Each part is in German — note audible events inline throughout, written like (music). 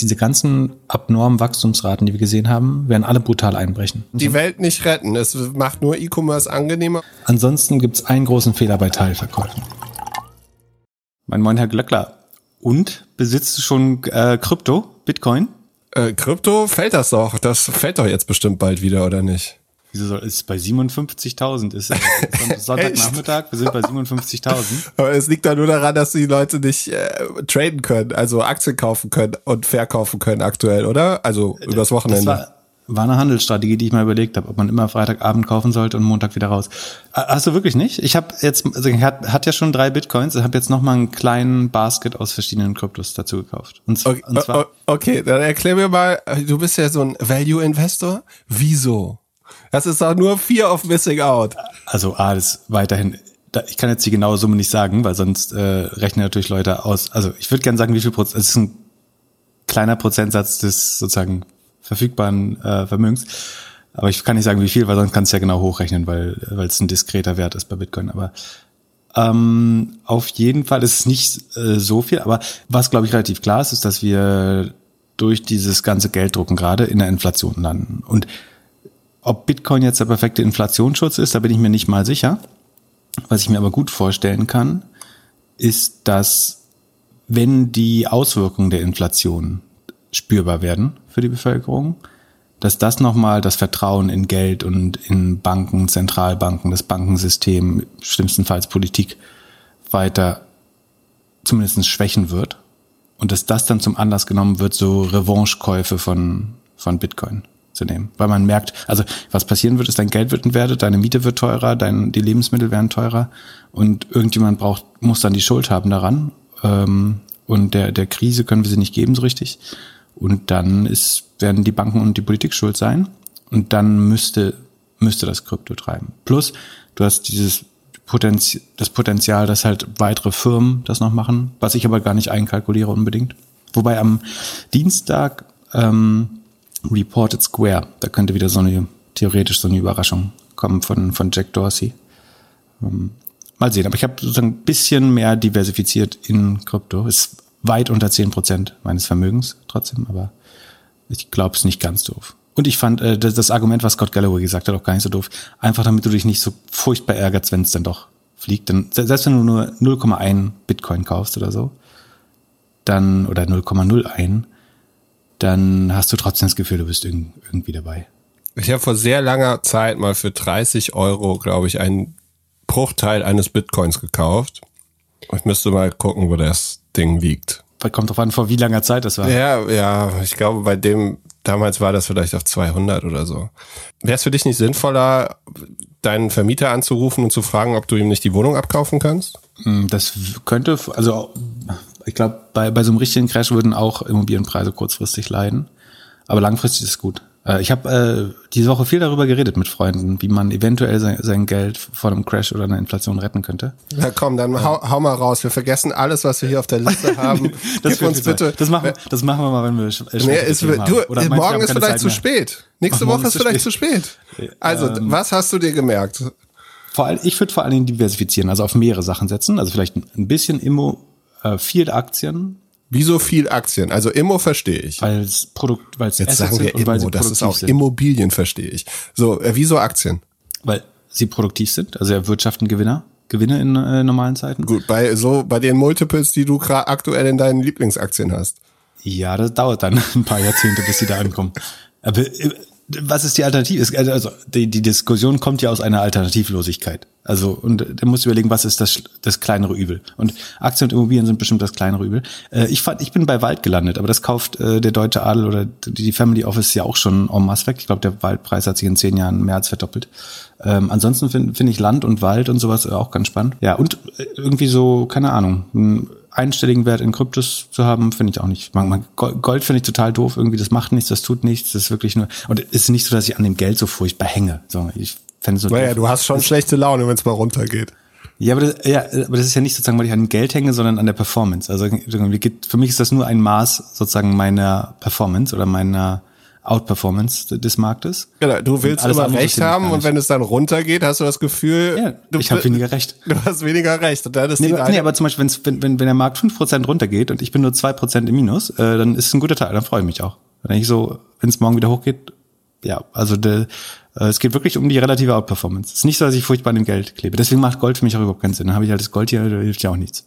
Diese ganzen abnormen Wachstumsraten, die wir gesehen haben, werden alle brutal einbrechen. Die Welt nicht retten. Es macht nur E-Commerce angenehmer. Ansonsten gibt es einen großen Fehler bei Teilverkäufen. Mein Moin, Herr Glöckler. Und besitzt du schon äh, Krypto, Bitcoin? Äh, Krypto fällt das doch. Das fällt doch jetzt bestimmt bald wieder, oder nicht? Wieso soll, ist bei 57.000? Ist äh, Sonntagnachmittag, (laughs) wir sind bei 57.000. Aber es liegt da nur daran, dass die Leute nicht äh, traden können, also Aktien kaufen können und verkaufen können aktuell, oder? Also übers Wochenende. Das war, war eine Handelsstrategie, die ich mal überlegt habe, ob man immer Freitagabend kaufen sollte und Montag wieder raus. Hast du wirklich nicht? Ich habe jetzt, also ich hat, hat ja schon drei Bitcoins, ich habe jetzt noch mal einen kleinen Basket aus verschiedenen Kryptos dazu gekauft. Und, okay, und zwar, okay, dann erklär mir mal, du bist ja so ein Value-Investor. Wieso? Das ist doch nur Fear of Missing Out. Also A, das weiterhin, ich kann jetzt die genaue Summe nicht sagen, weil sonst äh, rechnen natürlich Leute aus. Also ich würde gerne sagen, wie viel Prozent, es ist ein kleiner Prozentsatz des sozusagen verfügbaren äh, Vermögens. Aber ich kann nicht sagen, wie viel, weil sonst kannst du ja genau hochrechnen, weil weil es ein diskreter Wert ist bei Bitcoin. Aber ähm, auf jeden Fall ist es nicht äh, so viel. Aber was, glaube ich, relativ klar ist, ist, dass wir durch dieses ganze Gelddrucken gerade in der Inflation landen. Und ob Bitcoin jetzt der perfekte Inflationsschutz ist, da bin ich mir nicht mal sicher. Was ich mir aber gut vorstellen kann, ist, dass wenn die Auswirkungen der Inflation spürbar werden für die Bevölkerung, dass das nochmal das Vertrauen in Geld und in Banken, Zentralbanken, das Bankensystem, schlimmstenfalls Politik weiter zumindest schwächen wird und dass das dann zum Anlass genommen wird, so Revanchekäufe von, von Bitcoin zu nehmen. Weil man merkt, also was passieren wird, ist, dein Geld wird entwertet, deine Miete wird teurer, dein, die Lebensmittel werden teurer und irgendjemand braucht, muss dann die Schuld haben daran. Ähm, und der, der Krise können wir sie nicht geben so richtig. Und dann ist, werden die Banken und die Politik schuld sein. Und dann müsste, müsste das Krypto treiben. Plus, du hast dieses Potenzial, das Potenzial, dass halt weitere Firmen das noch machen, was ich aber gar nicht einkalkuliere unbedingt. Wobei am Dienstag ähm, Reported Square. Da könnte wieder so eine, theoretisch so eine Überraschung kommen von, von Jack Dorsey. Um, mal sehen. Aber ich habe sozusagen ein bisschen mehr diversifiziert in Krypto. Ist weit unter zehn Prozent meines Vermögens trotzdem, aber ich glaube, es nicht ganz doof. Und ich fand äh, das, das Argument, was Scott Galloway gesagt hat, auch gar nicht so doof. Einfach damit du dich nicht so furchtbar ärgerst, wenn es dann doch fliegt. Dann, selbst wenn du nur 0,1 Bitcoin kaufst oder so, dann, oder 0,01, dann hast du trotzdem das Gefühl, du bist irgendwie dabei. Ich habe vor sehr langer Zeit mal für 30 Euro, glaube ich, einen Bruchteil eines Bitcoins gekauft. Ich müsste mal gucken, wo das Ding wiegt. Kommt drauf an, vor wie langer Zeit das war. Ja, ja, ich glaube, bei dem, damals war das vielleicht auf 200 oder so. Wäre es für dich nicht sinnvoller, deinen Vermieter anzurufen und zu fragen, ob du ihm nicht die Wohnung abkaufen kannst? Hm, das könnte, also ich glaube, bei, bei so einem richtigen Crash würden auch Immobilienpreise kurzfristig leiden. Aber langfristig ist es gut. Äh, ich habe äh, diese Woche viel darüber geredet mit Freunden, wie man eventuell sein, sein Geld vor einem Crash oder einer Inflation retten könnte. Ja, komm, dann hau, hau mal raus. Wir vergessen alles, was wir hier auf der Liste (laughs) haben. das Gib uns bitte. Das machen, das machen wir mal, wenn wir äh, nee, ist, du, Morgen ist vielleicht zu spät. Nächste Ach, Woche ist, ist vielleicht zu spät. Also, ähm, was hast du dir gemerkt? Vor allem, ich würde vor allen Dingen diversifizieren, also auf mehrere Sachen setzen. Also vielleicht ein bisschen Immo äh, viel Aktien. Wieso viel Aktien? Also Immo verstehe ich. Weil es Produkt, weil es Jetzt Assets sagen wir Immo, das ist auch sind. Immobilien verstehe ich. So, äh, wieso Aktien? Weil sie produktiv sind, also erwirtschaften Gewinner. Gewinne in äh, normalen Zeiten. Gut, bei so bei den Multiples, die du gerade aktuell in deinen Lieblingsaktien hast. Ja, das dauert dann (laughs) ein paar Jahrzehnte, bis sie da ankommen. Aber äh, was ist die Alternative? Also die, die Diskussion kommt ja aus einer Alternativlosigkeit. Also und da muss überlegen, was ist das das kleinere Übel? Und Aktien und Immobilien sind bestimmt das kleinere Übel. Äh, ich fand, ich bin bei Wald gelandet, aber das kauft äh, der deutsche Adel oder die Family Office ja auch schon en masse weg. Ich glaube, der Waldpreis hat sich in zehn Jahren mehr als verdoppelt. Ähm, ansonsten finde find ich Land und Wald und sowas auch ganz spannend. Ja und äh, irgendwie so keine Ahnung einstelligen Wert in Kryptos zu haben, finde ich auch nicht. Gold finde ich total doof. Irgendwie, das macht nichts, das tut nichts. Das ist wirklich nur. Und es ist nicht so, dass ich an dem Geld so furchtbar hänge. So, ich fände so. Naja, du hast schon das, schlechte Laune, wenn es mal runtergeht. Ja aber, das, ja, aber das ist ja nicht sozusagen, weil ich an dem Geld hänge, sondern an der Performance. Also für mich ist das nur ein Maß sozusagen meiner Performance oder meiner Outperformance des Marktes. Genau, du willst immer recht haben und wenn es dann runtergeht, hast du das Gefühl, ja, du, ich habe weniger recht. (laughs) Du hast weniger recht. Und dann ist nee, aber, nee, aber zum Beispiel, wenn, wenn, wenn der Markt fünf Prozent runtergeht und ich bin nur zwei Prozent im Minus, äh, dann ist es ein guter Teil, dann freue ich mich auch. Wenn ich so, wenn es morgen wieder hochgeht, ja, also de, äh, es geht wirklich um die relative Outperformance. Es ist nicht so, dass ich furchtbar an dem Geld klebe. Deswegen macht Gold für mich auch überhaupt keinen Sinn. Dann habe ich halt das Gold hier, da hilft ja auch nichts.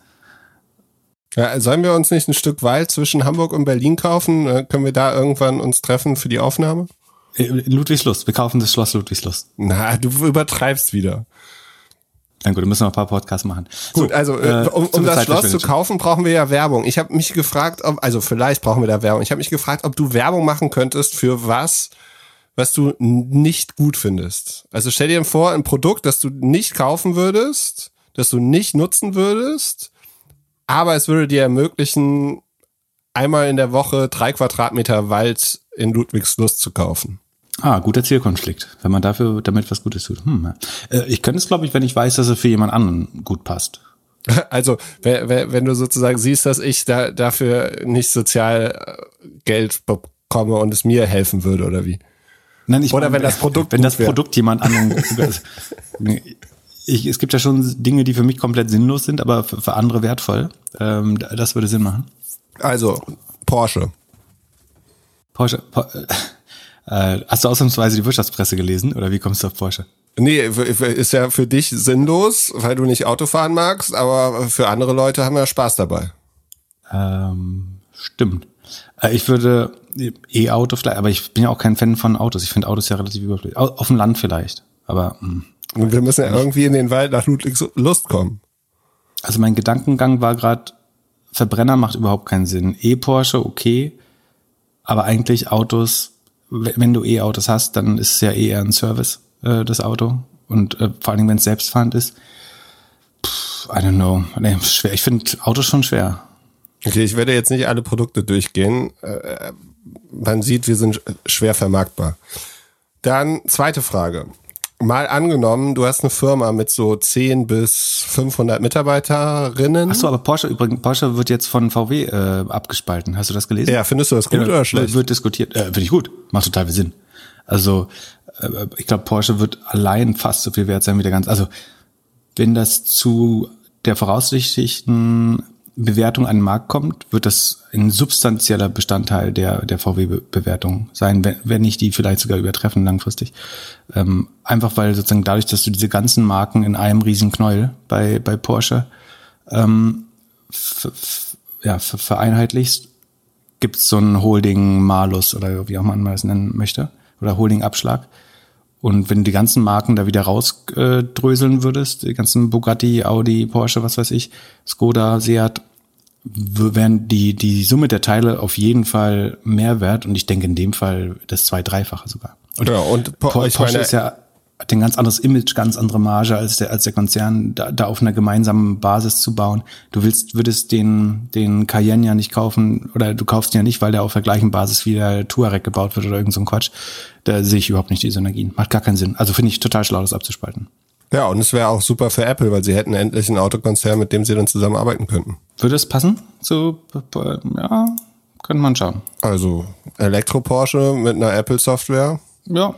Ja, sollen wir uns nicht ein Stück weit zwischen Hamburg und Berlin kaufen? Äh, können wir da irgendwann uns treffen für die Aufnahme? In Ludwigslust. Wir kaufen das Schloss Ludwigslust. Na, du übertreibst wieder. Na gut, dann müssen wir ein paar Podcasts machen. Gut, so, also äh, um, um das Schloss zu kaufen, brauchen wir ja Werbung. Ich habe mich gefragt, ob, also vielleicht brauchen wir da Werbung. Ich habe mich gefragt, ob du Werbung machen könntest für was, was du nicht gut findest. Also stell dir vor, ein Produkt, das du nicht kaufen würdest, das du nicht nutzen würdest, aber es würde dir ermöglichen, einmal in der Woche drei Quadratmeter Wald in Ludwigslust zu kaufen. Ah, guter Zielkonflikt, wenn man dafür damit was Gutes tut. Hm. Äh, ich könnte es, glaube ich, wenn ich weiß, dass es für jemand anderen gut passt. (laughs) Also, wenn du sozusagen siehst, dass ich da dafür nicht sozial äh, Geld bekomme und es mir helfen würde, oder wie? Nein, ich oder meine, wenn das (laughs) Produkt wenn das Produkt jemand anderen (laughs) ich, es gibt ja schon Dinge, die für mich komplett sinnlos sind, aber für, für andere wertvoll. Ähm, das würde Sinn machen. Also Porsche. Porsche. Äh, hast du ausnahmsweise die Wirtschaftspresse gelesen oder wie kommst du auf Porsche? Nee, ist ja für dich sinnlos, weil du nicht Auto fahren magst, aber für andere Leute haben wir Spaß dabei. Ähm, stimmt. Äh, ich würde E-Auto vielleicht, aber ich bin ja auch kein Fan von Autos. Ich finde Autos ja relativ überflüssig. Auf dem Land vielleicht, aber. Mh. Und wir müssen ja irgendwie in den Wald nach Ludwigslust kommen. Also mein Gedankengang war gerade, Verbrenner macht überhaupt keinen Sinn. E-Porsche, okay, aber eigentlich Autos wenn du E-Autos hast, dann ist es ja eher ein Service, äh, das Auto. Und äh, vor allem, wenn es selbstfahrend ist. Pff, I don't know. Nee, schwer. Ich finde Autos schon schwer. Okay, ich werde jetzt nicht alle Produkte durchgehen. Äh, man sieht, wir sind schwer vermarktbar. Dann zweite Frage mal angenommen, du hast eine Firma mit so 10 bis 500 Mitarbeiterinnen. Ach so, aber Porsche übrigens, Porsche wird jetzt von VW äh, abgespalten. Hast du das gelesen? Ja, findest du das gut ja, oder schlecht? Wird diskutiert. Äh, Finde ich gut. Macht total viel Sinn. Also äh, ich glaube, Porsche wird allein fast so viel wert sein wie der ganze. Also wenn das zu der voraussichtlichen Bewertung an den Markt kommt, wird das ein substanzieller Bestandteil der, der VW-Bewertung sein, wenn, wenn nicht die vielleicht sogar übertreffen langfristig. Ähm, einfach weil sozusagen dadurch, dass du diese ganzen Marken in einem riesen Knäuel bei, bei Porsche ähm, ja, vereinheitlichst, gibt es so einen Holding-Malus oder wie auch man das nennen möchte, oder Holding-Abschlag. Und wenn du die ganzen Marken da wieder rausdröseln würdest, die ganzen Bugatti, Audi, Porsche, was weiß ich, Skoda, Seat, wären die, die Summe der Teile auf jeden Fall mehr wert und ich denke in dem Fall das zwei, dreifache sogar. Und, ja, und po Porsche meine, ist ja hat ein ganz anderes Image, ganz andere Marge als der, als der Konzern, da, da auf einer gemeinsamen Basis zu bauen. Du willst, würdest den, den Cayenne ja nicht kaufen, oder du kaufst ihn ja nicht, weil der auf der gleichen Basis wie der Touareg gebaut wird oder irgend so ein Quatsch. Da sehe ich überhaupt nicht die Synergien. Macht gar keinen Sinn. Also finde ich total schlau, das abzuspalten. Ja, und es wäre auch super für Apple, weil sie hätten endlich einen Autokonzern, mit dem sie dann zusammenarbeiten könnten. Würde es passen? Zu, ja, könnte man schauen. Also Elektro-Porsche mit einer Apple-Software? Ja,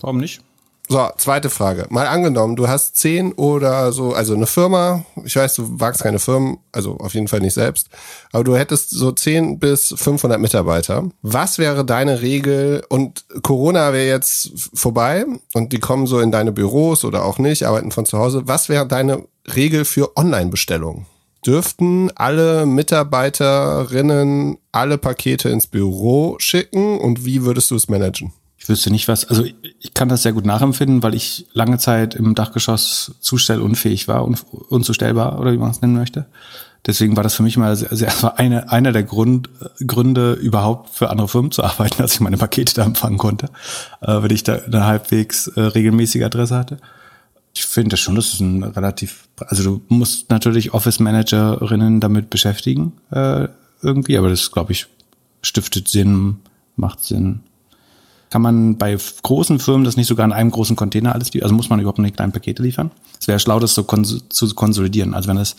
warum nicht? So, zweite Frage. Mal angenommen, du hast zehn oder so, also eine Firma, ich weiß, du wagst keine Firmen, also auf jeden Fall nicht selbst, aber du hättest so zehn bis 500 Mitarbeiter. Was wäre deine Regel? Und Corona wäre jetzt vorbei und die kommen so in deine Büros oder auch nicht, arbeiten von zu Hause. Was wäre deine Regel für Online-Bestellungen? Dürften alle Mitarbeiterinnen alle Pakete ins Büro schicken und wie würdest du es managen? Ich wüsste nicht was, also ich kann das sehr gut nachempfinden, weil ich lange Zeit im Dachgeschoss zustellunfähig war, un, unzustellbar oder wie man es nennen möchte. Deswegen war das für mich mal sehr, sehr eine, einer der Grund, Gründe, überhaupt für andere Firmen zu arbeiten, (laughs) dass ich meine Pakete da empfangen konnte, äh, wenn ich da eine halbwegs äh, regelmäßige Adresse hatte. Ich finde schon, das ist ein relativ, also du musst natürlich Office-Managerinnen damit beschäftigen, äh, irgendwie, aber das, glaube ich, stiftet Sinn, macht Sinn kann man bei großen Firmen das nicht sogar in einem großen Container alles liefern? Also muss man überhaupt nicht kleine Pakete liefern? Es wäre schlau, das so kons zu konsolidieren. Also wenn es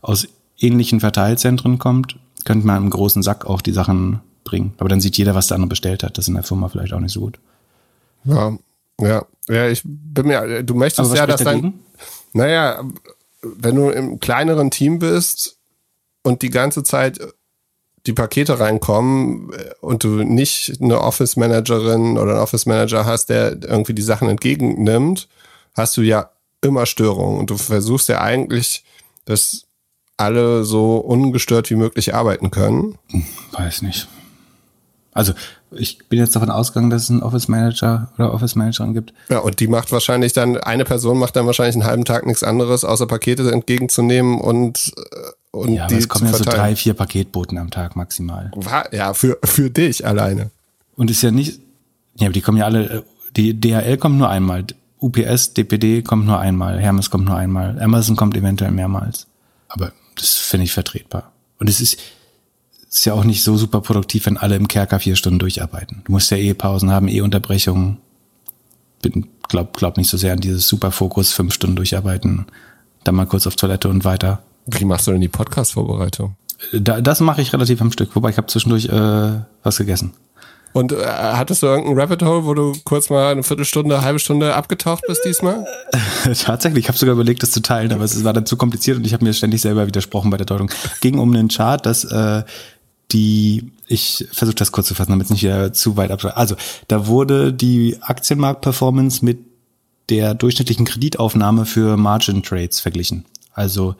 aus ähnlichen Verteilzentren kommt, könnte man im großen Sack auch die Sachen bringen. Aber dann sieht jeder, was der andere bestellt hat. Das ist in der Firma vielleicht auch nicht so gut. Ja, ja, ja, ich bin mir, du möchtest ja, dass dann, naja, wenn du im kleineren Team bist und die ganze Zeit die Pakete reinkommen äh, und du nicht eine Office Managerin oder einen Office Manager hast, der irgendwie die Sachen entgegennimmt, hast du ja immer Störungen und du versuchst ja eigentlich, dass alle so ungestört wie möglich arbeiten können. Weiß nicht. Also ich bin jetzt davon ausgegangen, dass es einen Office Manager oder Office Managerin gibt. Ja, und die macht wahrscheinlich dann, eine Person macht dann wahrscheinlich einen halben Tag nichts anderes, außer Pakete entgegenzunehmen und, äh, und ja, die es kommen ja so drei, vier Paketboten am Tag maximal. Ja, für, für dich alleine. Und ist ja nicht, ja, aber die kommen ja alle, die DHL kommt nur einmal, UPS, DPD kommt nur einmal, Hermes kommt nur einmal, Amazon kommt eventuell mehrmals. Aber das finde ich vertretbar. Und es ist, ist ja auch nicht so super produktiv, wenn alle im Kerker vier Stunden durcharbeiten. Du musst ja eh Pausen haben, eh Unterbrechungen. Bin, glaub, glaub nicht so sehr an dieses super Fokus, fünf Stunden durcharbeiten, dann mal kurz auf Toilette und weiter. Wie machst du denn die Podcast-Vorbereitung? Da, das mache ich relativ am Stück, wobei ich habe zwischendurch äh, was gegessen. Und äh, hattest du irgendein Rabbit Hole, wo du kurz mal eine Viertelstunde, eine halbe Stunde abgetaucht bist diesmal? (laughs) Tatsächlich, ich habe sogar überlegt, das zu teilen, aber es war dann zu kompliziert und ich habe mir ständig selber widersprochen bei der Deutung. Ging um einen Chart, dass äh, die, ich versuche das kurz zu fassen, damit es nicht wieder zu weit ab. Also, da wurde die Aktienmarkt-Performance mit der durchschnittlichen Kreditaufnahme für Margin Trades verglichen. Also,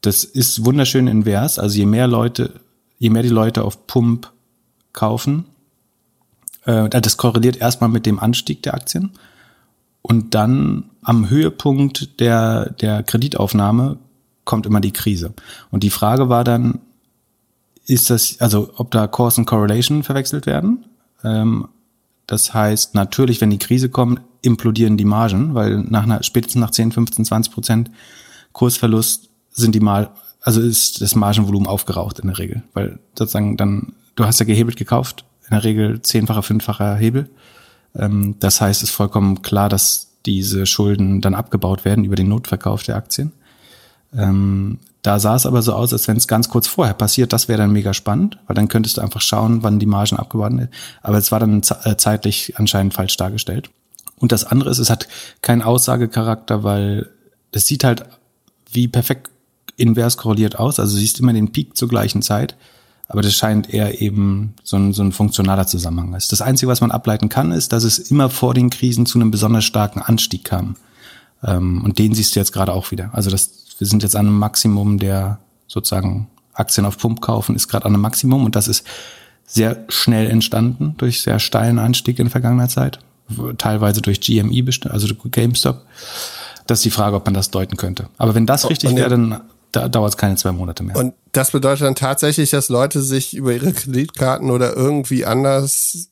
das ist wunderschön invers. Also, je mehr Leute, je mehr die Leute auf Pump kaufen, äh, das korreliert erstmal mit dem Anstieg der Aktien. Und dann am Höhepunkt der, der Kreditaufnahme kommt immer die Krise. Und die Frage war dann, ist das, also ob da Cause und Correlation verwechselt werden. Ähm, das heißt, natürlich, wenn die Krise kommt, implodieren die Margen, weil nach einer, spätestens nach 10, 15, 20 Prozent Kursverlust sind die mal, also ist das Margenvolumen aufgeraucht in der Regel, weil sozusagen dann, du hast ja gehebelt gekauft, in der Regel zehnfacher, fünffacher Hebel. Ähm, das heißt, es ist vollkommen klar, dass diese Schulden dann abgebaut werden über den Notverkauf der Aktien. Ähm, da sah es aber so aus, als wenn es ganz kurz vorher passiert. Das wäre dann mega spannend, weil dann könntest du einfach schauen, wann die Margen abgebaut werden. Aber es war dann äh, zeitlich anscheinend falsch dargestellt. Und das andere ist, es hat keinen Aussagecharakter, weil es sieht halt wie perfekt invers korreliert aus. Also du siehst immer den Peak zur gleichen Zeit. Aber das scheint eher eben so ein, so ein funktionaler Zusammenhang ist. Das Einzige, was man ableiten kann, ist, dass es immer vor den Krisen zu einem besonders starken Anstieg kam. Ähm, und den siehst du jetzt gerade auch wieder. Also das wir sind jetzt an einem Maximum der sozusagen Aktien auf Pump kaufen, ist gerade an einem Maximum und das ist sehr schnell entstanden durch sehr steilen Anstieg in vergangener Zeit, teilweise durch GME, also GameStop. Das ist die Frage, ob man das deuten könnte. Aber wenn das richtig wäre, dann da dauert es keine zwei Monate mehr. Und das bedeutet dann tatsächlich, dass Leute sich über ihre Kreditkarten oder irgendwie anders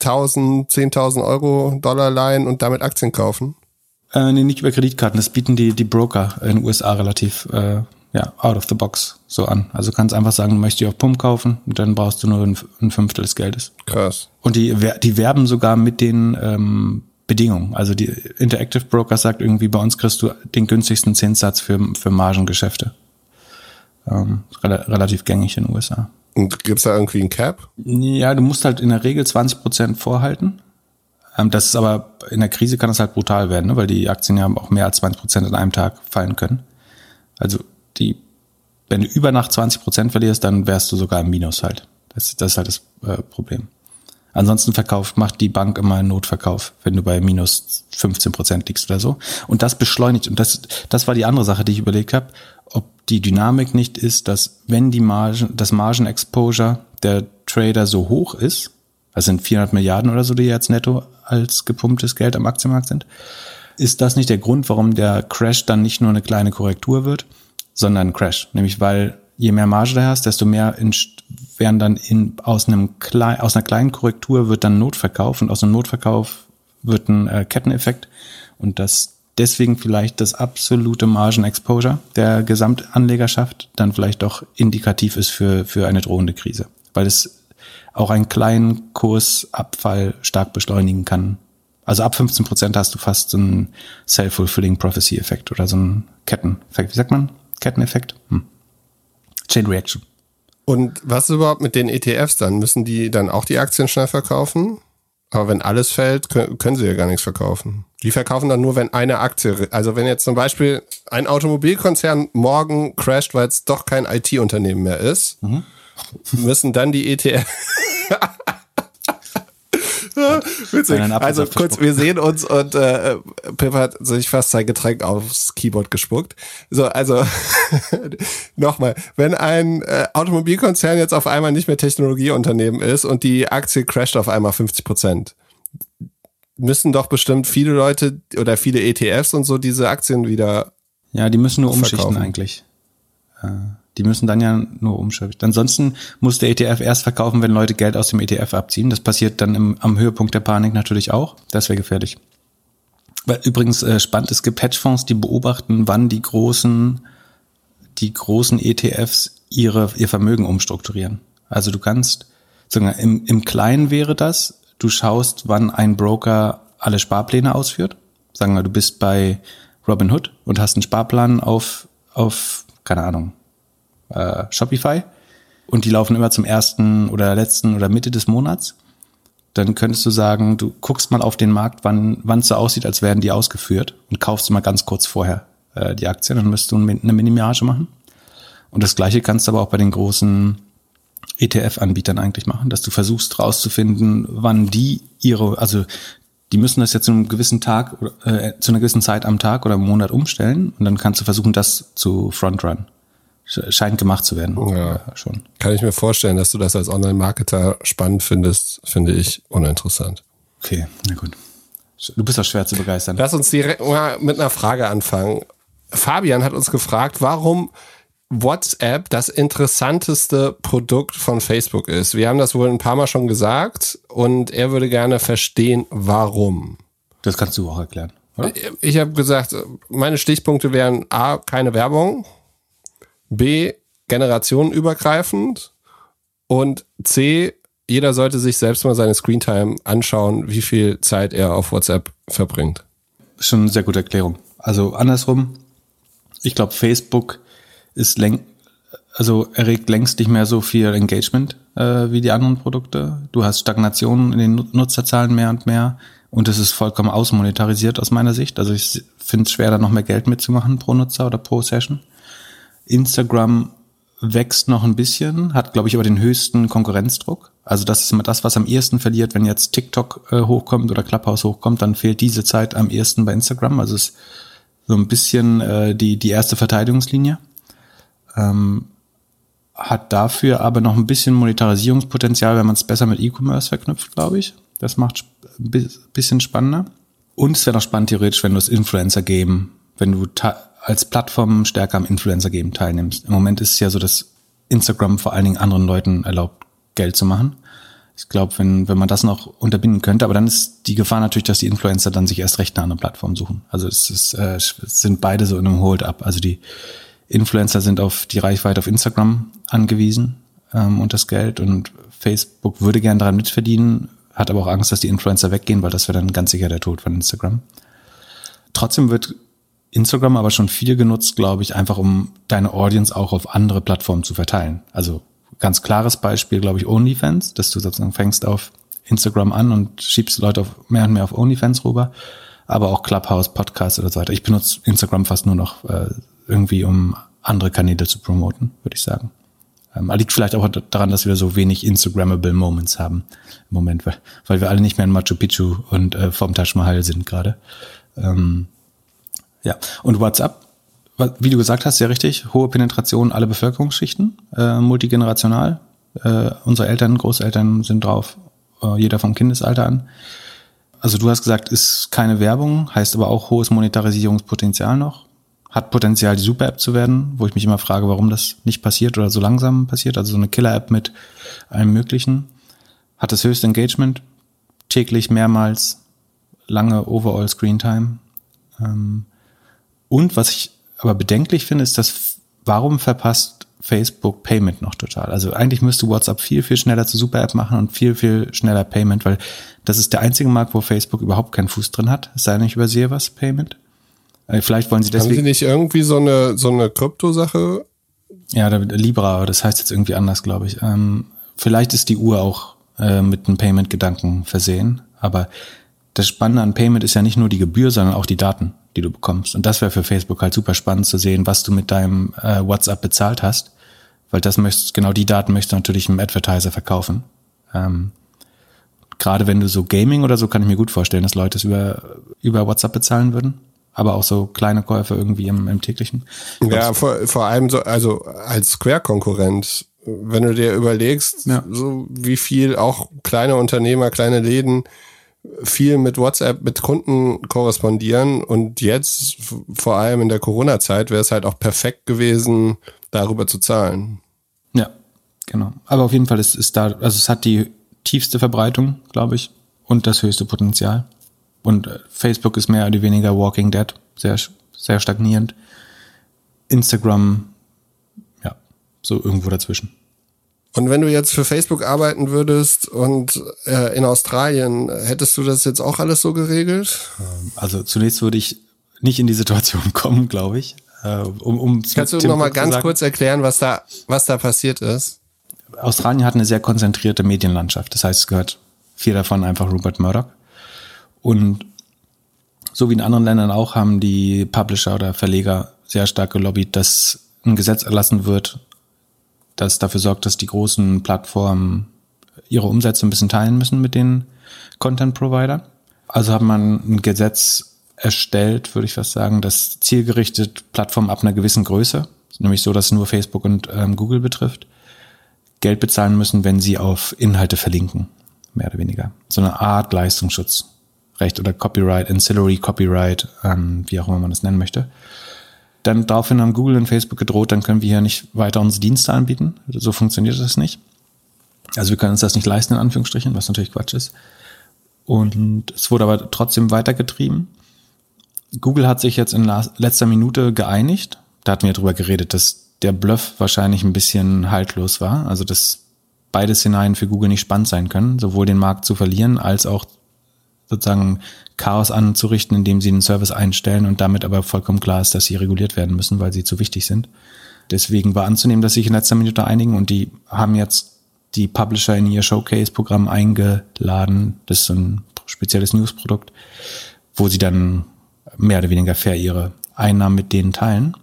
1000, 10.000 Euro, Dollar leihen und damit Aktien kaufen? Äh, nee, nicht über Kreditkarten. Das bieten die, die Broker in den USA relativ äh, ja, out of the box so an. Also du kannst einfach sagen, du möchtest die auf Pump kaufen und dann brauchst du nur ein, ein Fünftel des Geldes. Krass. Und die, die werben sogar mit den ähm, Bedingungen. Also die Interactive Broker sagt irgendwie, bei uns kriegst du den günstigsten Zinssatz für, für Margengeschäfte. Ähm, relativ gängig in den USA. Und gibt's da irgendwie ein Cap? Ja, du musst halt in der Regel 20 Prozent vorhalten. Ähm, das ist aber, in der Krise kann das halt brutal werden, ne? weil die Aktien ja auch mehr als 20 Prozent in einem Tag fallen können. Also die, wenn du über Nacht 20 Prozent verlierst, dann wärst du sogar im Minus halt. Das, das ist halt das äh, Problem. Ansonsten verkauft, macht die Bank immer einen Notverkauf, wenn du bei minus 15 Prozent liegst oder so. Und das beschleunigt. Und das, das war die andere Sache, die ich überlegt habe, ob die Dynamik nicht ist, dass wenn die Margen, das Margen-Exposure der Trader so hoch ist, das sind 400 Milliarden oder so, die jetzt netto als gepumptes Geld am Aktienmarkt sind. Ist das nicht der Grund, warum der Crash dann nicht nur eine kleine Korrektur wird, sondern ein Crash? Nämlich weil je mehr Marge du hast, desto mehr in, werden dann in, aus, einem klein, aus einer kleinen Korrektur wird dann Notverkauf und aus einem Notverkauf wird ein äh, Ketteneffekt und das deswegen vielleicht das absolute Margen-Exposure der Gesamtanlegerschaft dann vielleicht doch indikativ ist für, für eine drohende Krise. Weil es auch einen kleinen Kursabfall stark beschleunigen kann. Also ab 15 Prozent hast du fast so einen Self-Fulfilling Prophecy-Effekt oder so einen Ketteneffekt. Wie sagt man? Ketteneffekt? Hm. Chain Reaction. Und was ist überhaupt mit den ETFs dann? Müssen die dann auch die Aktien schnell verkaufen? Aber wenn alles fällt, können, sie ja gar nichts verkaufen. Die verkaufen dann nur, wenn eine Aktie, also wenn jetzt zum Beispiel ein Automobilkonzern morgen crasht, weil es doch kein IT-Unternehmen mehr ist, mhm. Müssen dann die ETF. Witzig. Also kurz, wir sehen uns und äh, Pip hat sich fast sein Getränk aufs Keyboard gespuckt. So, also (laughs) nochmal, wenn ein äh, Automobilkonzern jetzt auf einmal nicht mehr Technologieunternehmen ist und die Aktie crasht auf einmal 50 Prozent, müssen doch bestimmt viele Leute oder viele ETFs und so diese Aktien wieder. Ja, die müssen nur umschichten eigentlich. Äh. Die müssen dann ja nur umschalten. Ansonsten muss der ETF erst verkaufen, wenn Leute Geld aus dem ETF abziehen. Das passiert dann im, am Höhepunkt der Panik natürlich auch. Das wäre gefährlich. Weil übrigens äh, spannend, es gibt Hedgefonds, die beobachten, wann die großen, die großen ETFs ihre, ihr Vermögen umstrukturieren. Also du kannst, sogar im, im Kleinen wäre das, du schaust, wann ein Broker alle Sparpläne ausführt. Sagen wir, du bist bei Robinhood und hast einen Sparplan auf, auf, keine Ahnung, äh, Shopify. Und die laufen immer zum ersten oder letzten oder Mitte des Monats, dann könntest du sagen, du guckst mal auf den Markt, wann wann es so aussieht, als werden die ausgeführt und kaufst mal ganz kurz vorher äh, die Aktien, dann müsstest du eine Minimage machen. Und das gleiche kannst du aber auch bei den großen ETF-Anbietern eigentlich machen, dass du versuchst rauszufinden, wann die ihre, also die müssen das jetzt zu einem gewissen Tag, äh, zu einer gewissen Zeit am Tag oder im Monat umstellen. Und dann kannst du versuchen, das zu frontrun scheint gemacht zu werden. Ja, schon. Kann ich mir vorstellen, dass du das als Online-Marketer spannend findest, finde ich uninteressant. Okay, na gut. Du bist doch schwer zu begeistern. Lass uns direkt mal mit einer Frage anfangen. Fabian hat uns gefragt, warum WhatsApp das interessanteste Produkt von Facebook ist. Wir haben das wohl ein paar Mal schon gesagt und er würde gerne verstehen, warum. Das kannst du auch erklären. Oder? Ich habe gesagt, meine Stichpunkte wären A, keine Werbung, B, generationenübergreifend und C, jeder sollte sich selbst mal seine Screentime anschauen, wie viel Zeit er auf WhatsApp verbringt. Schon eine sehr gute Erklärung. Also andersrum, ich glaube, Facebook ist läng also erregt längst nicht mehr so viel Engagement äh, wie die anderen Produkte. Du hast Stagnation in den Nutzerzahlen mehr und mehr und es ist vollkommen ausmonetarisiert aus meiner Sicht. Also ich finde es schwer, da noch mehr Geld mitzumachen pro Nutzer oder pro Session. Instagram wächst noch ein bisschen, hat, glaube ich, aber den höchsten Konkurrenzdruck. Also das ist immer das, was am ehesten verliert, wenn jetzt TikTok äh, hochkommt oder Clubhouse hochkommt, dann fehlt diese Zeit am ehesten bei Instagram. Also es ist so ein bisschen äh, die, die erste Verteidigungslinie. Ähm, hat dafür aber noch ein bisschen Monetarisierungspotenzial, wenn man es besser mit E-Commerce verknüpft, glaube ich. Das macht ein bisschen spannender. Und es wäre noch spannend theoretisch, wenn du das Influencer geben, wenn du als Plattform stärker am Influencer-Game teilnimmst. Im Moment ist es ja so, dass Instagram vor allen Dingen anderen Leuten erlaubt, Geld zu machen. Ich glaube, wenn, wenn man das noch unterbinden könnte, aber dann ist die Gefahr natürlich, dass die Influencer dann sich erst recht eine andere Plattform suchen. Also es, ist, äh, es sind beide so in einem Hold-up. Also die Influencer sind auf die Reichweite auf Instagram angewiesen ähm, und das Geld und Facebook würde gern daran mitverdienen, hat aber auch Angst, dass die Influencer weggehen, weil das wäre dann ganz sicher der Tod von Instagram. Trotzdem wird Instagram aber schon viel genutzt, glaube ich, einfach um deine Audience auch auf andere Plattformen zu verteilen. Also ganz klares Beispiel, glaube ich, OnlyFans, dass du sozusagen fängst auf Instagram an und schiebst Leute auf, mehr und mehr auf OnlyFans rüber, aber auch Clubhouse, Podcast oder so weiter. Ich benutze Instagram fast nur noch äh, irgendwie, um andere Kanäle zu promoten, würde ich sagen. Ähm, liegt vielleicht auch daran, dass wir so wenig Instagrammable Moments haben im Moment, weil, wir alle nicht mehr in Machu Picchu und äh, vom Taj Mahal sind gerade. Ähm, ja, und WhatsApp, wie du gesagt hast, sehr richtig, hohe Penetration aller Bevölkerungsschichten, äh, multigenerational. Äh, unsere Eltern, Großeltern sind drauf, äh, jeder vom Kindesalter an. Also du hast gesagt, ist keine Werbung, heißt aber auch hohes Monetarisierungspotenzial noch. Hat Potenzial, die Super-App zu werden, wo ich mich immer frage, warum das nicht passiert oder so langsam passiert. Also so eine Killer-App mit allem Möglichen. Hat das höchste Engagement, täglich mehrmals, lange Overall Screen Time. Ähm, und was ich aber bedenklich finde, ist, dass warum verpasst Facebook Payment noch total? Also eigentlich müsste WhatsApp viel, viel schneller zur Super-App machen und viel, viel schneller Payment, weil das ist der einzige Markt, wo Facebook überhaupt keinen Fuß drin hat. Es sei denn, ich übersehe was, Payment. Äh, vielleicht wollen sie deswegen. Haben sie nicht irgendwie so eine, so eine Kryptosache Ja, Libra, das heißt jetzt irgendwie anders, glaube ich. Ähm, vielleicht ist die Uhr auch äh, mit einem Payment-Gedanken versehen, aber das Spannende an Payment ist ja nicht nur die Gebühr, sondern auch die Daten, die du bekommst. Und das wäre für Facebook halt super spannend zu sehen, was du mit deinem äh, WhatsApp bezahlt hast, weil das möchtest, genau die Daten möchtest du natürlich einem Advertiser verkaufen. Ähm, Gerade wenn du so Gaming oder so, kann ich mir gut vorstellen, dass Leute es über, über WhatsApp bezahlen würden. Aber auch so kleine Käufe irgendwie im, im täglichen. Ja, vor, vor allem so, also als Square-Konkurrent, wenn du dir überlegst, ja. so wie viel auch kleine Unternehmer, kleine Läden viel mit WhatsApp mit Kunden korrespondieren und jetzt vor allem in der Corona-Zeit wäre es halt auch perfekt gewesen, darüber zu zahlen. Ja, genau. Aber auf jeden Fall ist, ist da, also es hat die tiefste Verbreitung, glaube ich, und das höchste Potenzial. Und äh, Facebook ist mehr oder weniger Walking Dead, sehr, sehr stagnierend. Instagram, ja, so irgendwo dazwischen. Und wenn du jetzt für Facebook arbeiten würdest und äh, in Australien, hättest du das jetzt auch alles so geregelt? Ähm, also zunächst würde ich nicht in die Situation (laughs) kommen, glaube ich. Äh, um, um Kannst du noch mal ganz kurz erklären, was da, was da passiert ist? Australien hat eine sehr konzentrierte Medienlandschaft. Das heißt, es gehört viel davon einfach Rupert Murdoch. Und so wie in anderen Ländern auch haben die Publisher oder Verleger sehr stark gelobbyt, dass ein Gesetz erlassen wird, das dafür sorgt, dass die großen Plattformen ihre Umsätze ein bisschen teilen müssen mit den Content Provider. Also hat man ein Gesetz erstellt, würde ich fast sagen, das zielgerichtet Plattformen ab einer gewissen Größe, nämlich so, dass es nur Facebook und ähm, Google betrifft, Geld bezahlen müssen, wenn sie auf Inhalte verlinken, mehr oder weniger. So eine Art Leistungsschutzrecht oder Copyright, Ancillary Copyright, ähm, wie auch immer man das nennen möchte. Dann daraufhin haben Google und Facebook gedroht, dann können wir hier nicht weiter unsere Dienste anbieten. So funktioniert das nicht. Also wir können uns das nicht leisten, in Anführungsstrichen, was natürlich Quatsch ist. Und es wurde aber trotzdem weitergetrieben. Google hat sich jetzt in letzter Minute geeinigt. Da hatten wir drüber geredet, dass der Bluff wahrscheinlich ein bisschen haltlos war. Also dass beide Szenarien für Google nicht spannend sein können, sowohl den Markt zu verlieren als auch sozusagen Chaos anzurichten, indem sie einen Service einstellen und damit aber vollkommen klar ist, dass sie reguliert werden müssen, weil sie zu wichtig sind. Deswegen war anzunehmen, dass sie sich in letzter Minute einigen und die haben jetzt die Publisher in ihr Showcase-Programm eingeladen. Das ist ein spezielles News-Produkt, wo sie dann mehr oder weniger fair ihre Einnahmen mit denen teilen.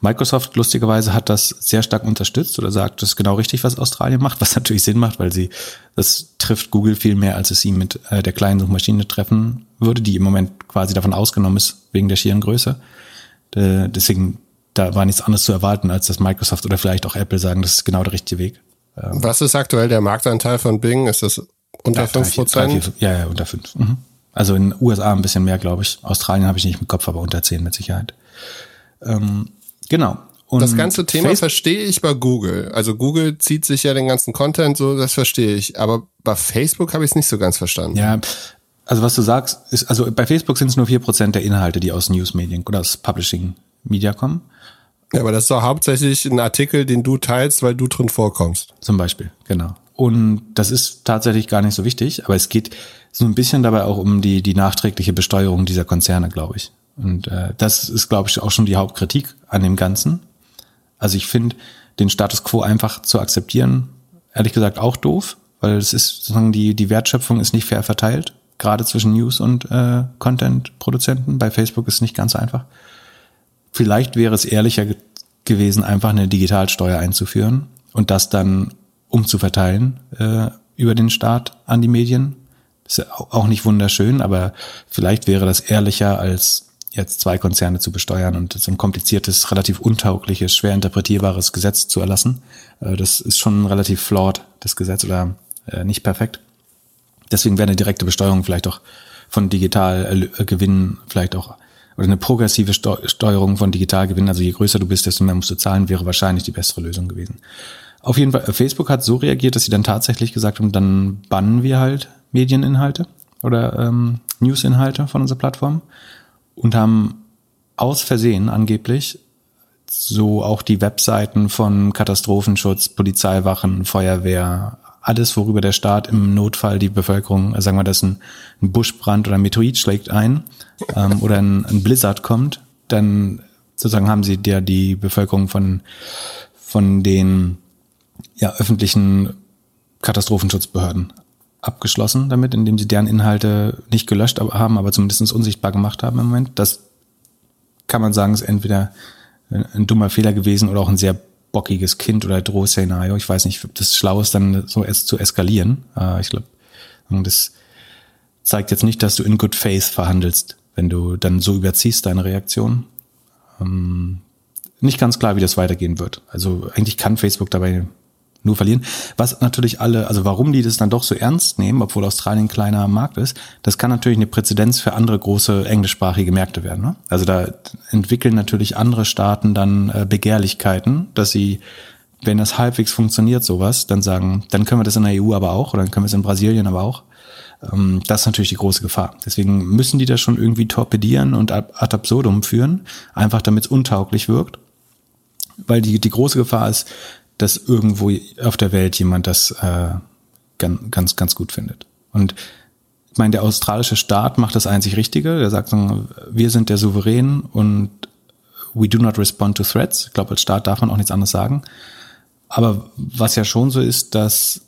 Microsoft lustigerweise hat das sehr stark unterstützt oder sagt, das ist genau richtig, was Australien macht, was (laughs) natürlich Sinn macht, weil sie, das trifft Google viel mehr, als es sie mit äh, der kleinen Suchmaschine treffen würde, die im Moment quasi davon ausgenommen ist, wegen der schieren Größe. Äh, deswegen, da war nichts anderes zu erwarten, als dass Microsoft oder vielleicht auch Apple sagen, das ist genau der richtige Weg. Ähm, was ist aktuell der Marktanteil von Bing? Ist das unter fünf Prozent? Ja, ja, unter fünf. Mhm. Also in den USA ein bisschen mehr, glaube ich. Australien habe ich nicht im Kopf, aber unter zehn mit Sicherheit. Ähm, Genau. Und das ganze Thema Facebook verstehe ich bei Google. Also Google zieht sich ja den ganzen Content, so das verstehe ich. Aber bei Facebook habe ich es nicht so ganz verstanden. Ja, also was du sagst, ist, also bei Facebook sind es nur vier Prozent der Inhalte, die aus Newsmedien oder aus Publishing Media kommen. Ja, aber das ist doch hauptsächlich ein Artikel, den du teilst, weil du drin vorkommst. Zum Beispiel, genau. Und das ist tatsächlich gar nicht so wichtig, aber es geht so ein bisschen dabei auch um die, die nachträgliche Besteuerung dieser Konzerne, glaube ich. Und äh, das ist, glaube ich, auch schon die Hauptkritik an dem Ganzen. Also ich finde den Status quo einfach zu akzeptieren, ehrlich gesagt auch doof, weil es ist sozusagen die, die Wertschöpfung ist nicht fair verteilt, gerade zwischen News und äh, Content-Produzenten. Bei Facebook ist es nicht ganz einfach. Vielleicht wäre es ehrlicher ge gewesen, einfach eine Digitalsteuer einzuführen und das dann umzuverteilen äh, über den Staat an die Medien. ist ja auch nicht wunderschön, aber vielleicht wäre das ehrlicher als jetzt zwei Konzerne zu besteuern und so ein kompliziertes, relativ untaugliches, schwer interpretierbares Gesetz zu erlassen. Äh, das ist schon relativ flawed, das Gesetz, oder äh, nicht perfekt. Deswegen wäre eine direkte Besteuerung vielleicht auch von Digitalgewinnen vielleicht auch oder eine progressive Steuerung von Digitalgewinnen, also je größer du bist, desto mehr musst du zahlen, wäre wahrscheinlich die bessere Lösung gewesen. Auf jeden Fall, Facebook hat so reagiert, dass sie dann tatsächlich gesagt haben, dann bannen wir halt Medieninhalte oder ähm, Newsinhalte von unserer Plattform und haben aus Versehen angeblich so auch die Webseiten von Katastrophenschutz, Polizeiwachen, Feuerwehr, alles, worüber der Staat im Notfall die Bevölkerung, sagen wir, dass ein, ein Buschbrand oder ein Meteorit schlägt ein (laughs) ähm, oder ein, ein Blizzard kommt, dann sozusagen haben sie der die Bevölkerung von von den ja, öffentlichen Katastrophenschutzbehörden abgeschlossen damit, indem sie deren Inhalte nicht gelöscht haben, aber zumindest unsichtbar gemacht haben im Moment. Das kann man sagen, ist entweder ein dummer Fehler gewesen oder auch ein sehr bockiges Kind oder Drohszenario. Ich weiß nicht, ob das schlau ist, dann so es zu eskalieren. Äh, ich glaube, das zeigt jetzt nicht, dass du in good faith verhandelst, wenn du dann so überziehst deine Reaktion. Ähm, nicht ganz klar, wie das weitergehen wird. Also eigentlich kann Facebook dabei nur verlieren. Was natürlich alle, also warum die das dann doch so ernst nehmen, obwohl Australien ein kleiner Markt ist, das kann natürlich eine Präzedenz für andere große englischsprachige Märkte werden. Ne? Also da entwickeln natürlich andere Staaten dann äh, Begehrlichkeiten, dass sie, wenn das halbwegs funktioniert, sowas, dann sagen, dann können wir das in der EU aber auch oder dann können wir es in Brasilien aber auch. Ähm, das ist natürlich die große Gefahr. Deswegen müssen die das schon irgendwie torpedieren und ad absurdum führen, einfach damit es untauglich wirkt. Weil die, die große Gefahr ist, dass irgendwo auf der Welt jemand das äh, ganz, ganz, gut findet. Und ich meine, der australische Staat macht das einzig Richtige. Der sagt, wir sind der Souverän und we do not respond to threats. Ich glaube, als Staat darf man auch nichts anderes sagen. Aber was ja schon so ist, dass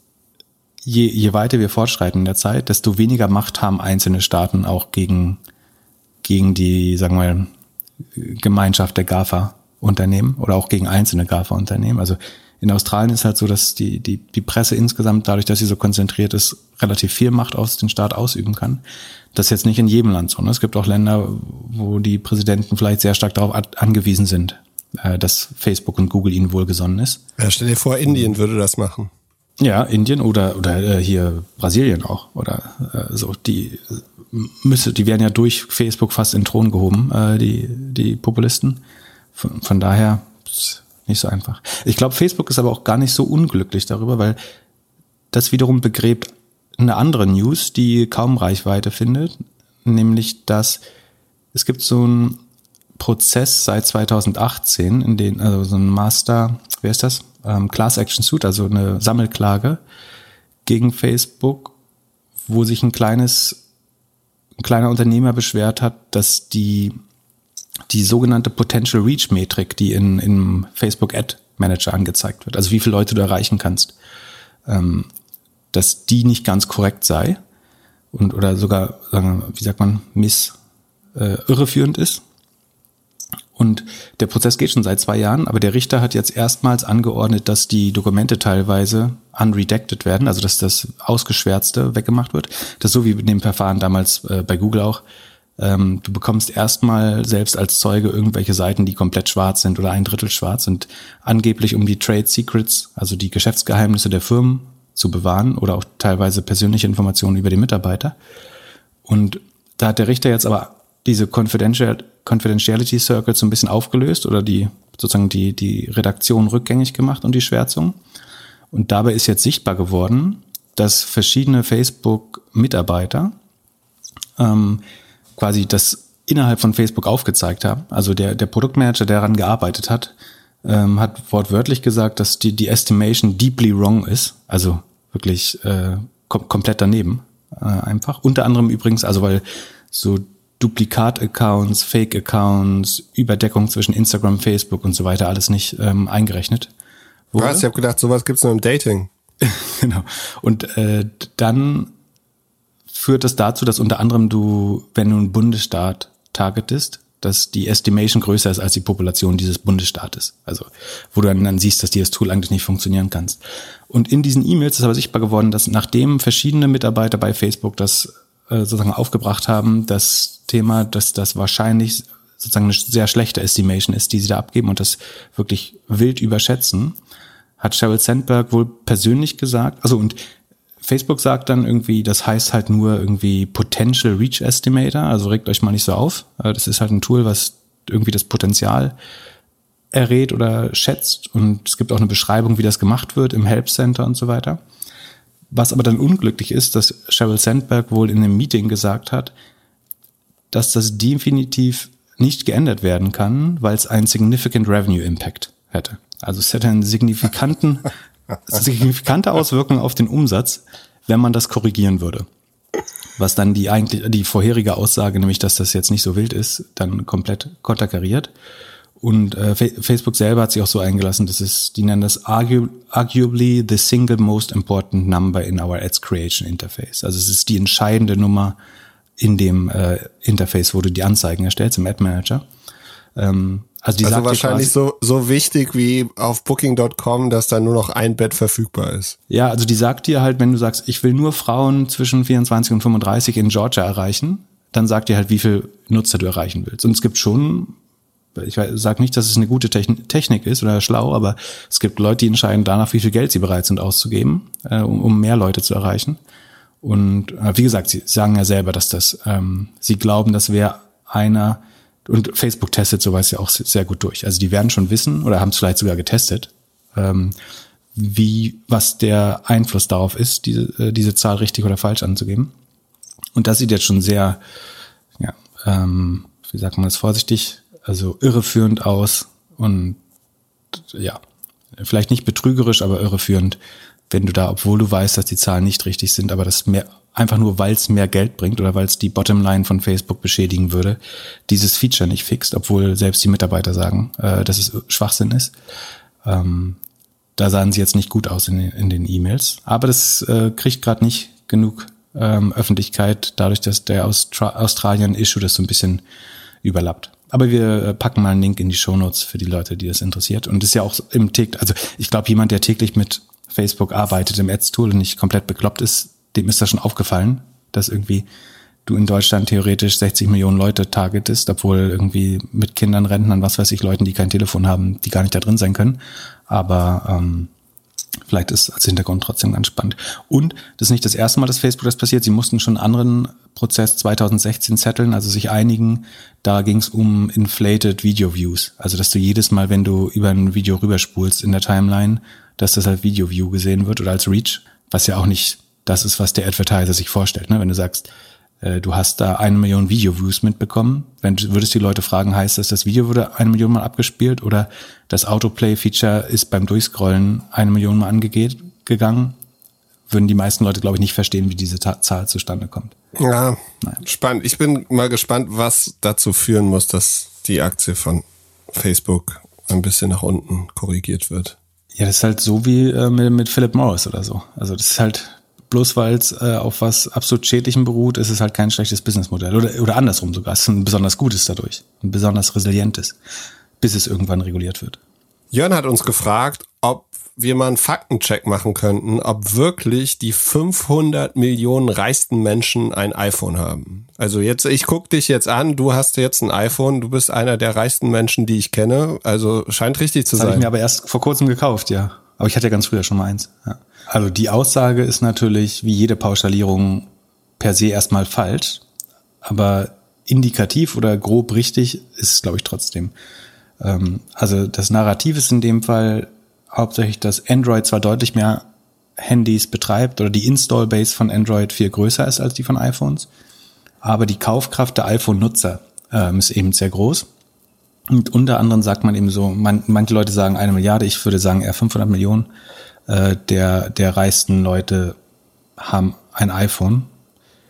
je, je weiter wir fortschreiten in der Zeit, desto weniger Macht haben einzelne Staaten auch gegen, gegen die, sagen wir Gemeinschaft der GAFA-Unternehmen oder auch gegen einzelne GAFA-Unternehmen. Also in Australien ist halt so, dass die, die, die Presse insgesamt, dadurch, dass sie so konzentriert ist, relativ viel Macht aus den Staat ausüben kann. Das ist jetzt nicht in jedem Land so. Ne? Es gibt auch Länder, wo die Präsidenten vielleicht sehr stark darauf angewiesen sind, äh, dass Facebook und Google ihnen wohlgesonnen ist. Ja, stell dir vor, Indien würde das machen. Ja, Indien oder oder äh, hier Brasilien auch oder äh, so die müsse die werden ja durch Facebook fast in den Thron gehoben äh, die die Populisten von, von daher nicht so einfach. Ich glaube, Facebook ist aber auch gar nicht so unglücklich darüber, weil das wiederum begräbt eine andere News, die kaum Reichweite findet, nämlich dass es gibt so einen Prozess seit 2018, in den, also so ein Master, wer ist das? Ähm, Class Action Suit, also eine Sammelklage gegen Facebook, wo sich ein kleines, ein kleiner Unternehmer beschwert hat, dass die die sogenannte Potential Reach Metrik, die in, in Facebook Ad Manager angezeigt wird, also wie viele Leute du erreichen kannst, ähm, dass die nicht ganz korrekt sei und oder sogar, wie sagt man, miss äh, irreführend ist. Und der Prozess geht schon seit zwei Jahren, aber der Richter hat jetzt erstmals angeordnet, dass die Dokumente teilweise unredacted werden, also dass das Ausgeschwärzte weggemacht wird. Das ist so wie in dem Verfahren damals äh, bei Google auch, ähm, du bekommst erstmal selbst als Zeuge irgendwelche Seiten, die komplett schwarz sind oder ein Drittel schwarz sind, angeblich um die Trade Secrets, also die Geschäftsgeheimnisse der Firmen zu bewahren oder auch teilweise persönliche Informationen über die Mitarbeiter. Und da hat der Richter jetzt aber diese Confidential, Confidentiality Circuits so ein bisschen aufgelöst oder die sozusagen die, die Redaktion rückgängig gemacht und die Schwärzung. Und dabei ist jetzt sichtbar geworden, dass verschiedene Facebook-Mitarbeiter ähm, quasi das innerhalb von Facebook aufgezeigt haben. Also der, der Produktmanager, der daran gearbeitet hat, ähm, hat wortwörtlich gesagt, dass die, die Estimation deeply wrong ist. Also wirklich äh, kom komplett daneben äh, einfach. Unter anderem übrigens, also weil so Duplikat-Accounts, Fake-Accounts, Überdeckung zwischen Instagram, Facebook und so weiter alles nicht ähm, eingerechnet. Wurde. Was? Ich habe gedacht, sowas gibt's nur im Dating. (laughs) genau. Und äh, dann führt das dazu, dass unter anderem du, wenn du einen Bundesstaat targetest, dass die Estimation größer ist als die Population dieses Bundesstaates. Also, wo du dann, siehst, dass dieses Tool eigentlich nicht funktionieren kannst. Und in diesen E-Mails ist aber sichtbar geworden, dass nachdem verschiedene Mitarbeiter bei Facebook das äh, sozusagen aufgebracht haben, das Thema, dass das wahrscheinlich sozusagen eine sehr schlechte Estimation ist, die sie da abgeben und das wirklich wild überschätzen, hat Sheryl Sandberg wohl persönlich gesagt, also und Facebook sagt dann irgendwie, das heißt halt nur irgendwie Potential Reach Estimator, also regt euch mal nicht so auf. Äh, das ist halt ein Tool, was irgendwie das Potenzial errät oder schätzt und es gibt auch eine Beschreibung, wie das gemacht wird im Help Center und so weiter. Was aber dann unglücklich ist, dass Sheryl Sandberg wohl in einem Meeting gesagt hat, dass das definitiv nicht geändert werden kann, weil es einen significant revenue impact hätte. Also es hätte einen signifikanten (laughs) (laughs) signifikante Auswirkungen auf den Umsatz, wenn man das korrigieren würde. Was dann die eigentlich, die vorherige Aussage, nämlich, dass das jetzt nicht so wild ist, dann komplett konterkariert. und äh, Facebook selber hat sich auch so eingelassen, das ist, die nennen das argu arguably the single most important number in our Ads Creation Interface. Also es ist die entscheidende Nummer in dem äh, Interface, wo du die Anzeigen erstellst, im Ad Manager. Ähm, also die also sagt wahrscheinlich so, so wichtig wie auf Booking.com, dass da nur noch ein Bett verfügbar ist. Ja, also die sagt dir halt, wenn du sagst, ich will nur Frauen zwischen 24 und 35 in Georgia erreichen, dann sagt dir halt, wie viel Nutzer du erreichen willst. Und es gibt schon, ich sage nicht, dass es eine gute Technik ist oder schlau, aber es gibt Leute, die entscheiden danach, wie viel Geld sie bereit sind auszugeben, äh, um, um mehr Leute zu erreichen. Und äh, wie gesagt, sie sagen ja selber, dass das, ähm, sie glauben, das wäre einer, und Facebook testet sowas ja auch sehr gut durch. Also die werden schon wissen oder haben es vielleicht sogar getestet, ähm, wie, was der Einfluss darauf ist, diese, äh, diese Zahl richtig oder falsch anzugeben. Und das sieht jetzt schon sehr, ja, ähm, wie sagt man das vorsichtig, also irreführend aus und ja, vielleicht nicht betrügerisch, aber irreführend, wenn du da, obwohl du weißt, dass die Zahlen nicht richtig sind, aber das mehr einfach nur, weil es mehr Geld bringt oder weil es die Bottomline von Facebook beschädigen würde, dieses Feature nicht fixt, obwohl selbst die Mitarbeiter sagen, äh, dass es Schwachsinn ist. Ähm, da sahen sie jetzt nicht gut aus in, in den E-Mails, aber das äh, kriegt gerade nicht genug ähm, Öffentlichkeit, dadurch, dass der Austra Australien-Issue das so ein bisschen überlappt. Aber wir äh, packen mal einen Link in die Show Notes für die Leute, die das interessiert. Und ist ja auch im täglich, also ich glaube, jemand, der täglich mit Facebook arbeitet im Ads-Tool und nicht komplett bekloppt ist, dem ist das schon aufgefallen, dass irgendwie du in Deutschland theoretisch 60 Millionen Leute targetest, obwohl irgendwie mit Kindern, Rentnern, was weiß ich, Leuten, die kein Telefon haben, die gar nicht da drin sein können. Aber ähm, Vielleicht ist als Hintergrund trotzdem ganz spannend. Und das ist nicht das erste Mal, dass Facebook das passiert. Sie mussten schon einen anderen Prozess 2016 zetteln, also sich einigen. Da ging es um inflated Video Views. Also dass du jedes Mal, wenn du über ein Video rüberspulst in der Timeline, dass das als Video View gesehen wird oder als Reach, was ja auch nicht das ist, was der Advertiser sich vorstellt. Ne? Wenn du sagst, äh, du hast da eine Million Video-Views mitbekommen. Wenn du würdest die Leute fragen, heißt das, das Video wurde eine Million Mal abgespielt oder das Autoplay-Feature ist beim Durchscrollen eine Million Mal angegangen? Würden die meisten Leute, glaube ich, nicht verstehen, wie diese Ta Zahl zustande kommt. Ja, Nein. spannend. Ich bin mal gespannt, was dazu führen muss, dass die Aktie von Facebook ein bisschen nach unten korrigiert wird. Ja, das ist halt so wie äh, mit, mit Philip Morris oder so. Also das ist halt bloß weil es äh, auf was absolut Schädlichem beruht, ist es halt kein schlechtes Businessmodell. Oder, oder andersrum sogar. Es ist ein besonders gutes dadurch. Ein besonders resilientes. Bis es irgendwann reguliert wird. Jörn hat uns gefragt, ob wir mal einen Faktencheck machen könnten, ob wirklich die 500 Millionen reichsten Menschen ein iPhone haben. Also jetzt, ich guck dich jetzt an, du hast jetzt ein iPhone, du bist einer der reichsten Menschen, die ich kenne. Also scheint richtig zu das sein. Habe ich mir aber erst vor kurzem gekauft, ja. Aber ich hatte ja ganz früher schon mal eins. Ja. Also die Aussage ist natürlich wie jede Pauschalierung per se erstmal falsch, aber indikativ oder grob richtig ist es, glaube ich, trotzdem. Ähm, also das Narrativ ist in dem Fall hauptsächlich, dass Android zwar deutlich mehr Handys betreibt oder die Install-Base von Android viel größer ist als die von iPhones, aber die Kaufkraft der iPhone-Nutzer ähm, ist eben sehr groß. Und unter anderem sagt man eben so, man, manche Leute sagen eine Milliarde, ich würde sagen eher 500 Millionen äh, der, der reichsten Leute haben ein iPhone.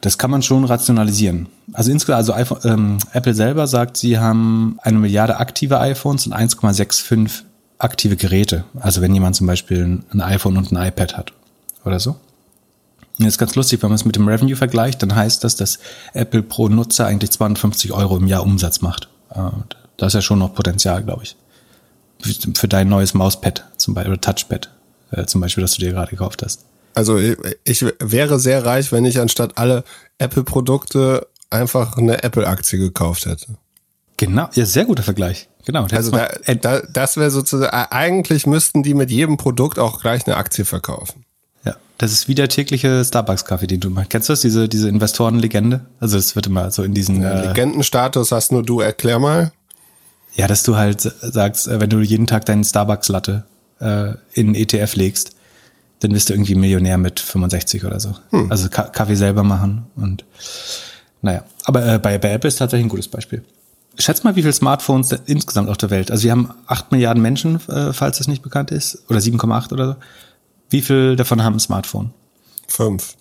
Das kann man schon rationalisieren. Also insgesamt, also iPhone, ähm, Apple selber sagt, sie haben eine Milliarde aktive iPhones und 1,65 aktive Geräte. Also wenn jemand zum Beispiel ein iPhone und ein iPad hat oder so. Und das ist ganz lustig, wenn man es mit dem Revenue vergleicht, dann heißt das, dass Apple pro Nutzer eigentlich 250 Euro im Jahr Umsatz macht. Äh, da ist ja schon noch Potenzial, glaube ich. Für dein neues Mauspad zum Beispiel oder Touchpad äh, zum Beispiel, das du dir gerade gekauft hast. Also ich wäre sehr reich, wenn ich anstatt alle Apple-Produkte einfach eine Apple-Aktie gekauft hätte. Genau, ja, sehr guter Vergleich. Genau. Also da, da, das wäre sozusagen, eigentlich müssten die mit jedem Produkt auch gleich eine Aktie verkaufen. Ja, das ist wie der tägliche Starbucks-Kaffee, den du machst. Kennst du das, diese, diese Investorenlegende? Also das wird immer so in diesen... Ja, äh, Legendenstatus hast nur du, erklär mal. Ja, dass du halt sagst, äh, wenn du jeden Tag deinen Starbucks-Latte äh, in ETF legst, dann bist du irgendwie Millionär mit 65 oder so. Hm. Also Ka Kaffee selber machen und naja. Aber äh, bei, bei Apple ist tatsächlich ein gutes Beispiel. Schätz mal, wie viele Smartphones insgesamt auf der Welt. Also wir haben 8 Milliarden Menschen, äh, falls das nicht bekannt ist, oder 7,8 oder so. Wie viel davon haben ein Smartphone? Fünf.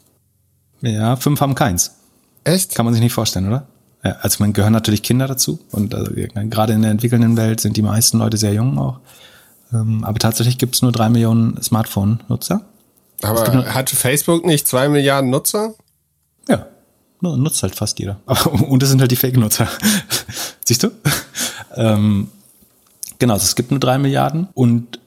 Ja, fünf haben keins. Echt? Kann man sich nicht vorstellen, oder? Ja, also man gehören natürlich Kinder dazu und also, gerade in der entwickelnden Welt sind die meisten Leute sehr jung auch. Ähm, aber tatsächlich gibt es nur drei Millionen Smartphone-Nutzer. Aber hat Facebook nicht zwei Milliarden Nutzer? Ja, nutzt halt fast jeder. (laughs) Und das sind halt die Fake-Nutzer. (laughs) Siehst du? Ähm, genau, also es gibt nur drei Milliarden und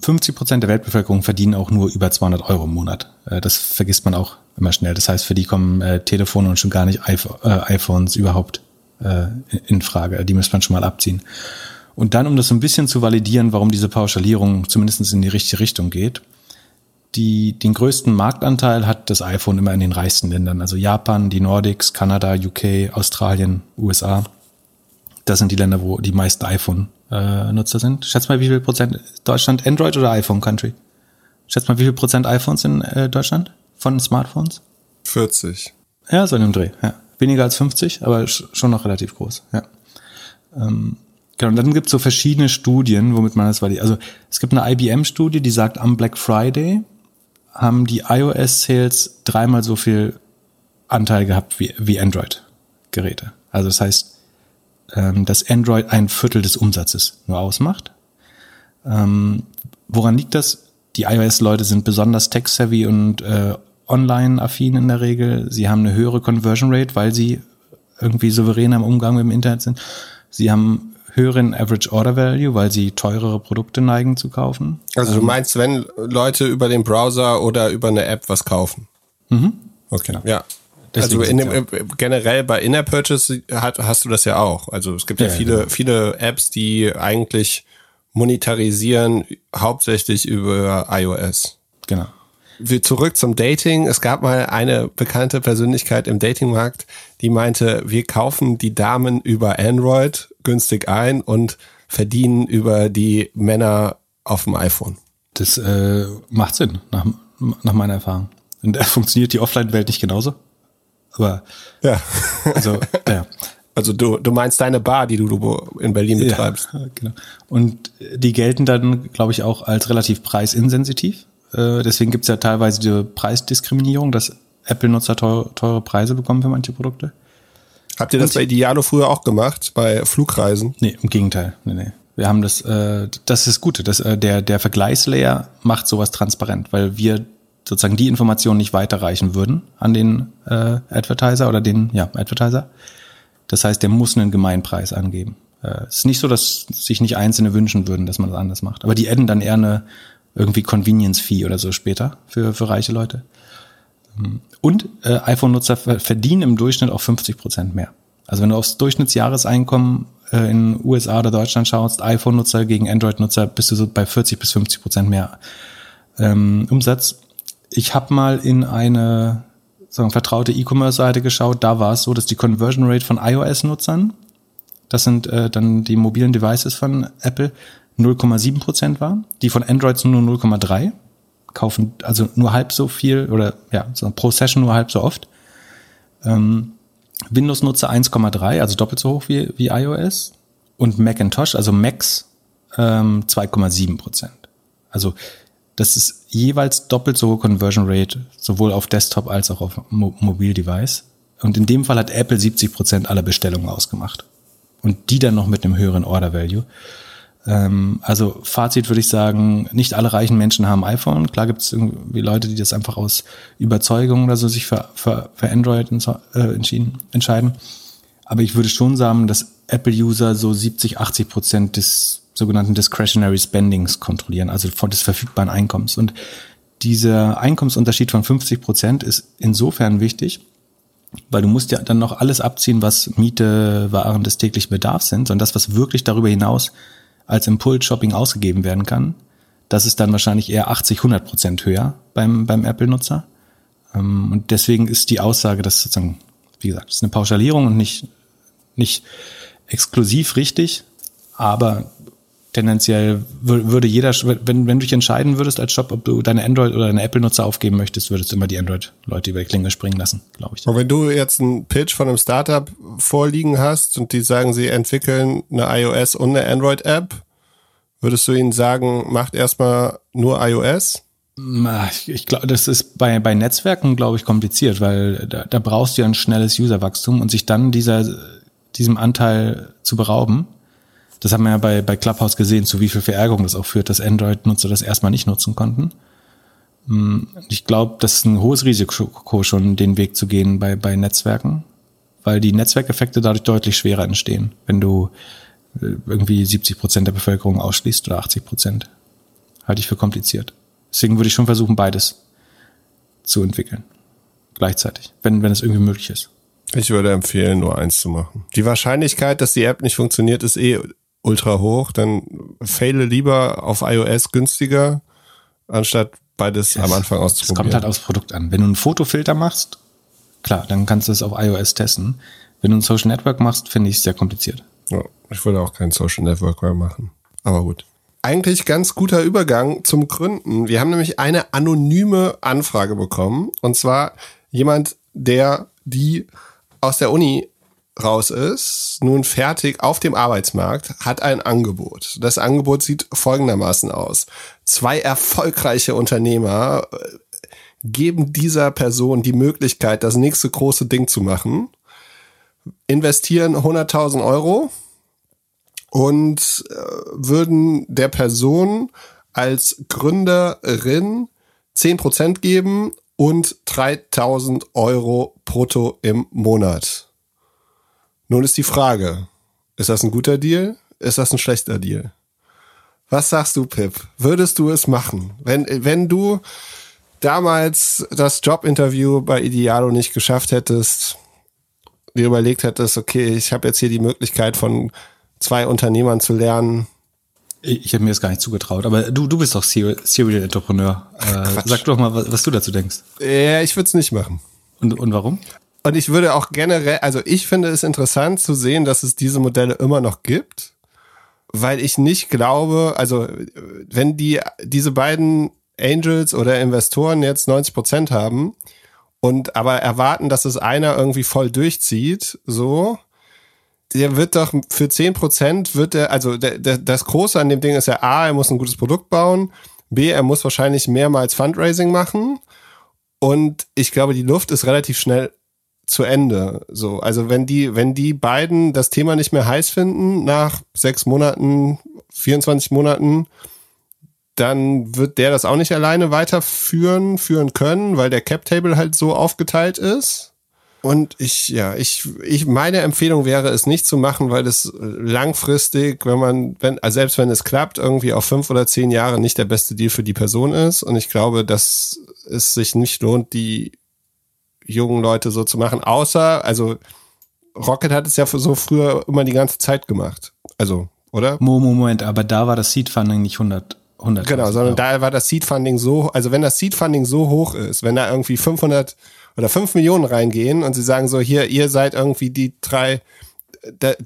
50 Prozent der Weltbevölkerung verdienen auch nur über 200 Euro im Monat. Äh, das vergisst man auch immer schnell. Das heißt, für die kommen äh, Telefone und schon gar nicht äh, iPhones überhaupt äh, in Frage. Die müsste man schon mal abziehen. Und dann, um das so ein bisschen zu validieren, warum diese Pauschalierung zumindest in die richtige Richtung geht, die, den größten Marktanteil hat das iPhone immer in den reichsten Ländern. Also Japan, die Nordics, Kanada, UK, Australien, USA. Das sind die Länder, wo die meisten iPhone-Nutzer sind. Schätz mal, wie viel Prozent Deutschland Android oder iPhone Country? Schätz mal, wie viel Prozent iPhones in äh, Deutschland von Smartphones? 40. Ja, so in dem Dreh. Ja. Weniger als 50, aber schon noch relativ groß. Ja. Ähm, genau, und dann gibt es so verschiedene Studien, womit man das validiert. Also es gibt eine IBM-Studie, die sagt, am Black Friday haben die iOS-Sales dreimal so viel Anteil gehabt wie, wie Android-Geräte. Also das heißt, ähm, dass Android ein Viertel des Umsatzes nur ausmacht. Ähm, woran liegt das? Die iOS-Leute sind besonders tech-savvy und äh, online-affin in der Regel. Sie haben eine höhere Conversion Rate, weil sie irgendwie souveräner im Umgang mit dem Internet sind. Sie haben höheren Average Order Value, weil sie teurere Produkte neigen zu kaufen. Also du ähm, meinst, wenn Leute über den Browser oder über eine App was kaufen? Mhm. Okay, genau. ja. Deswegen also in dem, ja. generell bei Inner Purchase hat, hast du das ja auch. Also es gibt ja, ja viele, genau. viele Apps, die eigentlich monetarisieren, hauptsächlich über iOS. Genau. Wir zurück zum Dating. Es gab mal eine bekannte Persönlichkeit im Datingmarkt, die meinte, wir kaufen die Damen über Android günstig ein und verdienen über die Männer auf dem iPhone. Das äh, macht Sinn, nach, nach meiner Erfahrung. Und äh, funktioniert die Offline-Welt nicht genauso? Aber ja. Also, ja. (laughs) Also du, du meinst deine Bar, die du, du in Berlin betreibst. Ja, genau. Und die gelten dann, glaube ich, auch als relativ preisinsensitiv. Äh, deswegen gibt es ja teilweise diese Preisdiskriminierung, dass Apple-Nutzer teure, teure Preise bekommen für manche Produkte. Habt ihr das bei Idealo früher auch gemacht, bei Flugreisen? Nee, im Gegenteil. Nee, nee. Wir haben das, äh, das ist das Gute. Das, äh, der, der Vergleichslayer macht sowas transparent, weil wir sozusagen die Informationen nicht weiterreichen würden an den äh, Advertiser oder den ja, Advertiser. Das heißt, der muss einen Gemeinpreis angeben. Äh, es ist nicht so, dass sich nicht Einzelne wünschen würden, dass man das anders macht. Aber die adden dann eher eine irgendwie Convenience-Fee oder so später für, für reiche Leute. Und äh, iPhone-Nutzer verdienen im Durchschnitt auch 50 Prozent mehr. Also wenn du aufs Durchschnittsjahreseinkommen äh, in USA oder Deutschland schaust, iPhone-Nutzer gegen Android-Nutzer, bist du so bei 40 bis 50 Prozent mehr ähm, Umsatz ich habe mal in eine sagen, vertraute E-Commerce-Seite geschaut, da war es so, dass die Conversion Rate von iOS-Nutzern, das sind äh, dann die mobilen Devices von Apple, 0,7 Prozent war, die von Android nur 0,3 kaufen, also nur halb so viel oder ja, so pro Session nur halb so oft. Ähm, Windows-Nutzer 1,3, also doppelt so hoch wie, wie iOS. Und Macintosh, also Macs, ähm, 2,7 Prozent. Also das ist jeweils doppelt so hohe Conversion Rate, sowohl auf Desktop als auch auf Mo Mobildevice. Und in dem Fall hat Apple 70 Prozent aller Bestellungen ausgemacht. Und die dann noch mit einem höheren Order Value. Ähm, also Fazit würde ich sagen, nicht alle reichen Menschen haben iPhone. Klar gibt es irgendwie Leute, die das einfach aus Überzeugung oder so sich für, für, für Android äh, entschieden, entscheiden. Aber ich würde schon sagen, dass Apple-User so 70, 80 Prozent des sogenannten Discretionary Spendings kontrollieren, also des verfügbaren Einkommens. Und dieser Einkommensunterschied von 50 Prozent ist insofern wichtig, weil du musst ja dann noch alles abziehen, was Miete, Waren des täglichen Bedarfs sind, und das, was wirklich darüber hinaus als Impulse-Shopping ausgegeben werden kann, das ist dann wahrscheinlich eher 80, 100 Prozent höher beim, beim Apple-Nutzer. Ähm, und deswegen ist die Aussage, dass sozusagen, wie gesagt, das ist eine Pauschalierung und nicht, nicht exklusiv richtig, aber tendenziell würde jeder, wenn, wenn du dich entscheiden würdest als Shop, ob du deine Android- oder deine Apple-Nutzer aufgeben möchtest, würdest du immer die Android-Leute über die Klinge springen lassen, glaube ich. Und wenn du jetzt einen Pitch von einem Startup vorliegen hast und die sagen, sie entwickeln eine iOS und eine Android-App, würdest du ihnen sagen, macht erstmal nur iOS? Ich, glaube, das ist bei, bei Netzwerken, glaube ich, kompliziert, weil da, da brauchst du ja ein schnelles Userwachstum und sich dann dieser, diesem Anteil zu berauben. Das haben wir ja bei, bei Clubhouse gesehen, zu wie viel Verärgerung das auch führt, dass Android-Nutzer das erstmal nicht nutzen konnten. Hm, ich glaube, das ist ein hohes Risiko schon, den Weg zu gehen bei, bei Netzwerken, weil die Netzwerkeffekte dadurch deutlich schwerer entstehen, wenn du äh, irgendwie 70 Prozent der Bevölkerung ausschließt oder 80 Prozent. Halte ich für kompliziert. Deswegen würde ich schon versuchen, beides zu entwickeln. Gleichzeitig, wenn, wenn es irgendwie möglich ist. Ich würde empfehlen, nur eins zu machen. Die Wahrscheinlichkeit, dass die App nicht funktioniert, ist eh ultra hoch. Dann faile lieber auf iOS günstiger, anstatt beides das, am Anfang auszuprobieren. Es kommt halt aufs Produkt an. Wenn du einen Fotofilter machst, klar, dann kannst du es auf iOS testen. Wenn du ein Social Network machst, finde ich es sehr kompliziert. Ja, ich würde auch kein Social Network mehr machen. Aber gut eigentlich ganz guter Übergang zum Gründen. Wir haben nämlich eine anonyme Anfrage bekommen. Und zwar jemand, der die aus der Uni raus ist, nun fertig auf dem Arbeitsmarkt, hat ein Angebot. Das Angebot sieht folgendermaßen aus. Zwei erfolgreiche Unternehmer äh, geben dieser Person die Möglichkeit, das nächste große Ding zu machen, investieren 100.000 Euro und äh, würden der Person als Gründerin 10% geben und 3000 Euro brutto im Monat. Nun ist die Frage, ist das ein guter Deal? Ist das ein schlechter Deal? Was sagst du, Pip? Würdest du es machen? Wenn, wenn du damals das Jobinterview bei Idealo nicht geschafft hättest, dir überlegt hättest, okay, ich habe jetzt hier die Möglichkeit von zwei Unternehmern zu lernen. Ich, habe mir das gar nicht zugetraut, aber du, du bist doch Serial Entrepreneur. Äh, sag doch mal, was, was, du dazu denkst. Ja, ich würde es nicht machen. Und, und warum? Und ich würde auch generell, also ich finde es interessant zu sehen, dass es diese Modelle immer noch gibt, weil ich nicht glaube, also wenn die diese beiden Angels oder Investoren jetzt 90 Prozent haben und aber erwarten, dass es einer irgendwie voll durchzieht, so, der wird doch für zehn Prozent wird er, also der, der, das Große an dem Ding ist ja A, er muss ein gutes Produkt bauen, B, er muss wahrscheinlich mehrmals Fundraising machen und ich glaube, die Luft ist relativ schnell zu Ende. So, also wenn die, wenn die beiden das Thema nicht mehr heiß finden nach sechs Monaten, 24 Monaten, dann wird der das auch nicht alleine weiterführen, führen können, weil der Cap Table halt so aufgeteilt ist. Und ich, ja, ich, ich, meine Empfehlung wäre es nicht zu machen, weil es langfristig, wenn man, wenn, also selbst wenn es klappt, irgendwie auf fünf oder zehn Jahre nicht der beste Deal für die Person ist. Und ich glaube, dass es sich nicht lohnt, die jungen Leute so zu machen, außer, also Rocket hat es ja so früher immer die ganze Zeit gemacht. Also, oder? Moment, aber da war das Seed Funding nicht 100. 100 genau, sondern da war das Seed Funding so, also wenn das Seed Funding so hoch ist, wenn da irgendwie 500 oder fünf Millionen reingehen und sie sagen so, hier, ihr seid irgendwie die drei,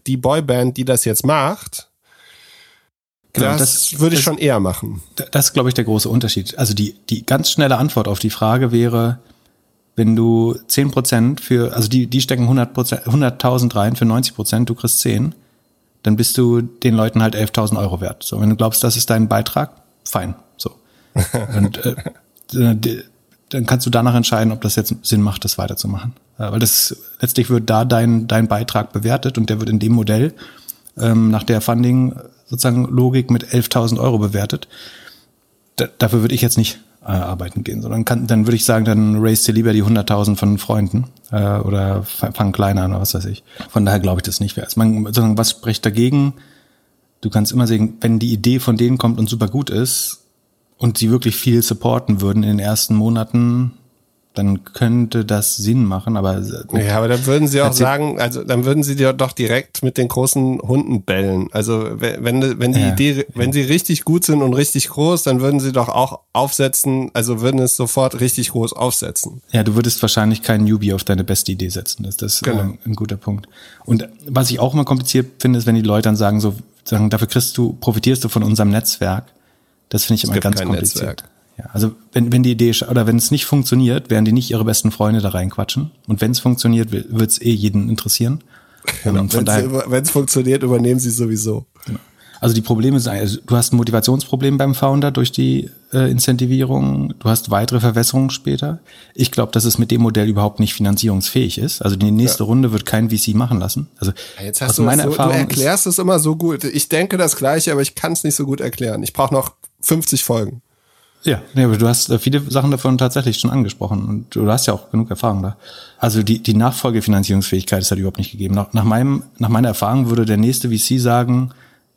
die Boyband, die das jetzt macht. Genau, das, das würde ich das, schon eher machen. Das ist, glaube ich, der große Unterschied. Also die, die ganz schnelle Antwort auf die Frage wäre, wenn du zehn Prozent für, also die, die stecken 100 100.000 rein für 90 Prozent, du kriegst zehn, dann bist du den Leuten halt 11.000 Euro wert. So, wenn du glaubst, das ist dein Beitrag, fein. So. (laughs) Und äh, dann kannst du danach entscheiden, ob das jetzt Sinn macht, das weiterzumachen. Weil das letztlich wird da dein, dein Beitrag bewertet und der wird in dem Modell ähm, nach der Funding sozusagen Logik mit 11.000 Euro bewertet. Da, dafür würde ich jetzt nicht äh, arbeiten gehen, sondern kann, dann würde ich sagen, dann raise dir lieber die 100.000 von Freunden äh, oder fang kleiner an oder was weiß ich. Von daher glaube ich das nicht wert. Man, sondern was spricht dagegen? Du kannst immer sehen, wenn die Idee von denen kommt und super gut ist, und sie wirklich viel supporten würden in den ersten Monaten, dann könnte das Sinn machen, aber ja, aber dann würden sie auch sagen, also dann würden sie dir doch direkt mit den großen Hunden bellen. Also wenn wenn die ja. Idee, wenn sie richtig gut sind und richtig groß, dann würden sie doch auch aufsetzen, also würden es sofort richtig groß aufsetzen. Ja, du würdest wahrscheinlich keinen Newbie auf deine beste Idee setzen. Das, das ist genau. ein, ein guter Punkt. Und was ich auch immer kompliziert finde, ist, wenn die Leute dann sagen so, sagen, dafür kriegst du, profitierst du von unserem Netzwerk. Das finde ich immer ganz kompliziert. Netzwerk. Ja, also wenn, wenn die Idee oder wenn es nicht funktioniert, werden die nicht ihre besten Freunde da reinquatschen. Und wenn es funktioniert, wird es eh jeden interessieren. Genau. (laughs) Wenn es funktioniert, übernehmen sie sowieso. Genau. Also die Probleme sind, also du hast ein Motivationsproblem beim Founder durch die äh, Incentivierung, du hast weitere Verwässerungen später. Ich glaube, dass es mit dem Modell überhaupt nicht finanzierungsfähig ist. Also die nächste ja. Runde wird kein VC machen lassen. Also Jetzt hast du, meine so, Erfahrung du erklärst es immer so gut. Ich denke das Gleiche, aber ich kann es nicht so gut erklären. Ich brauche noch 50 Folgen. Ja, nee, aber du hast äh, viele Sachen davon tatsächlich schon angesprochen und du hast ja auch genug Erfahrung da. Also die, die Nachfolgefinanzierungsfähigkeit ist halt überhaupt nicht gegeben. Nach, nach, meinem, nach meiner Erfahrung würde der nächste VC sagen,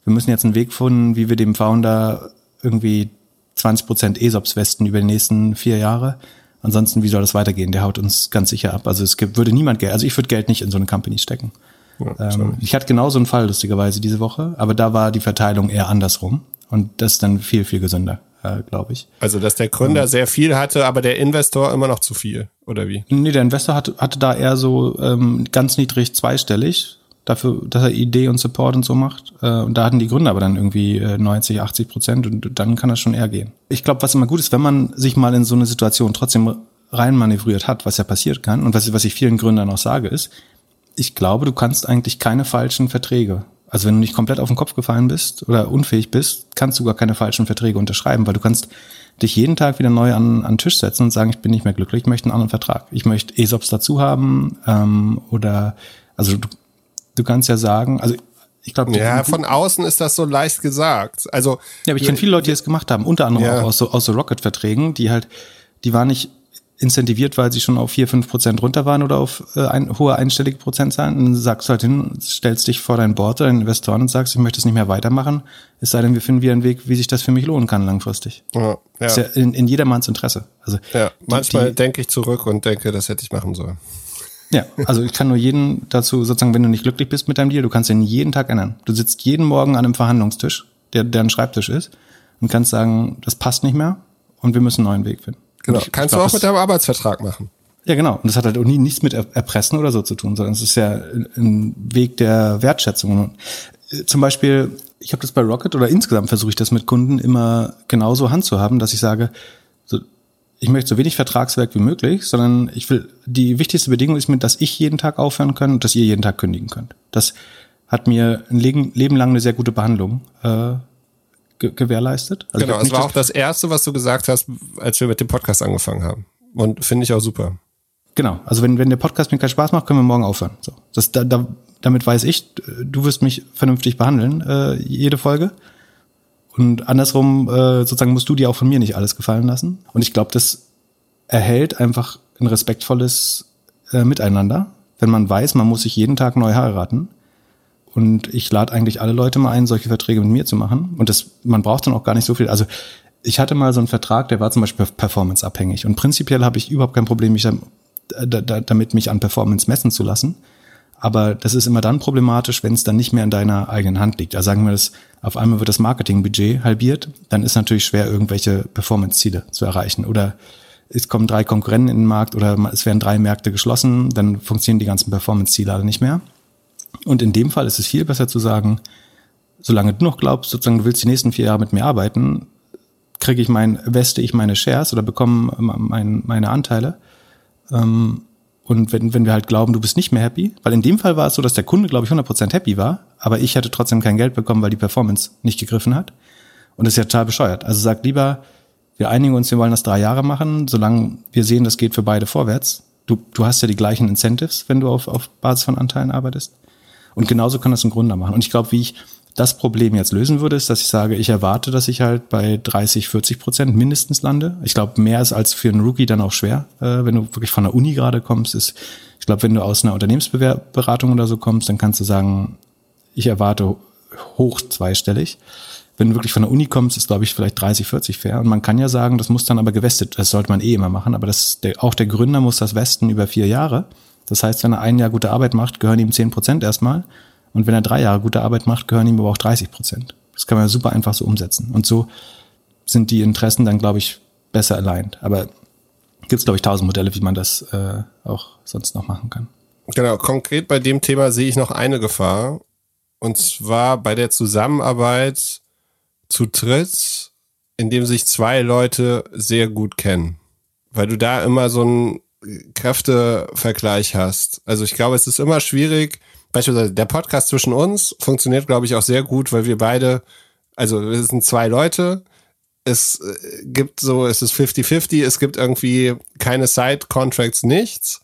wir müssen jetzt einen Weg finden, wie wir dem Founder irgendwie 20 Prozent ESOPs westen über die nächsten vier Jahre. Ansonsten, wie soll das weitergehen? Der haut uns ganz sicher ab. Also es gibt, würde niemand Geld, also ich würde Geld nicht in so eine Company stecken. Ja, ähm, ich hatte genauso einen Fall, lustigerweise, diese Woche, aber da war die Verteilung eher andersrum. Und das ist dann viel, viel gesünder, äh, glaube ich. Also, dass der Gründer ähm, sehr viel hatte, aber der Investor immer noch zu viel, oder wie? Nee, der Investor hatte, hatte da eher so ähm, ganz niedrig zweistellig, dafür, dass er Idee und Support und so macht. Äh, und da hatten die Gründer aber dann irgendwie äh, 90, 80 Prozent und dann kann das schon eher gehen. Ich glaube, was immer gut ist, wenn man sich mal in so eine Situation trotzdem reinmanövriert hat, was ja passiert kann und was, was ich vielen Gründern auch sage, ist, ich glaube, du kannst eigentlich keine falschen Verträge. Also wenn du nicht komplett auf den Kopf gefallen bist oder unfähig bist, kannst du gar keine falschen Verträge unterschreiben, weil du kannst dich jeden Tag wieder neu an, an den Tisch setzen und sagen, ich bin nicht mehr glücklich, ich möchte einen anderen Vertrag. Ich möchte ESOPs dazu haben ähm, oder also du, du kannst ja sagen, also ich glaube, ja, von außen ist das so leicht gesagt. Also ja, aber ich kenne viele Leute, die das gemacht haben, unter anderem ja. auch aus so, aus so Rocket-Verträgen, die halt, die waren nicht incentiviert, weil sie schon auf vier fünf Prozent runter waren oder auf äh, ein, hohe einstellige Prozentzahlen. Und dann sagst du halt hin, stellst dich vor dein Board oder deinen Investoren und sagst, ich möchte es nicht mehr weitermachen. Es sei denn, wir finden wieder einen Weg, wie sich das für mich lohnen kann langfristig. Ja, ja. Ist ja in, in jedermanns Interesse. Also ja, manchmal denke ich zurück und denke, das hätte ich machen sollen. Ja, also ich kann nur jeden dazu sozusagen, wenn du nicht glücklich bist mit deinem Deal, du kannst ihn jeden Tag ändern. Du sitzt jeden Morgen an einem Verhandlungstisch, der, der ein Schreibtisch ist, und kannst sagen, das passt nicht mehr und wir müssen einen neuen Weg finden. Genau. Ich, kannst ich glaub, du auch mit deinem Arbeitsvertrag machen. Ja, genau. Und das hat halt auch nie nichts mit Erpressen oder so zu tun, sondern es ist ja ein Weg der Wertschätzung. Äh, zum Beispiel, ich habe das bei Rocket oder insgesamt versuche ich das mit Kunden immer genauso handzuhaben, dass ich sage, so, ich möchte so wenig Vertragswerk wie möglich, sondern ich will, die wichtigste Bedingung ist mir, dass ich jeden Tag aufhören kann und dass ihr jeden Tag kündigen könnt. Das hat mir ein Leben, Leben lang eine sehr gute Behandlung äh, ge gewährleistet. Also genau, es war auch das Erste, was du gesagt hast, als wir mit dem Podcast angefangen haben. Und finde ich auch super. Genau, also wenn, wenn der Podcast mir keinen Spaß macht, können wir morgen aufhören. So, das, da, da, damit weiß ich, du wirst mich vernünftig behandeln, äh, jede Folge. Und andersrum, äh, sozusagen, musst du dir auch von mir nicht alles gefallen lassen. Und ich glaube, das erhält einfach ein respektvolles äh, Miteinander, wenn man weiß, man muss sich jeden Tag neu heiraten. Und ich lade eigentlich alle Leute mal ein, solche Verträge mit mir zu machen. Und das, man braucht dann auch gar nicht so viel. Also ich hatte mal so einen Vertrag, der war zum Beispiel performanceabhängig. Und prinzipiell habe ich überhaupt kein Problem, mich damit mich an Performance messen zu lassen. Aber das ist immer dann problematisch, wenn es dann nicht mehr in deiner eigenen Hand liegt. Also sagen wir das, auf einmal wird das Marketingbudget halbiert, dann ist natürlich schwer, irgendwelche Performance-Ziele zu erreichen. Oder es kommen drei Konkurrenten in den Markt oder es werden drei Märkte geschlossen, dann funktionieren die ganzen Performance-Ziele alle nicht mehr. Und in dem Fall ist es viel besser zu sagen, solange du noch glaubst, sozusagen du willst die nächsten vier Jahre mit mir arbeiten, kriege ich mein, weste ich meine Shares oder bekomme mein, meine Anteile. Ähm, und wenn, wenn wir halt glauben, du bist nicht mehr happy, weil in dem Fall war es so, dass der Kunde, glaube ich, 100% happy war, aber ich hatte trotzdem kein Geld bekommen, weil die Performance nicht gegriffen hat. Und das ist ja total bescheuert. Also sag lieber, wir einigen uns, wir wollen das drei Jahre machen, solange wir sehen, das geht für beide vorwärts. Du, du hast ja die gleichen Incentives, wenn du auf, auf Basis von Anteilen arbeitest. Und genauso kann das ein Gründer machen. Und ich glaube, wie ich das Problem jetzt lösen würde, ist, dass ich sage, ich erwarte, dass ich halt bei 30, 40 Prozent mindestens lande. Ich glaube, mehr ist als für einen Rookie dann auch schwer, äh, wenn du wirklich von der Uni gerade kommst. Ist, ich glaube, wenn du aus einer Unternehmensberatung oder so kommst, dann kannst du sagen, ich erwarte hoch zweistellig. Wenn du wirklich von der Uni kommst, ist, glaube ich, vielleicht 30, 40 fair. Und man kann ja sagen, das muss dann aber gewestet. Das sollte man eh immer machen. Aber das, der, auch der Gründer muss das westen über vier Jahre. Das heißt, wenn er ein Jahr gute Arbeit macht, gehören ihm 10 Prozent erstmal. Und wenn er drei Jahre gute Arbeit macht, gehören ihm aber auch 30 Prozent. Das kann man super einfach so umsetzen. Und so sind die Interessen dann, glaube ich, besser aligned. Aber gibt es, glaube ich, tausend Modelle, wie man das äh, auch sonst noch machen kann. Genau, konkret bei dem Thema sehe ich noch eine Gefahr. Und zwar bei der Zusammenarbeit zu dritt, in dem sich zwei Leute sehr gut kennen. Weil du da immer so einen Kräftevergleich hast. Also ich glaube, es ist immer schwierig, beispielsweise der Podcast zwischen uns funktioniert, glaube ich, auch sehr gut, weil wir beide, also wir sind zwei Leute, es äh, gibt so, es ist 50-50, es gibt irgendwie keine Side-Contracts, nichts.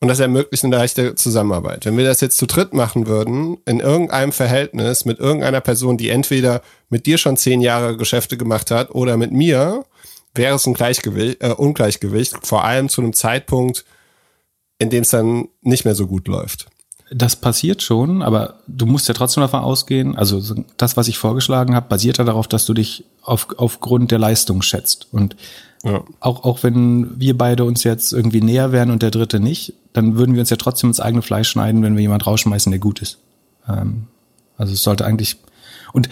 Und das ermöglicht eine leichte Zusammenarbeit. Wenn wir das jetzt zu dritt machen würden, in irgendeinem Verhältnis mit irgendeiner Person, die entweder mit dir schon zehn Jahre Geschäfte gemacht hat oder mit mir, wäre es ein Gleichgewicht, äh, Ungleichgewicht, vor allem zu einem Zeitpunkt, in dem es dann nicht mehr so gut läuft. Das passiert schon, aber du musst ja trotzdem davon ausgehen, also das, was ich vorgeschlagen habe, basiert ja darauf, dass du dich auf, aufgrund der Leistung schätzt. Und ja. auch, auch wenn wir beide uns jetzt irgendwie näher wären und der dritte nicht, dann würden wir uns ja trotzdem ins eigene Fleisch schneiden, wenn wir jemand rausschmeißen, der gut ist. Ähm, also es sollte eigentlich, und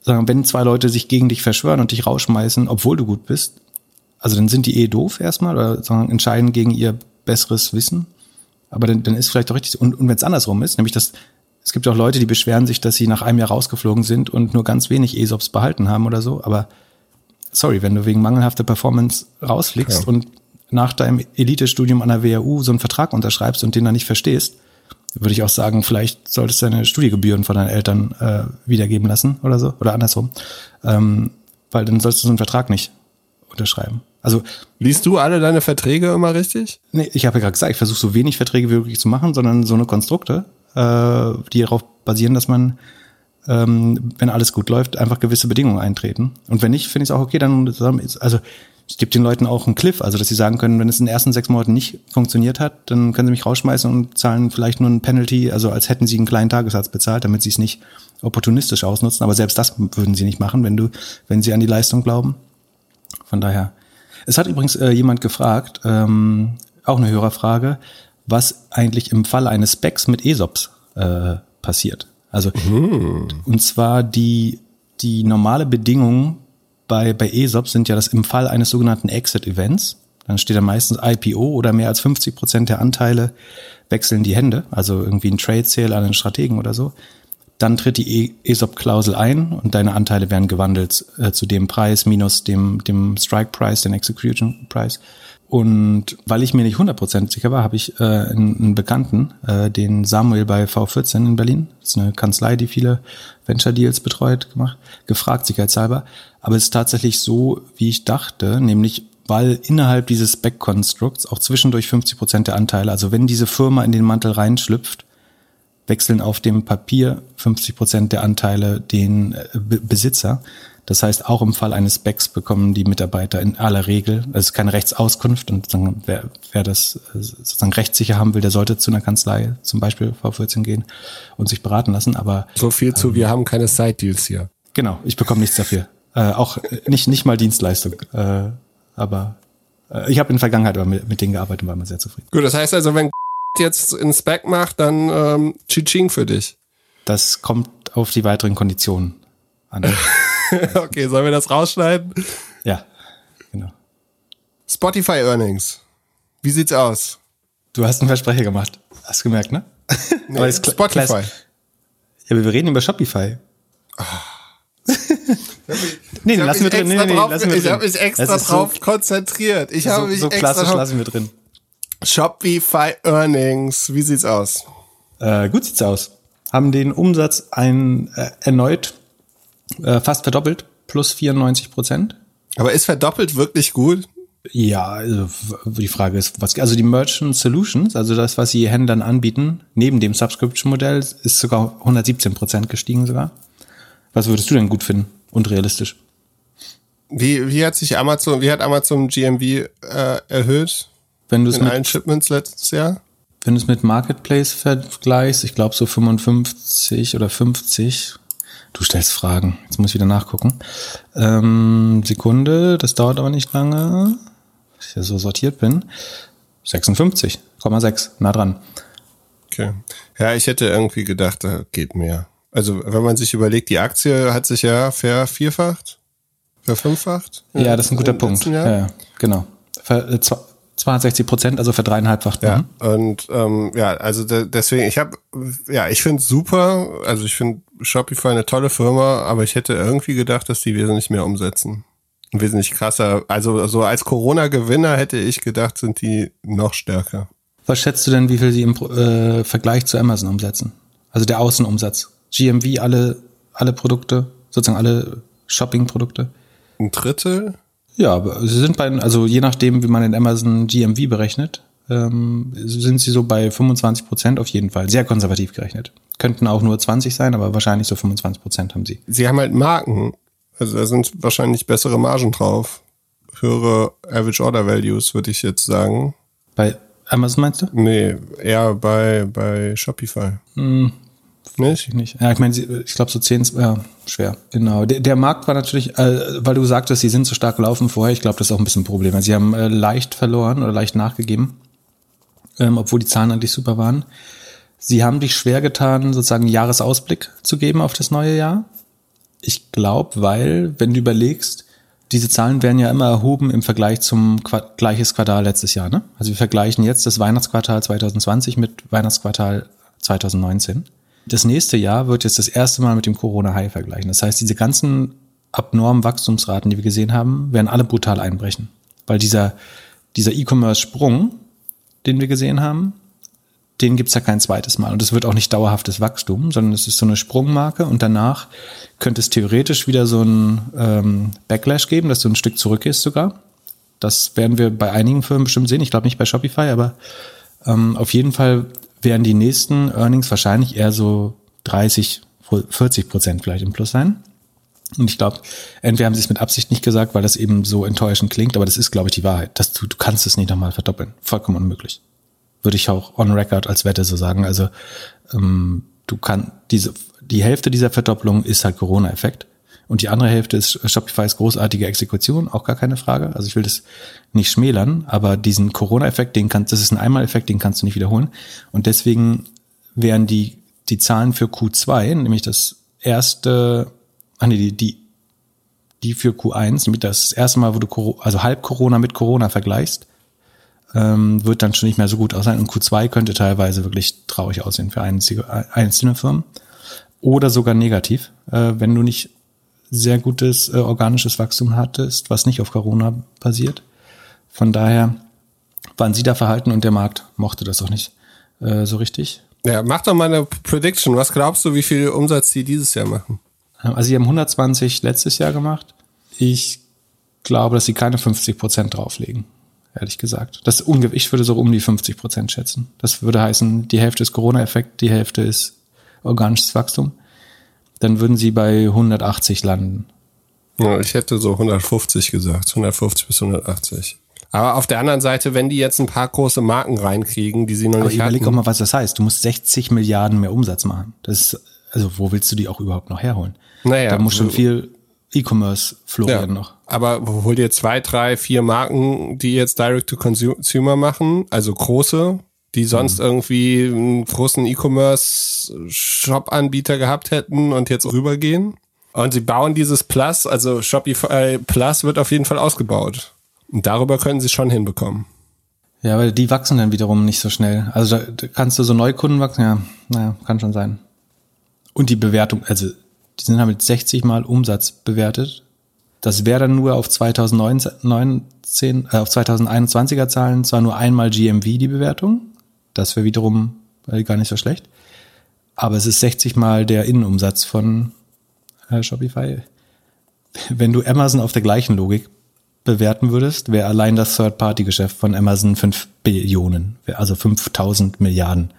sagen, wenn zwei Leute sich gegen dich verschwören und dich rausschmeißen, obwohl du gut bist, also dann sind die eh doof erstmal oder sagen, entscheiden gegen ihr besseres Wissen. Aber dann, dann ist vielleicht doch richtig. Und, und wenn es andersrum ist, nämlich dass es gibt auch Leute, die beschweren sich, dass sie nach einem Jahr rausgeflogen sind und nur ganz wenig ESOPs behalten haben oder so. Aber sorry, wenn du wegen mangelhafter Performance rausfliegst ja. und nach deinem Elite-Studium an der WHU so einen Vertrag unterschreibst und den dann nicht verstehst, würde ich auch sagen, vielleicht solltest du deine Studiegebühren von deinen Eltern äh, wiedergeben lassen oder so oder andersrum, ähm, weil dann sollst du so einen Vertrag nicht unterschreiben. Also liest du alle deine Verträge immer richtig? Nee, ich habe ja gerade gesagt, ich versuche so wenig Verträge wie möglich zu machen, sondern so eine Konstrukte, äh, die darauf basieren, dass man ähm, wenn alles gut läuft, einfach gewisse Bedingungen eintreten. Und wenn nicht, finde ich es auch okay, dann also ich gebe den Leuten auch einen Cliff, also dass sie sagen können, wenn es in den ersten sechs Monaten nicht funktioniert hat, dann können sie mich rausschmeißen und zahlen vielleicht nur ein Penalty, also als hätten sie einen kleinen Tagessatz bezahlt, damit sie es nicht opportunistisch ausnutzen. Aber selbst das würden sie nicht machen, wenn du, wenn sie an die Leistung glauben. Von daher. Es hat übrigens äh, jemand gefragt, ähm, auch eine Hörerfrage, was eigentlich im Fall eines Specs mit ESOPs äh, passiert. Also mhm. und zwar die die normale Bedingung bei, bei ESOP sind ja das im Fall eines sogenannten Exit-Events, dann steht da meistens IPO oder mehr als 50 Prozent der Anteile wechseln die Hände, also irgendwie ein Trade Sale an einen Strategen oder so. Dann tritt die ESOP-Klausel ein und deine Anteile werden gewandelt äh, zu dem Preis minus dem, dem Strike Price, den Execution Price. Und weil ich mir nicht 100% sicher war, habe ich äh, einen, Bekannten, äh, den Samuel bei V14 in Berlin, das ist eine Kanzlei, die viele Venture Deals betreut, gemacht, gefragt, sicherheitshalber. Aber es ist tatsächlich so, wie ich dachte, nämlich weil innerhalb dieses Spec-Konstrukts auch zwischendurch 50% der Anteile, also wenn diese Firma in den Mantel reinschlüpft, wechseln auf dem Papier 50% der Anteile den äh, Besitzer. Das heißt, auch im Fall eines Specs bekommen die Mitarbeiter in aller Regel, das ist keine Rechtsauskunft und wer, wer das äh, sozusagen rechtssicher haben will, der sollte zu einer Kanzlei, zum Beispiel V14 gehen und sich beraten lassen. Aber so viel zu, ähm, wir haben keine Side-Deals hier. Genau, ich bekomme nichts dafür. Äh, auch nicht, nicht mal Dienstleistung. Äh, aber äh, ich habe in der Vergangenheit aber mit, mit denen gearbeitet und war immer sehr zufrieden. Gut, das heißt also, wenn (laughs) jetzt in Spec macht, dann ähm, Chiching für dich. Das kommt auf die weiteren Konditionen an. (laughs) (laughs) okay, sollen wir das rausschneiden? Ja, genau. Spotify Earnings. Wie sieht's aus? Du hast einen Versprecher gemacht. Hast du gemerkt, ne? (laughs) Nee, Spotify. Ja, aber wir reden über Shopify. Oh. (laughs) nee, nee, lassen wir drin. Nee, nee, drauf, lassen wir ich habe mich extra drauf so, konzentriert. Ich so, habe mich so extra klassisch lassen wir drin. Shopify Earnings. Wie sieht's aus? Äh, gut sieht's aus. Haben den Umsatz ein, äh, erneut äh, fast verdoppelt, plus 94 Prozent. Aber ist verdoppelt wirklich gut? Ja, also die Frage ist, was, also die Merchant Solutions, also das, was sie Händlern anbieten, neben dem Subscription-Modell, ist sogar 117 Prozent gestiegen sogar. Was würdest du denn gut finden und realistisch? Wie, wie hat sich Amazon, wie hat Amazon GMV äh, erhöht? Wenn du es in allen Shipments letztes Jahr? Wenn du es mit Marketplace vergleichst, ich glaube so 55 oder 50. Du stellst Fragen. Jetzt muss ich wieder nachgucken. Ähm, Sekunde, das dauert aber nicht lange. Ich ja so sortiert bin. 56,6, nah dran. Okay. Ja, ich hätte irgendwie gedacht, da geht mehr. Also, wenn man sich überlegt, die Aktie hat sich ja vervierfacht, verfünffacht. Ja, das ist ein guter Punkt. Ja, ja, genau. Ver, 260 Prozent, also verdreieinhalbfacht. Ja, mhm. und ähm, ja, also de deswegen, ich habe, ja, ich finde super, also ich finde Shopify eine tolle Firma, aber ich hätte irgendwie gedacht, dass die wesentlich mehr umsetzen. Wesentlich krasser. Also so als Corona-Gewinner hätte ich gedacht, sind die noch stärker. Was schätzt du denn, wie viel sie im äh, Vergleich zu Amazon umsetzen? Also der Außenumsatz. GMV, alle, alle Produkte, sozusagen alle Shopping-Produkte. Ein Drittel? Ja, aber sie sind bei, also je nachdem, wie man in Amazon GMV berechnet, ähm, sind sie so bei 25 Prozent auf jeden Fall. Sehr konservativ gerechnet. Könnten auch nur 20 sein, aber wahrscheinlich so 25 Prozent haben sie. Sie haben halt Marken. Also da sind wahrscheinlich bessere Margen drauf. Höhere Average Order Values, würde ich jetzt sagen. Bei Amazon meinst du? Nee, eher bei, bei Shopify. Hm, Nicht? ich nicht. Ja, ich meine, ich glaube so 10, ja, schwer. Genau. Der, der Markt war natürlich, äh, weil du sagtest, sie sind so stark gelaufen vorher, ich glaube, das ist auch ein bisschen ein Problem. Also sie haben äh, leicht verloren oder leicht nachgegeben, ähm, obwohl die Zahlen eigentlich super waren. Sie haben dich schwer getan, sozusagen einen Jahresausblick zu geben auf das neue Jahr. Ich glaube, weil, wenn du überlegst, diese Zahlen werden ja immer erhoben im Vergleich zum Qua gleiches Quartal letztes Jahr. Ne? Also wir vergleichen jetzt das Weihnachtsquartal 2020 mit Weihnachtsquartal 2019. Das nächste Jahr wird jetzt das erste Mal mit dem Corona-High vergleichen. Das heißt, diese ganzen abnormen Wachstumsraten, die wir gesehen haben, werden alle brutal einbrechen. Weil dieser, E-Commerce-Sprung, den wir gesehen haben, den gibt's ja kein zweites Mal. Und es wird auch nicht dauerhaftes Wachstum, sondern es ist so eine Sprungmarke und danach könnte es theoretisch wieder so ein ähm, Backlash geben, dass du ein Stück zurückgehst sogar. Das werden wir bei einigen Firmen bestimmt sehen. Ich glaube nicht bei Shopify, aber ähm, auf jeden Fall werden die nächsten Earnings wahrscheinlich eher so 30, 40 Prozent vielleicht im Plus sein. Und ich glaube, entweder haben sie es mit Absicht nicht gesagt, weil das eben so enttäuschend klingt, aber das ist, glaube ich, die Wahrheit. Das, du, du kannst es nicht nochmal verdoppeln. Vollkommen unmöglich. Würde ich auch on record als Wette so sagen. Also ähm, du kannst diese die Hälfte dieser Verdopplung ist halt Corona-Effekt. Und die andere Hälfte ist Shopify's großartige Exekution, auch gar keine Frage. Also ich will das nicht schmälern, aber diesen Corona-Effekt, den kannst, das ist ein Einmal-Effekt, den kannst du nicht wiederholen. Und deswegen wären die, die Zahlen für Q2, nämlich das erste, ah nee, die, die, die für Q1, nämlich das erste Mal, wo du, also halb Corona mit Corona vergleichst, ähm, wird dann schon nicht mehr so gut aussehen. Und Q2 könnte teilweise wirklich traurig aussehen für einzige, einzelne Firmen. Oder sogar negativ, äh, wenn du nicht sehr gutes äh, organisches Wachstum hattest, was nicht auf Corona basiert. Von daher waren sie da verhalten und der Markt mochte das auch nicht äh, so richtig. Ja, mach doch mal eine Prediction. Was glaubst du, wie viel Umsatz die dieses Jahr machen? Also sie haben 120 letztes Jahr gemacht. Ich glaube, dass sie keine 50 Prozent drauflegen, ehrlich gesagt. Das ich würde so um die 50 Prozent schätzen. Das würde heißen, die Hälfte ist Corona-Effekt, die Hälfte ist organisches Wachstum. Dann würden sie bei 180 landen. Ja, ich hätte so 150 gesagt. 150 bis 180. Aber auf der anderen Seite, wenn die jetzt ein paar große Marken reinkriegen, die sie noch Aber nicht überleg auch hatten. mal, was das heißt. Du musst 60 Milliarden mehr Umsatz machen. Das ist, also wo willst du die auch überhaupt noch herholen? Naja, da muss schon viel E-Commerce florieren noch. Aber hol dir zwei, drei, vier Marken, die jetzt Direct-to-Consumer machen, also große, die sonst Mhm. irgendwie einen großen E-Commerce-Shop-Anbieter gehabt hätten und jetzt rübergehen. Und sie bauen dieses Plus, also Shopify Plus wird auf jeden Fall ausgebaut. Und darüber können sie schon hinbekommen. Ja, weil die wachsen dann wiederum nicht so schnell. Also da, da kannst du so Neukunden wachsen, ja, naja, kann schon sein. Und die Bewertung, also die sind damit 60 mal Umsatz bewertet. Das wäre dann nur auf 2019, äh, auf 2021er Zahlen zwar nur einmal GMV die Bewertung. Das wäre wiederum äh, gar nicht so schlecht. Aber es ist 60 mal der Innenumsatz von äh, Shopify. Wenn du Amazon auf der gleichen Logik bewerten würdest, wäre allein das Third-Party-Geschäft von Amazon 5 Billionen, also 5000 Milliarden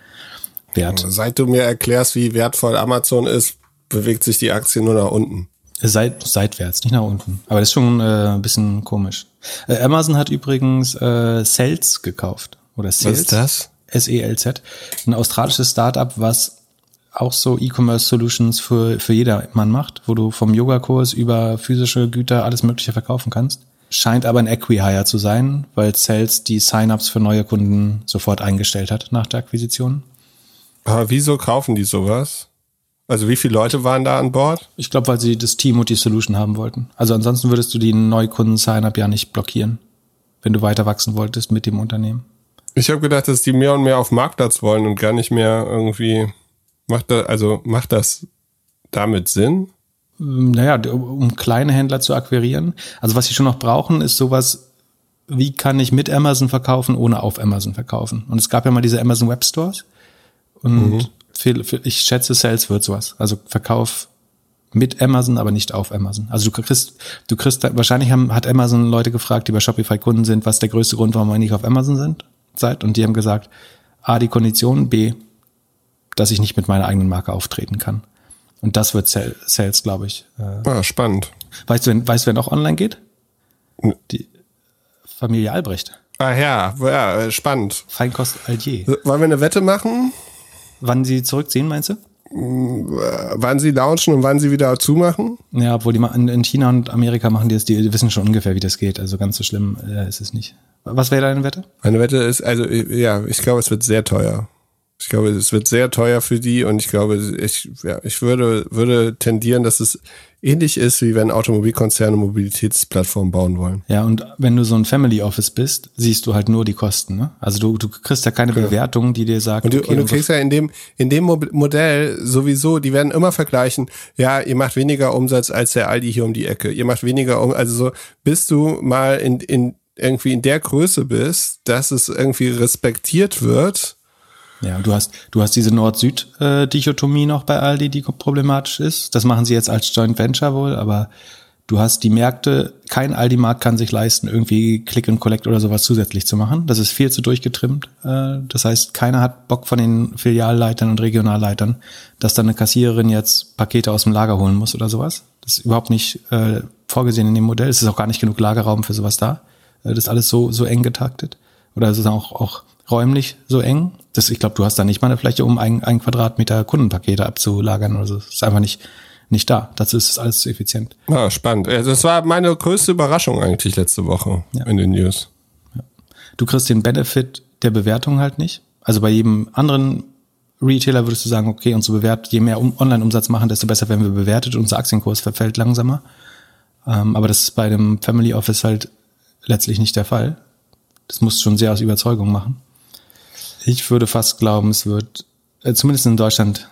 wert. Seit du mir erklärst, wie wertvoll Amazon ist, bewegt sich die Aktie nur nach unten. Seit, seitwärts, nicht nach unten. Aber das ist schon äh, ein bisschen komisch. Äh, Amazon hat übrigens äh, Sales gekauft. Oder Sales. ist das? S-E-L-Z. Ein australisches Startup, was auch so E-Commerce Solutions für, für jedermann macht, wo du vom Yogakurs über physische Güter alles Mögliche verkaufen kannst. Scheint aber ein Equihire zu sein, weil Sales die Sign-ups für neue Kunden sofort eingestellt hat nach der Akquisition. Aber wieso kaufen die sowas? Also wie viele Leute waren da an Bord? Ich glaube, weil sie das Team und die Solution haben wollten. Also ansonsten würdest du die Neukunden-Sign-up ja nicht blockieren, wenn du weiter wachsen wolltest mit dem Unternehmen. Ich habe gedacht, dass die mehr und mehr auf Marktplatz wollen und gar nicht mehr irgendwie macht das, also macht das damit Sinn? naja, um kleine Händler zu akquirieren. Also was sie schon noch brauchen, ist sowas, wie kann ich mit Amazon verkaufen, ohne auf Amazon verkaufen. Und es gab ja mal diese Amazon Web Stores. Und ich schätze, Sales wird sowas. Also Verkauf mit Amazon, aber nicht auf Amazon. Also du kriegst, du kriegst, wahrscheinlich haben, hat Amazon Leute gefragt, die bei Shopify Kunden sind, was der größte Grund, warum wir nicht auf Amazon sind, seid. Und die haben gesagt, A, die Konditionen, B, dass ich nicht mit meiner eigenen Marke auftreten kann. Und das wird Sales, glaube ich. Äh, ah, spannend. Weißt du, weißt du, wer noch online geht? Die Familie Albrecht. Ah ja, ja, spannend. Feinkost Aldier. Wollen wir eine Wette machen? Wann sie zurückziehen, meinst du? Wann sie launchen und wann sie wieder zumachen? Ja, obwohl die in China und Amerika machen die das, die wissen schon ungefähr, wie das geht. Also ganz so schlimm äh, ist es nicht. Was wäre deine Wette? Meine Wette ist, also ja, ich glaube, es wird sehr teuer. Ich glaube, es wird sehr teuer für die und ich glaube, ich, ja, ich würde, würde tendieren, dass es ähnlich ist, wie wenn Automobilkonzerne Mobilitätsplattformen bauen wollen. Ja, und wenn du so ein Family Office bist, siehst du halt nur die Kosten. Ne? Also du, du kriegst ja keine genau. Bewertung, die dir sagt. Und du, okay, und du kriegst ja in dem, in dem Modell sowieso, die werden immer vergleichen, ja, ihr macht weniger Umsatz als der Aldi hier um die Ecke. Ihr macht weniger um, also so, bis du mal in, in irgendwie in der Größe bist, dass es irgendwie respektiert wird, ja, du hast, du hast diese Nord-Süd-Dichotomie noch bei Aldi, die problematisch ist. Das machen sie jetzt als Joint Venture wohl, aber du hast die Märkte, kein Aldi-Markt kann sich leisten, irgendwie Click and Collect oder sowas zusätzlich zu machen. Das ist viel zu durchgetrimmt. Äh, das heißt, keiner hat Bock von den Filialleitern und Regionalleitern, dass dann eine Kassiererin jetzt Pakete aus dem Lager holen muss oder sowas. Das ist überhaupt nicht äh, vorgesehen in dem Modell. Es ist auch gar nicht genug Lagerraum für sowas da. Äh, das ist alles so, so eng getaktet. Oder es ist auch, auch räumlich so eng. Das, ich glaube, du hast da nicht mal eine Fläche, um ein, ein Quadratmeter Kundenpakete abzulagern oder so. Das ist einfach nicht, nicht da. Dazu ist es alles zu effizient. Ah, spannend. Also das war meine größte Überraschung eigentlich letzte Woche ja. in den News. Ja. Du kriegst den Benefit der Bewertung halt nicht. Also bei jedem anderen Retailer würdest du sagen, okay, unsere Bewert, je mehr Online-Umsatz machen, desto besser werden wir bewertet, unser Aktienkurs verfällt langsamer. Ähm, aber das ist bei dem Family Office halt letztlich nicht der Fall. Das musst du schon sehr aus Überzeugung machen. Ich würde fast glauben, es wird, äh, zumindest in Deutschland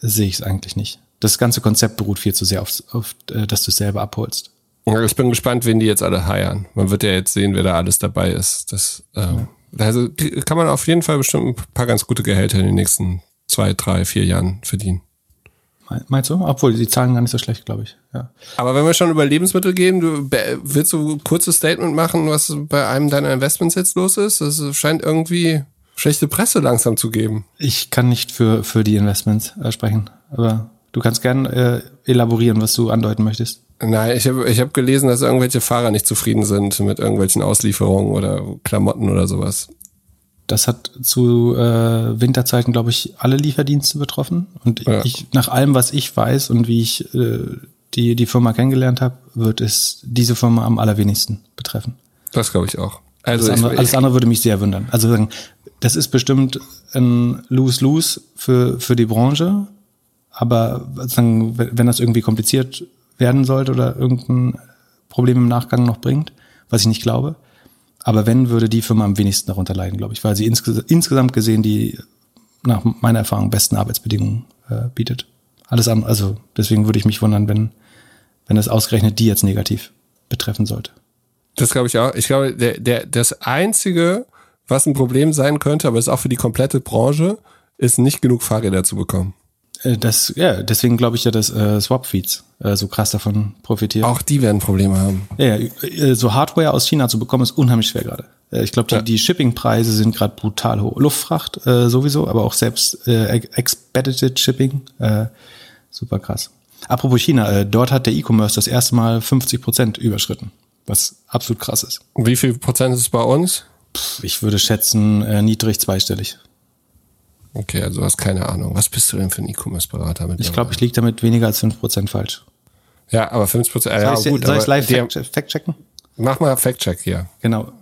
sehe ich es eigentlich nicht. Das ganze Konzept beruht viel zu sehr auf, auf äh, dass du es selber abholst. Ich bin gespannt, wen die jetzt alle heiern. Man wird ja jetzt sehen, wer da alles dabei ist. Das, äh, also kann man auf jeden Fall bestimmt ein paar ganz gute Gehälter in den nächsten zwei, drei, vier Jahren verdienen. Meinst du? Obwohl, die zahlen gar nicht so schlecht, glaube ich. Ja. Aber wenn wir schon über Lebensmittel gehen, du willst du ein kurzes Statement machen, was bei einem deiner Investments jetzt los ist? Das scheint irgendwie schlechte Presse langsam zu geben. Ich kann nicht für, für die Investments äh, sprechen, aber du kannst gern äh, elaborieren, was du andeuten möchtest. Nein, ich habe ich hab gelesen, dass irgendwelche Fahrer nicht zufrieden sind mit irgendwelchen Auslieferungen oder Klamotten oder sowas. Das hat zu äh, Winterzeiten, glaube ich, alle Lieferdienste betroffen. Und ja. ich, nach allem, was ich weiß und wie ich äh, die, die Firma kennengelernt habe, wird es diese Firma am allerwenigsten betreffen. Das glaube ich auch. Also alles, andere, alles andere würde mich sehr wundern. Also das ist bestimmt ein Lose-Lose für, für die Branche. Aber wenn das irgendwie kompliziert werden sollte oder irgendein Problem im Nachgang noch bringt, was ich nicht glaube. Aber wenn, würde die Firma am wenigsten darunter leiden, glaube ich, weil sie insges insgesamt gesehen die nach meiner Erfahrung besten Arbeitsbedingungen äh, bietet. Alles andere, also deswegen würde ich mich wundern, wenn, wenn es ausgerechnet die jetzt negativ betreffen sollte. Das glaube ich auch. Ich glaube, der, der, das einzige, was ein Problem sein könnte, aber ist auch für die komplette Branche, ist nicht genug Fahrräder zu bekommen. Äh, das, ja, deswegen glaube ich ja, dass äh, Swap-Feeds äh, so krass davon profitieren. Auch die werden Probleme haben. Ja, äh, so Hardware aus China zu bekommen, ist unheimlich schwer gerade. Äh, ich glaube, die, ja. die Shipping-Preise sind gerade brutal hoch. Luftfracht äh, sowieso, aber auch selbst äh, Expedited Shipping, äh, super krass. Apropos China, äh, dort hat der E-Commerce das erste Mal 50 Prozent überschritten, was absolut krass ist. Wie viel Prozent ist es bei uns? Ich würde schätzen, äh, niedrig zweistellig. Okay, also du hast keine Ahnung. Was bist du denn für ein E-Commerce-Berater mit? Ich glaube, ich liege damit weniger als 5% falsch. Ja, aber 5%, äh, ja, soll gut. Soll ich live fact-checken? Mach mal Fact-Check hier. Genau.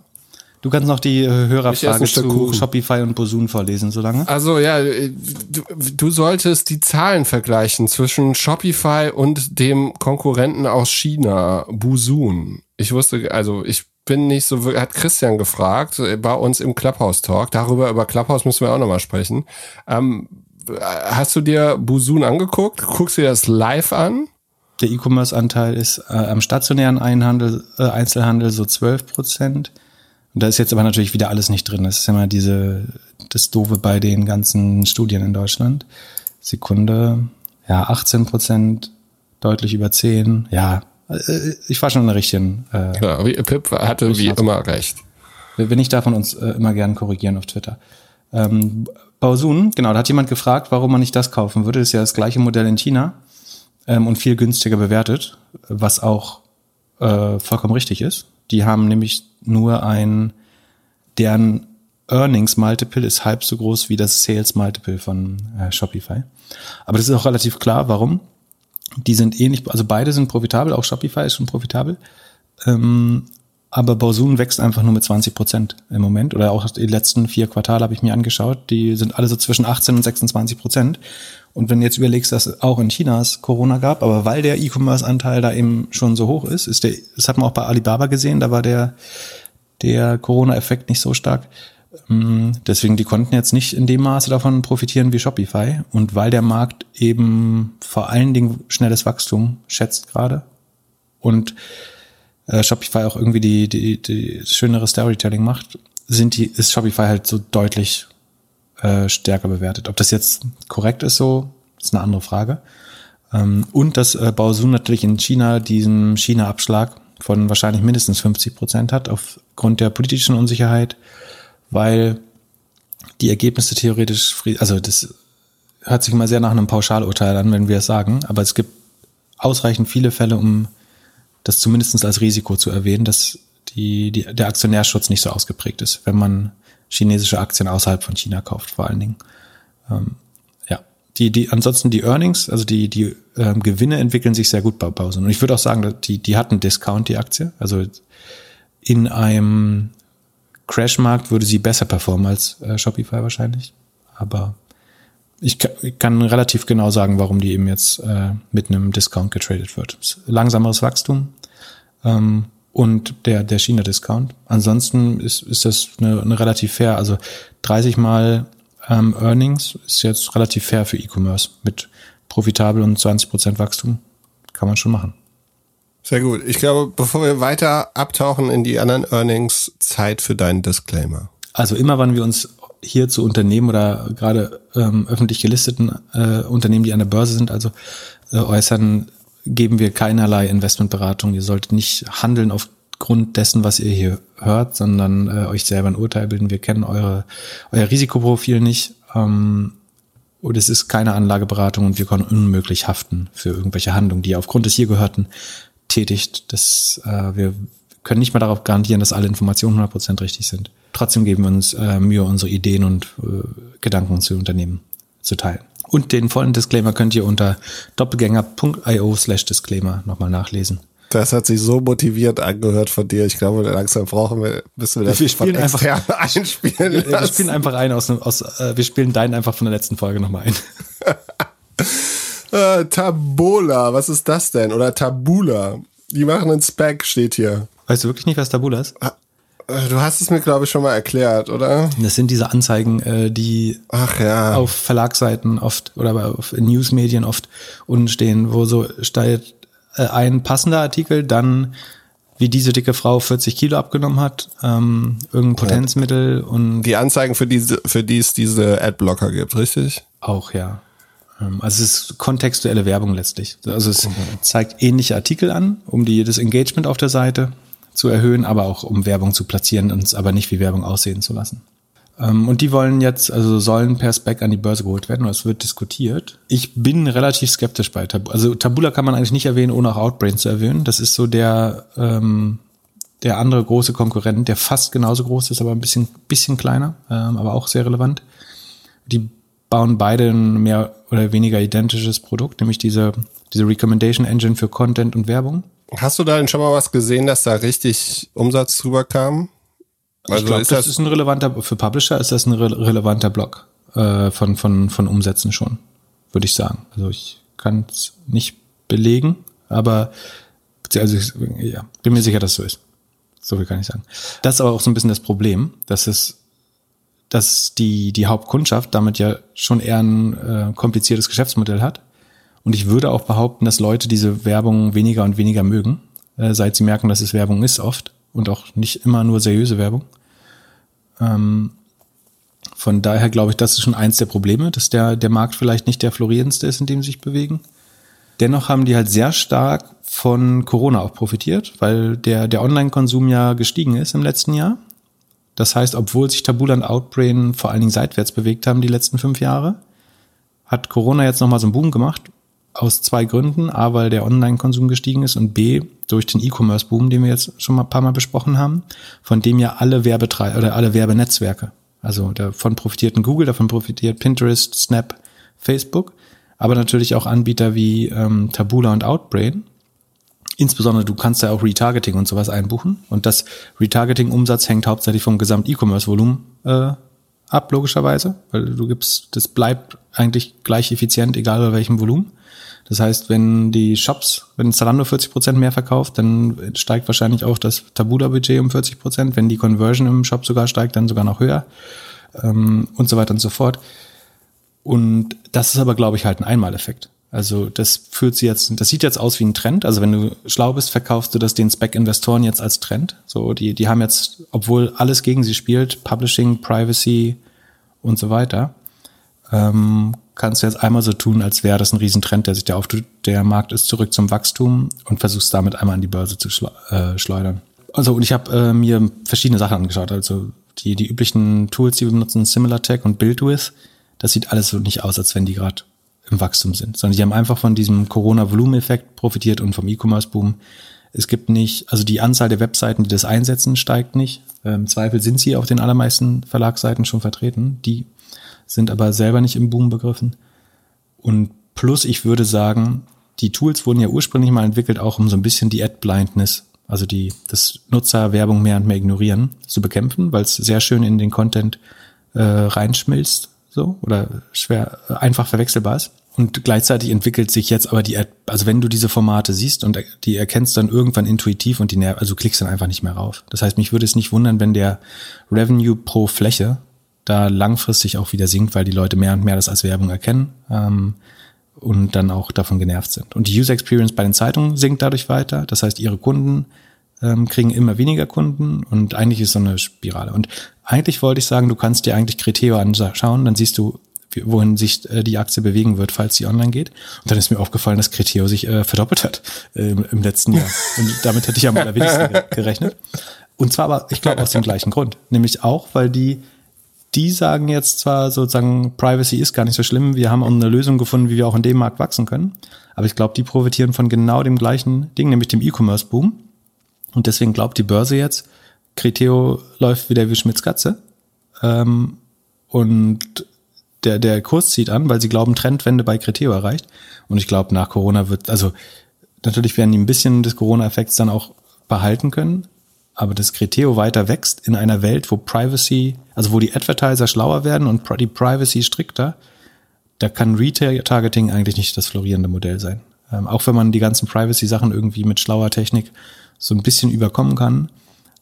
Du kannst noch die äh, Hörerfrage zu Kuchen. Shopify und Bosun vorlesen, solange. Also ja, äh, du, du solltest die Zahlen vergleichen zwischen Shopify und dem Konkurrenten aus China, Bosun. Ich wusste, also ich bin nicht so, hat Christian gefragt, äh, bei uns im Clubhouse Talk. Darüber, über Clubhouse müssen wir auch nochmal sprechen. Ähm, hast du dir Busun angeguckt? Guckst du dir das live an? Der E-Commerce-Anteil ist äh, am stationären Einhandel, äh, Einzelhandel so 12 Prozent. Und da ist jetzt aber natürlich wieder alles nicht drin. Das ist immer diese, das Doofe bei den ganzen Studien in Deutschland. Sekunde, ja, 18 Prozent, deutlich über 10, ja, äh, ich war schon in der richtigen. Äh, ja, Pip hatte wie immer recht. Wenn ich davon uns äh, immer gern korrigieren auf Twitter. Ähm, Baosun, genau, da hat jemand gefragt, warum man nicht das kaufen würde. Das ist ja das gleiche Modell in China ähm, und viel günstiger bewertet, was auch äh, vollkommen richtig ist. Die haben nämlich nur ein, deren Earnings Multiple ist halb so groß wie das Sales Multiple von äh, Shopify. Aber das ist auch relativ klar, warum. Die sind ähnlich, also beide sind profitabel, auch Shopify ist schon profitabel. Ähm, aber Baosun wächst einfach nur mit 20 Prozent im Moment. Oder auch die letzten vier Quartale habe ich mir angeschaut. Die sind alle so zwischen 18 und 26 Prozent. Und wenn du jetzt überlegst, dass es auch in China es Corona gab, aber weil der E-Commerce-Anteil da eben schon so hoch ist, ist der, das hat man auch bei Alibaba gesehen, da war der, der Corona-Effekt nicht so stark. Ähm, deswegen, die konnten jetzt nicht in dem Maße davon profitieren wie Shopify. Und weil der Markt eben vor allen Dingen schnelles Wachstum schätzt gerade und äh, Shopify auch irgendwie die, die, die schönere Storytelling macht, sind die, ist Shopify halt so deutlich äh, stärker bewertet. Ob das jetzt korrekt ist so, ist eine andere Frage. Ähm, und dass äh, Baosun natürlich in China diesen China-Abschlag von wahrscheinlich mindestens 50 Prozent hat, aufgrund der politischen Unsicherheit, weil die Ergebnisse theoretisch, also das hört sich immer sehr nach einem Pauschalurteil an, wenn wir es sagen, aber es gibt ausreichend viele Fälle, um das zumindest als Risiko zu erwähnen, dass die, die, der Aktionärschutz nicht so ausgeprägt ist, wenn man chinesische Aktien außerhalb von China kauft, vor allen Dingen. Ähm, ja, die, die, ansonsten die Earnings, also die, die ähm, Gewinne entwickeln sich sehr gut bei Bausen. Und ich würde auch sagen, die, die hatten Discount, die Aktie. Also in einem Crash-Markt würde sie besser performen als äh, Shopify wahrscheinlich. Aber ich kann, ich kann relativ genau sagen, warum die eben jetzt äh, mit einem Discount getradet wird. Langsameres Wachstum ähm, und der, der China-Discount. Ansonsten ist, ist das eine, eine relativ fair, also 30 mal ähm, Earnings ist jetzt relativ fair für E-Commerce mit profitabel und 20 Prozent Wachstum. Kann man schon machen. Sehr gut. Ich glaube, bevor wir weiter abtauchen in die anderen Earnings, Zeit für deinen Disclaimer. Also immer, wann wir uns hier zu Unternehmen oder gerade ähm, öffentlich gelisteten äh, Unternehmen, die an der Börse sind, also äh, äußern, geben wir keinerlei Investmentberatung. Ihr solltet nicht handeln aufgrund dessen, was ihr hier hört, sondern äh, euch selber ein Urteil bilden. Wir kennen eure, euer Risikoprofil nicht. Ähm, und es ist keine Anlageberatung und wir können unmöglich haften für irgendwelche Handlungen, die ihr aufgrund des hier Gehörten tätigt. Das, äh, wir können nicht mal darauf garantieren, dass alle Informationen 100% richtig sind. Trotzdem geben wir uns äh, Mühe, unsere Ideen und äh, Gedanken zu Unternehmen zu teilen. Und den vollen Disclaimer könnt ihr unter doppelgänger.io slash Disclaimer nochmal nachlesen. Das hat sich so motiviert angehört von dir. Ich glaube, langsam brauchen wir, müssen wir das wir spielen einfach (laughs) einspielen. Wir, wir spielen einfach ein aus, aus äh, wir spielen deinen einfach von der letzten Folge nochmal ein. (laughs) äh, Tabula, was ist das denn? Oder Tabula? Die machen einen Spec, steht hier. Weißt du wirklich nicht, was Tabula ist? Äh, du hast es mir, glaube ich, schon mal erklärt, oder? Das sind diese Anzeigen, äh, die ja. auf Verlagsseiten oft oder auf Newsmedien oft unten stehen, wo so steht äh, ein passender Artikel, dann wie diese dicke Frau 40 Kilo abgenommen hat, ähm, irgendein Potenzmittel und die Anzeigen für diese, für die es diese Adblocker gibt, richtig? Auch ja. Ähm, also es ist kontextuelle Werbung letztlich. Also es zeigt ähnliche Artikel an, um die das Engagement auf der Seite zu erhöhen, aber auch um Werbung zu platzieren und es aber nicht wie Werbung aussehen zu lassen. Ähm, und die wollen jetzt, also sollen per Spec an die Börse geholt werden es wird diskutiert. Ich bin relativ skeptisch bei Tabula. Also Tabula kann man eigentlich nicht erwähnen, ohne auch Outbrain zu erwähnen. Das ist so der, ähm, der andere große Konkurrent, der fast genauso groß ist, aber ein bisschen, bisschen kleiner, ähm, aber auch sehr relevant. Die bauen beide ein mehr oder weniger identisches Produkt, nämlich diese, diese Recommendation Engine für Content und Werbung. Hast du da denn schon mal was gesehen, dass da richtig Umsatz drüber kam? Also ich glaube, das, das ist ein relevanter, für Publisher ist das ein re relevanter Block äh, von, von, von Umsätzen schon, würde ich sagen. Also ich kann es nicht belegen, aber also ich, ja, bin mir sicher, dass es so ist. So viel kann ich sagen. Das ist aber auch so ein bisschen das Problem, dass es, dass die, die Hauptkundschaft damit ja schon eher ein äh, kompliziertes Geschäftsmodell hat und ich würde auch behaupten, dass Leute diese Werbung weniger und weniger mögen, äh, seit sie merken, dass es Werbung ist oft und auch nicht immer nur seriöse Werbung. Ähm, Von daher glaube ich, das ist schon eins der Probleme, dass der, der Markt vielleicht nicht der florierendste ist, in dem sie sich bewegen. Dennoch haben die halt sehr stark von Corona auch profitiert, weil der, der Online-Konsum ja gestiegen ist im letzten Jahr. Das heißt, obwohl sich Tabula und Outbrain vor allen Dingen seitwärts bewegt haben die letzten fünf Jahre, hat Corona jetzt nochmal so einen Boom gemacht. Aus zwei Gründen. A, weil der Online-Konsum gestiegen ist und B, durch den E-Commerce-Boom, den wir jetzt schon mal ein paar Mal besprochen haben, von dem ja alle Werbetreibende oder alle Werbenetzwerke, also davon profitierten Google, davon profitiert Pinterest, Snap, Facebook, aber natürlich auch Anbieter wie ähm, Tabula und Outbrain, Insbesondere du kannst ja auch Retargeting und sowas einbuchen. Und das Retargeting-Umsatz hängt hauptsächlich vom Gesamt-E-Commerce-Volumen äh, ab, logischerweise. Weil du gibst, das bleibt eigentlich gleich effizient, egal bei welchem Volumen. Das heißt, wenn die Shops, wenn Zalando 40 Prozent mehr verkauft, dann steigt wahrscheinlich auch das Tabula-Budget um 40%. Prozent. Wenn die Conversion im Shop sogar steigt, dann sogar noch höher. Ähm, und so weiter und so fort. Und das ist aber, glaube ich, halt ein Einmaleffekt. Also das führt sie jetzt, das sieht jetzt aus wie ein Trend. Also wenn du schlau bist, verkaufst du das den Spec-Investoren jetzt als Trend. So, die, die haben jetzt, obwohl alles gegen sie spielt, Publishing, Privacy und so weiter, ähm, kannst du jetzt einmal so tun, als wäre das ein Riesentrend, der sich da auftut. Der Markt ist zurück zum Wachstum und versuchst damit einmal an die Börse zu äh, schleudern. Also und ich habe äh, mir verschiedene Sachen angeschaut. Also die, die üblichen Tools, die wir benutzen, SimilarTech und BuildWith, das sieht alles so nicht aus, als wenn die gerade im Wachstum sind, sondern die haben einfach von diesem Corona-Volumeneffekt profitiert und vom E-Commerce-Boom. Es gibt nicht, also die Anzahl der Webseiten, die das einsetzen, steigt nicht. Ähm, Im Zweifel sind sie auf den allermeisten Verlagsseiten schon vertreten. Die sind aber selber nicht im Boom begriffen. Und plus, ich würde sagen, die Tools wurden ja ursprünglich mal entwickelt, auch um so ein bisschen die Ad-Blindness, also die, das Nutzerwerbung mehr und mehr ignorieren, zu bekämpfen, weil es sehr schön in den Content äh, reinschmilzt so oder schwer einfach verwechselbar ist. Und gleichzeitig entwickelt sich jetzt aber die, also wenn du diese Formate siehst und die erkennst dann irgendwann intuitiv und die Nerv, also klickst dann einfach nicht mehr rauf. Das heißt, mich würde es nicht wundern, wenn der Revenue pro Fläche da langfristig auch wieder sinkt, weil die Leute mehr und mehr das als Werbung erkennen ähm, und dann auch davon genervt sind. Und die User Experience bei den Zeitungen sinkt dadurch weiter. Das heißt, ihre Kunden ähm, kriegen immer weniger Kunden und eigentlich ist so eine Spirale. Und eigentlich wollte ich sagen, du kannst dir eigentlich Kriteo anschauen, dann siehst du, wohin sich äh, die Aktie bewegen wird, falls sie online geht. Und dann ist mir aufgefallen, dass Kriteo sich äh, verdoppelt hat äh, im letzten Jahr. (laughs) Und damit hätte ich am allerwenigsten gerechnet. Und zwar aber, ich glaube, aus dem gleichen Grund. Nämlich auch, weil die, die sagen jetzt zwar sozusagen, Privacy ist gar nicht so schlimm, wir haben eine Lösung gefunden, wie wir auch in dem Markt wachsen können. Aber ich glaube, die profitieren von genau dem gleichen Ding, nämlich dem E-Commerce-Boom. Und deswegen glaubt die Börse jetzt, Criteo läuft wieder wie Schmitz Katze. Ähm, und der, der Kurs zieht an, weil sie glauben, Trendwende bei Criteo erreicht. Und ich glaube, nach Corona wird, also natürlich werden die ein bisschen des Corona-Effekts dann auch behalten können. Aber das Criteo weiter wächst in einer Welt, wo Privacy, also wo die Advertiser schlauer werden und die Privacy strikter, da kann Retail-Targeting eigentlich nicht das florierende Modell sein. Ähm, auch wenn man die ganzen Privacy-Sachen irgendwie mit schlauer Technik so ein bisschen überkommen kann.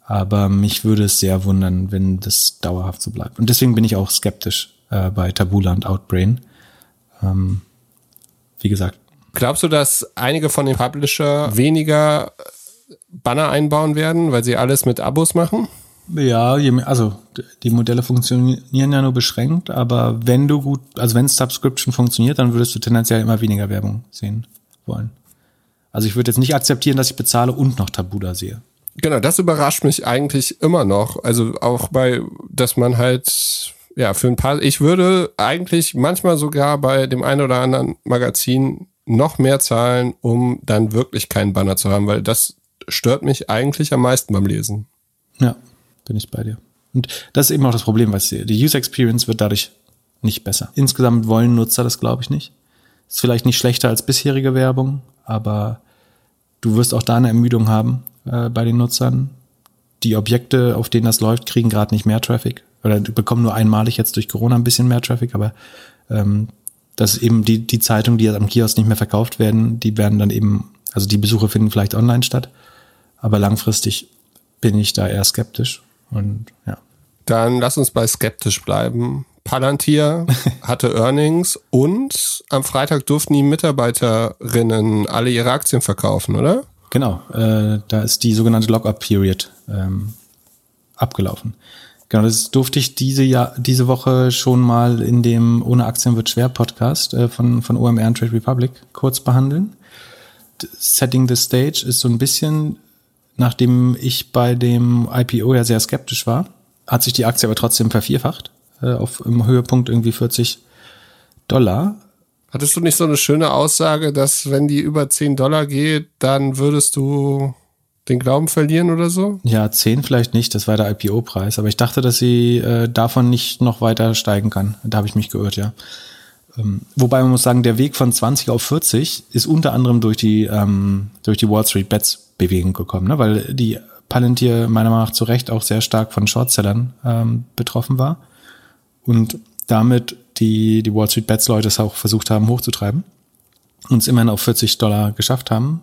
Aber mich würde es sehr wundern, wenn das dauerhaft so bleibt. Und deswegen bin ich auch skeptisch äh, bei Tabula und Outbrain. Ähm, wie gesagt. Glaubst du, dass einige von den Publisher weniger Banner einbauen werden, weil sie alles mit Abos machen? Ja, also die Modelle funktionieren ja nur beschränkt, aber wenn du gut, also wenn Subscription funktioniert, dann würdest du tendenziell immer weniger Werbung sehen wollen. Also ich würde jetzt nicht akzeptieren, dass ich bezahle und noch Tabuda sehe. Genau, das überrascht mich eigentlich immer noch. Also auch bei, dass man halt, ja, für ein paar, ich würde eigentlich manchmal sogar bei dem einen oder anderen Magazin noch mehr zahlen, um dann wirklich keinen Banner zu haben, weil das stört mich eigentlich am meisten beim Lesen. Ja, bin ich bei dir. Und das ist eben auch das Problem, was die User Experience wird dadurch nicht besser. Insgesamt wollen Nutzer das, glaube ich, nicht. Ist vielleicht nicht schlechter als bisherige Werbung, aber du wirst auch da eine Ermüdung haben äh, bei den Nutzern. Die Objekte, auf denen das läuft, kriegen gerade nicht mehr Traffic. Oder bekommen nur einmalig jetzt durch Corona ein bisschen mehr Traffic, aber ähm, dass eben die, die Zeitungen, die am Kiosk nicht mehr verkauft werden, die werden dann eben, also die Besuche finden vielleicht online statt. Aber langfristig bin ich da eher skeptisch. Und ja. Dann lass uns bei skeptisch bleiben. Palantir (laughs) hatte Earnings und am Freitag durften die Mitarbeiterinnen alle ihre Aktien verkaufen, oder? Genau, äh, da ist die sogenannte Lock-up-Period ähm, abgelaufen. Genau, das durfte ich diese Jahr, diese Woche schon mal in dem Ohne Aktien wird schwer Podcast äh, von, von OMR und Trade Republic kurz behandeln. Setting the Stage ist so ein bisschen, nachdem ich bei dem IPO ja sehr skeptisch war, hat sich die Aktie aber trotzdem vervierfacht, äh, auf im Höhepunkt irgendwie 40 Dollar. Hattest du nicht so eine schöne Aussage, dass wenn die über 10 Dollar geht, dann würdest du den Glauben verlieren oder so? Ja, 10 vielleicht nicht, das war der IPO-Preis, aber ich dachte, dass sie äh, davon nicht noch weiter steigen kann. Da habe ich mich geirrt, ja. Ähm, wobei man muss sagen, der Weg von 20 auf 40 ist unter anderem durch die, ähm, durch die Wall Street Bets Bewegung gekommen, ne? weil die Palantir meiner Meinung nach zu Recht auch sehr stark von Shortsellern ähm, betroffen war und damit die, die Wall Street Bets Leute es auch versucht haben hochzutreiben und es immerhin auf 40 Dollar geschafft haben.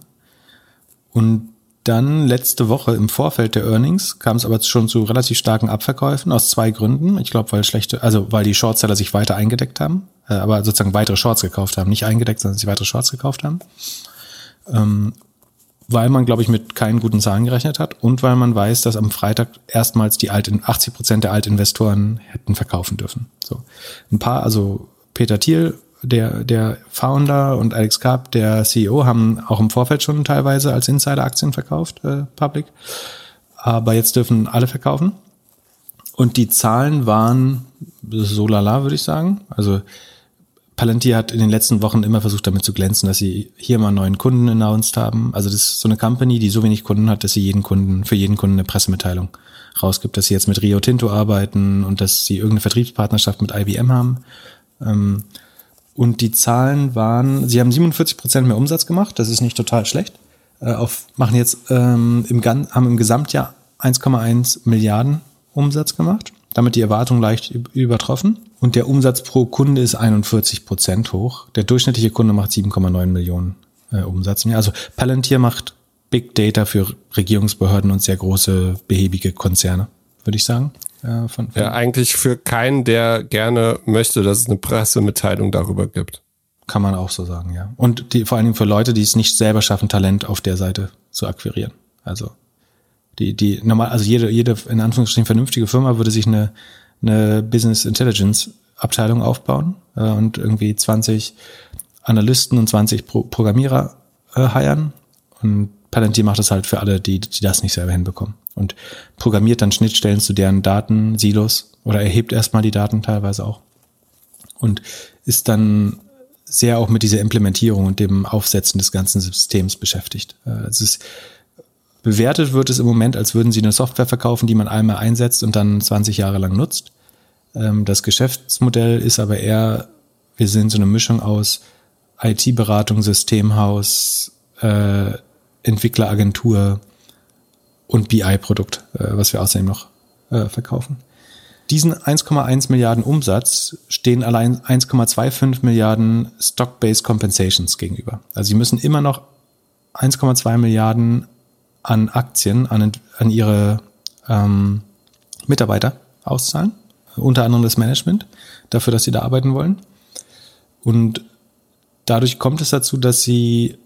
Und dann letzte Woche im Vorfeld der Earnings kam es aber schon zu relativ starken Abverkäufen aus zwei Gründen. Ich glaube, weil schlechte, also weil die Shortseller sich weiter eingedeckt haben, äh, aber sozusagen weitere Shorts gekauft haben, nicht eingedeckt, sondern sie weitere Shorts gekauft haben. Weil man, glaube ich, mit keinen guten Zahlen gerechnet hat und weil man weiß, dass am Freitag erstmals die alten 80 Prozent der Altinvestoren hätten verkaufen dürfen. So ein paar, also Peter Thiel der, der Founder und Alex Karp, der CEO, haben auch im Vorfeld schon teilweise als Insider Aktien verkauft, äh, public. Aber jetzt dürfen alle verkaufen. Und die Zahlen waren so lala, würde ich sagen. Also Palantir hat in den letzten Wochen immer versucht, damit zu glänzen, dass sie hier mal neuen Kunden announced haben. Also das ist so eine Company, die so wenig Kunden hat, dass sie jeden Kunden, für jeden Kunden eine Pressemitteilung rausgibt, dass sie jetzt mit Rio Tinto arbeiten und dass sie irgendeine Vertriebspartnerschaft mit IBM haben. Ähm, und die Zahlen waren, sie haben 47 Prozent mehr Umsatz gemacht, das ist nicht total schlecht. Äh, auf, machen jetzt ähm, im, haben im Gesamtjahr 1,1 Milliarden Umsatz gemacht, damit die Erwartung leicht übertroffen. Und der Umsatz pro Kunde ist 41 Prozent hoch. Der durchschnittliche Kunde macht 7,9 Millionen äh, Umsatz. Also Palantir macht Big Data für Regierungsbehörden und sehr große behäbige Konzerne, würde ich sagen. Äh, von, von ja, eigentlich für keinen, der gerne möchte, dass es eine Pressemitteilung darüber gibt. Kann man auch so sagen, ja. Und die, vor allen Dingen für Leute, die es nicht selber schaffen, Talent auf der Seite zu akquirieren. Also die, die normal, also jede, jede in Anführungsstrichen vernünftige Firma würde sich eine, eine Business Intelligence Abteilung aufbauen äh, und irgendwie 20 Analysten und 20 Pro Programmierer äh, heiern. Und Palantir macht das halt für alle, die, die das nicht selber hinbekommen und programmiert dann Schnittstellen zu deren Datensilos oder erhebt erstmal die Daten teilweise auch und ist dann sehr auch mit dieser Implementierung und dem Aufsetzen des ganzen Systems beschäftigt. Äh, ist bewertet wird es im Moment, als würden sie eine Software verkaufen, die man einmal einsetzt und dann 20 Jahre lang nutzt. Ähm, das Geschäftsmodell ist aber eher, wir sind so eine Mischung aus IT-Beratung, Systemhaus, äh, Entwickleragentur, und BI-Produkt, äh, was wir außerdem noch äh, verkaufen. Diesen 1,1 Milliarden Umsatz stehen allein 1,25 Milliarden Stock-Based Compensations gegenüber. Also sie müssen immer noch 1,2 Milliarden an Aktien an, an ihre ähm, Mitarbeiter auszahlen, unter anderem das Management, dafür, dass sie da arbeiten wollen. Und dadurch kommt es dazu, dass sie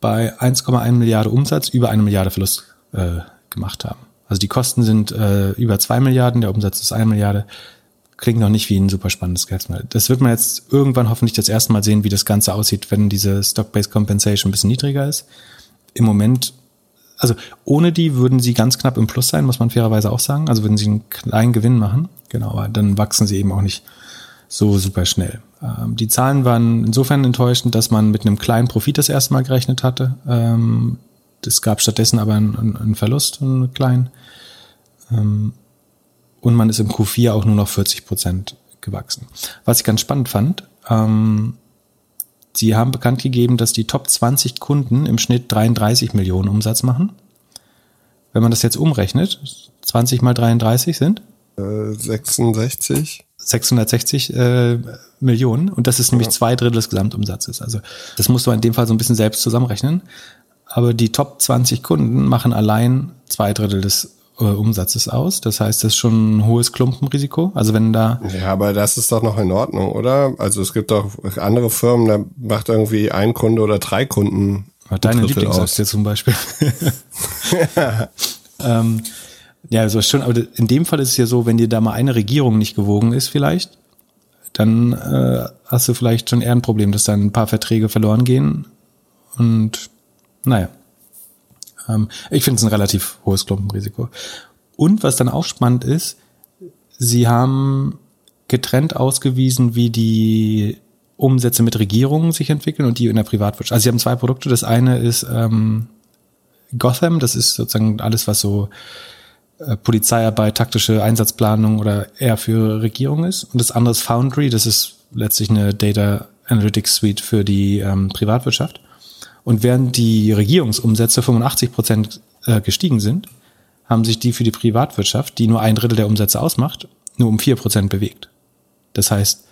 bei 1,1 Milliarden Umsatz über eine Milliarde Verlust äh, gemacht haben. Also die Kosten sind äh, über zwei Milliarden, der Umsatz ist eine Milliarde. Klingt noch nicht wie ein super spannendes Geschäftsmodell. Das wird man jetzt irgendwann hoffentlich das erste Mal sehen, wie das Ganze aussieht, wenn diese Stock-Based Compensation ein bisschen niedriger ist. Im Moment, also ohne die würden sie ganz knapp im Plus sein, muss man fairerweise auch sagen. Also würden sie einen kleinen Gewinn machen. Genau, aber dann wachsen sie eben auch nicht so super schnell. Ähm, die Zahlen waren insofern enttäuschend, dass man mit einem kleinen Profit das erste Mal gerechnet hatte. Ähm, es gab stattdessen aber einen, einen Verlust, einen kleinen. Ähm, und man ist im Q4 auch nur noch 40 Prozent gewachsen. Was ich ganz spannend fand, ähm, sie haben bekannt gegeben, dass die Top 20 Kunden im Schnitt 33 Millionen Umsatz machen. Wenn man das jetzt umrechnet, 20 mal 33 sind? 66. 660 äh, Millionen und das ist nämlich zwei Drittel des Gesamtumsatzes. Also das musst du in dem Fall so ein bisschen selbst zusammenrechnen aber die Top 20 Kunden machen allein zwei Drittel des äh, Umsatzes aus. Das heißt, das ist schon ein hohes Klumpenrisiko. Also wenn da. Ja, aber das ist doch noch in Ordnung, oder? Also es gibt doch andere Firmen, da macht irgendwie ein Kunde oder drei Kunden. Deine Lieblingsaktie zum Beispiel. (laughs) (laughs) ähm, Ja, also schon, aber in dem Fall ist es ja so, wenn dir da mal eine Regierung nicht gewogen ist, vielleicht, dann äh, hast du vielleicht schon eher ein Problem, dass dann ein paar Verträge verloren gehen. Und naja. Ähm, ich finde es ein relativ hohes Klumpenrisiko. Und was dann auch spannend ist, sie haben getrennt ausgewiesen, wie die Umsätze mit Regierungen sich entwickeln und die in der Privatwirtschaft. Also sie haben zwei Produkte. Das eine ist ähm, Gotham, das ist sozusagen alles, was so äh, Polizeiarbeit, taktische Einsatzplanung oder eher für Regierung ist. Und das andere ist Foundry, das ist letztlich eine Data Analytics Suite für die ähm, Privatwirtschaft. Und während die Regierungsumsätze 85 Prozent äh, gestiegen sind, haben sich die für die Privatwirtschaft, die nur ein Drittel der Umsätze ausmacht, nur um vier Prozent bewegt. Das heißt,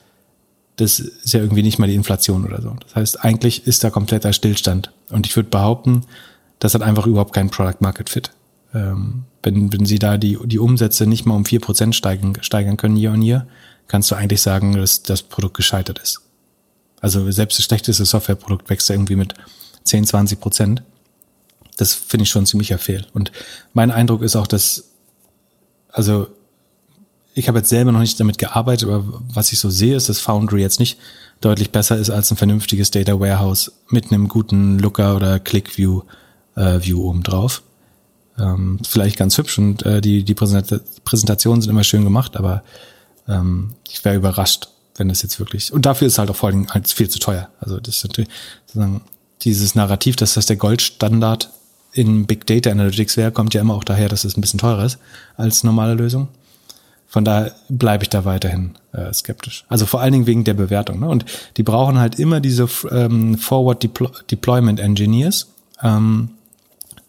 das ist ja irgendwie nicht mal die Inflation oder so. Das heißt, eigentlich ist da kompletter Stillstand. Und ich würde behaupten, das hat einfach überhaupt keinen Product Market Fit. Ähm, wenn, wenn sie da die, die Umsätze nicht mal um vier Prozent steigern, steigern können year on year, kannst du eigentlich sagen, dass das Produkt gescheitert ist. Also selbst das schlechteste Softwareprodukt wächst irgendwie mit 10, 20 Prozent. Das finde ich schon ziemlicher Fehl. Und mein Eindruck ist auch, dass, also ich habe jetzt selber noch nicht damit gearbeitet, aber was ich so sehe, ist, dass Foundry jetzt nicht deutlich besser ist als ein vernünftiges Data Warehouse mit einem guten Looker oder ClickView äh, View oben drauf. Ähm, vielleicht ganz hübsch und äh, die, die Präsentationen sind immer schön gemacht, aber ähm, ich wäre überrascht, wenn das jetzt wirklich. Und dafür ist halt auch vor allem halt viel zu teuer. Also das ist natürlich sozusagen dieses Narrativ, dass das der Goldstandard in Big Data Analytics wäre, kommt ja immer auch daher, dass es ein bisschen teurer ist als normale Lösung. Von daher bleibe ich da weiterhin äh, skeptisch. Also vor allen Dingen wegen der Bewertung. Ne? Und die brauchen halt immer diese ähm, Forward Deploy Deployment Engineers, ähm,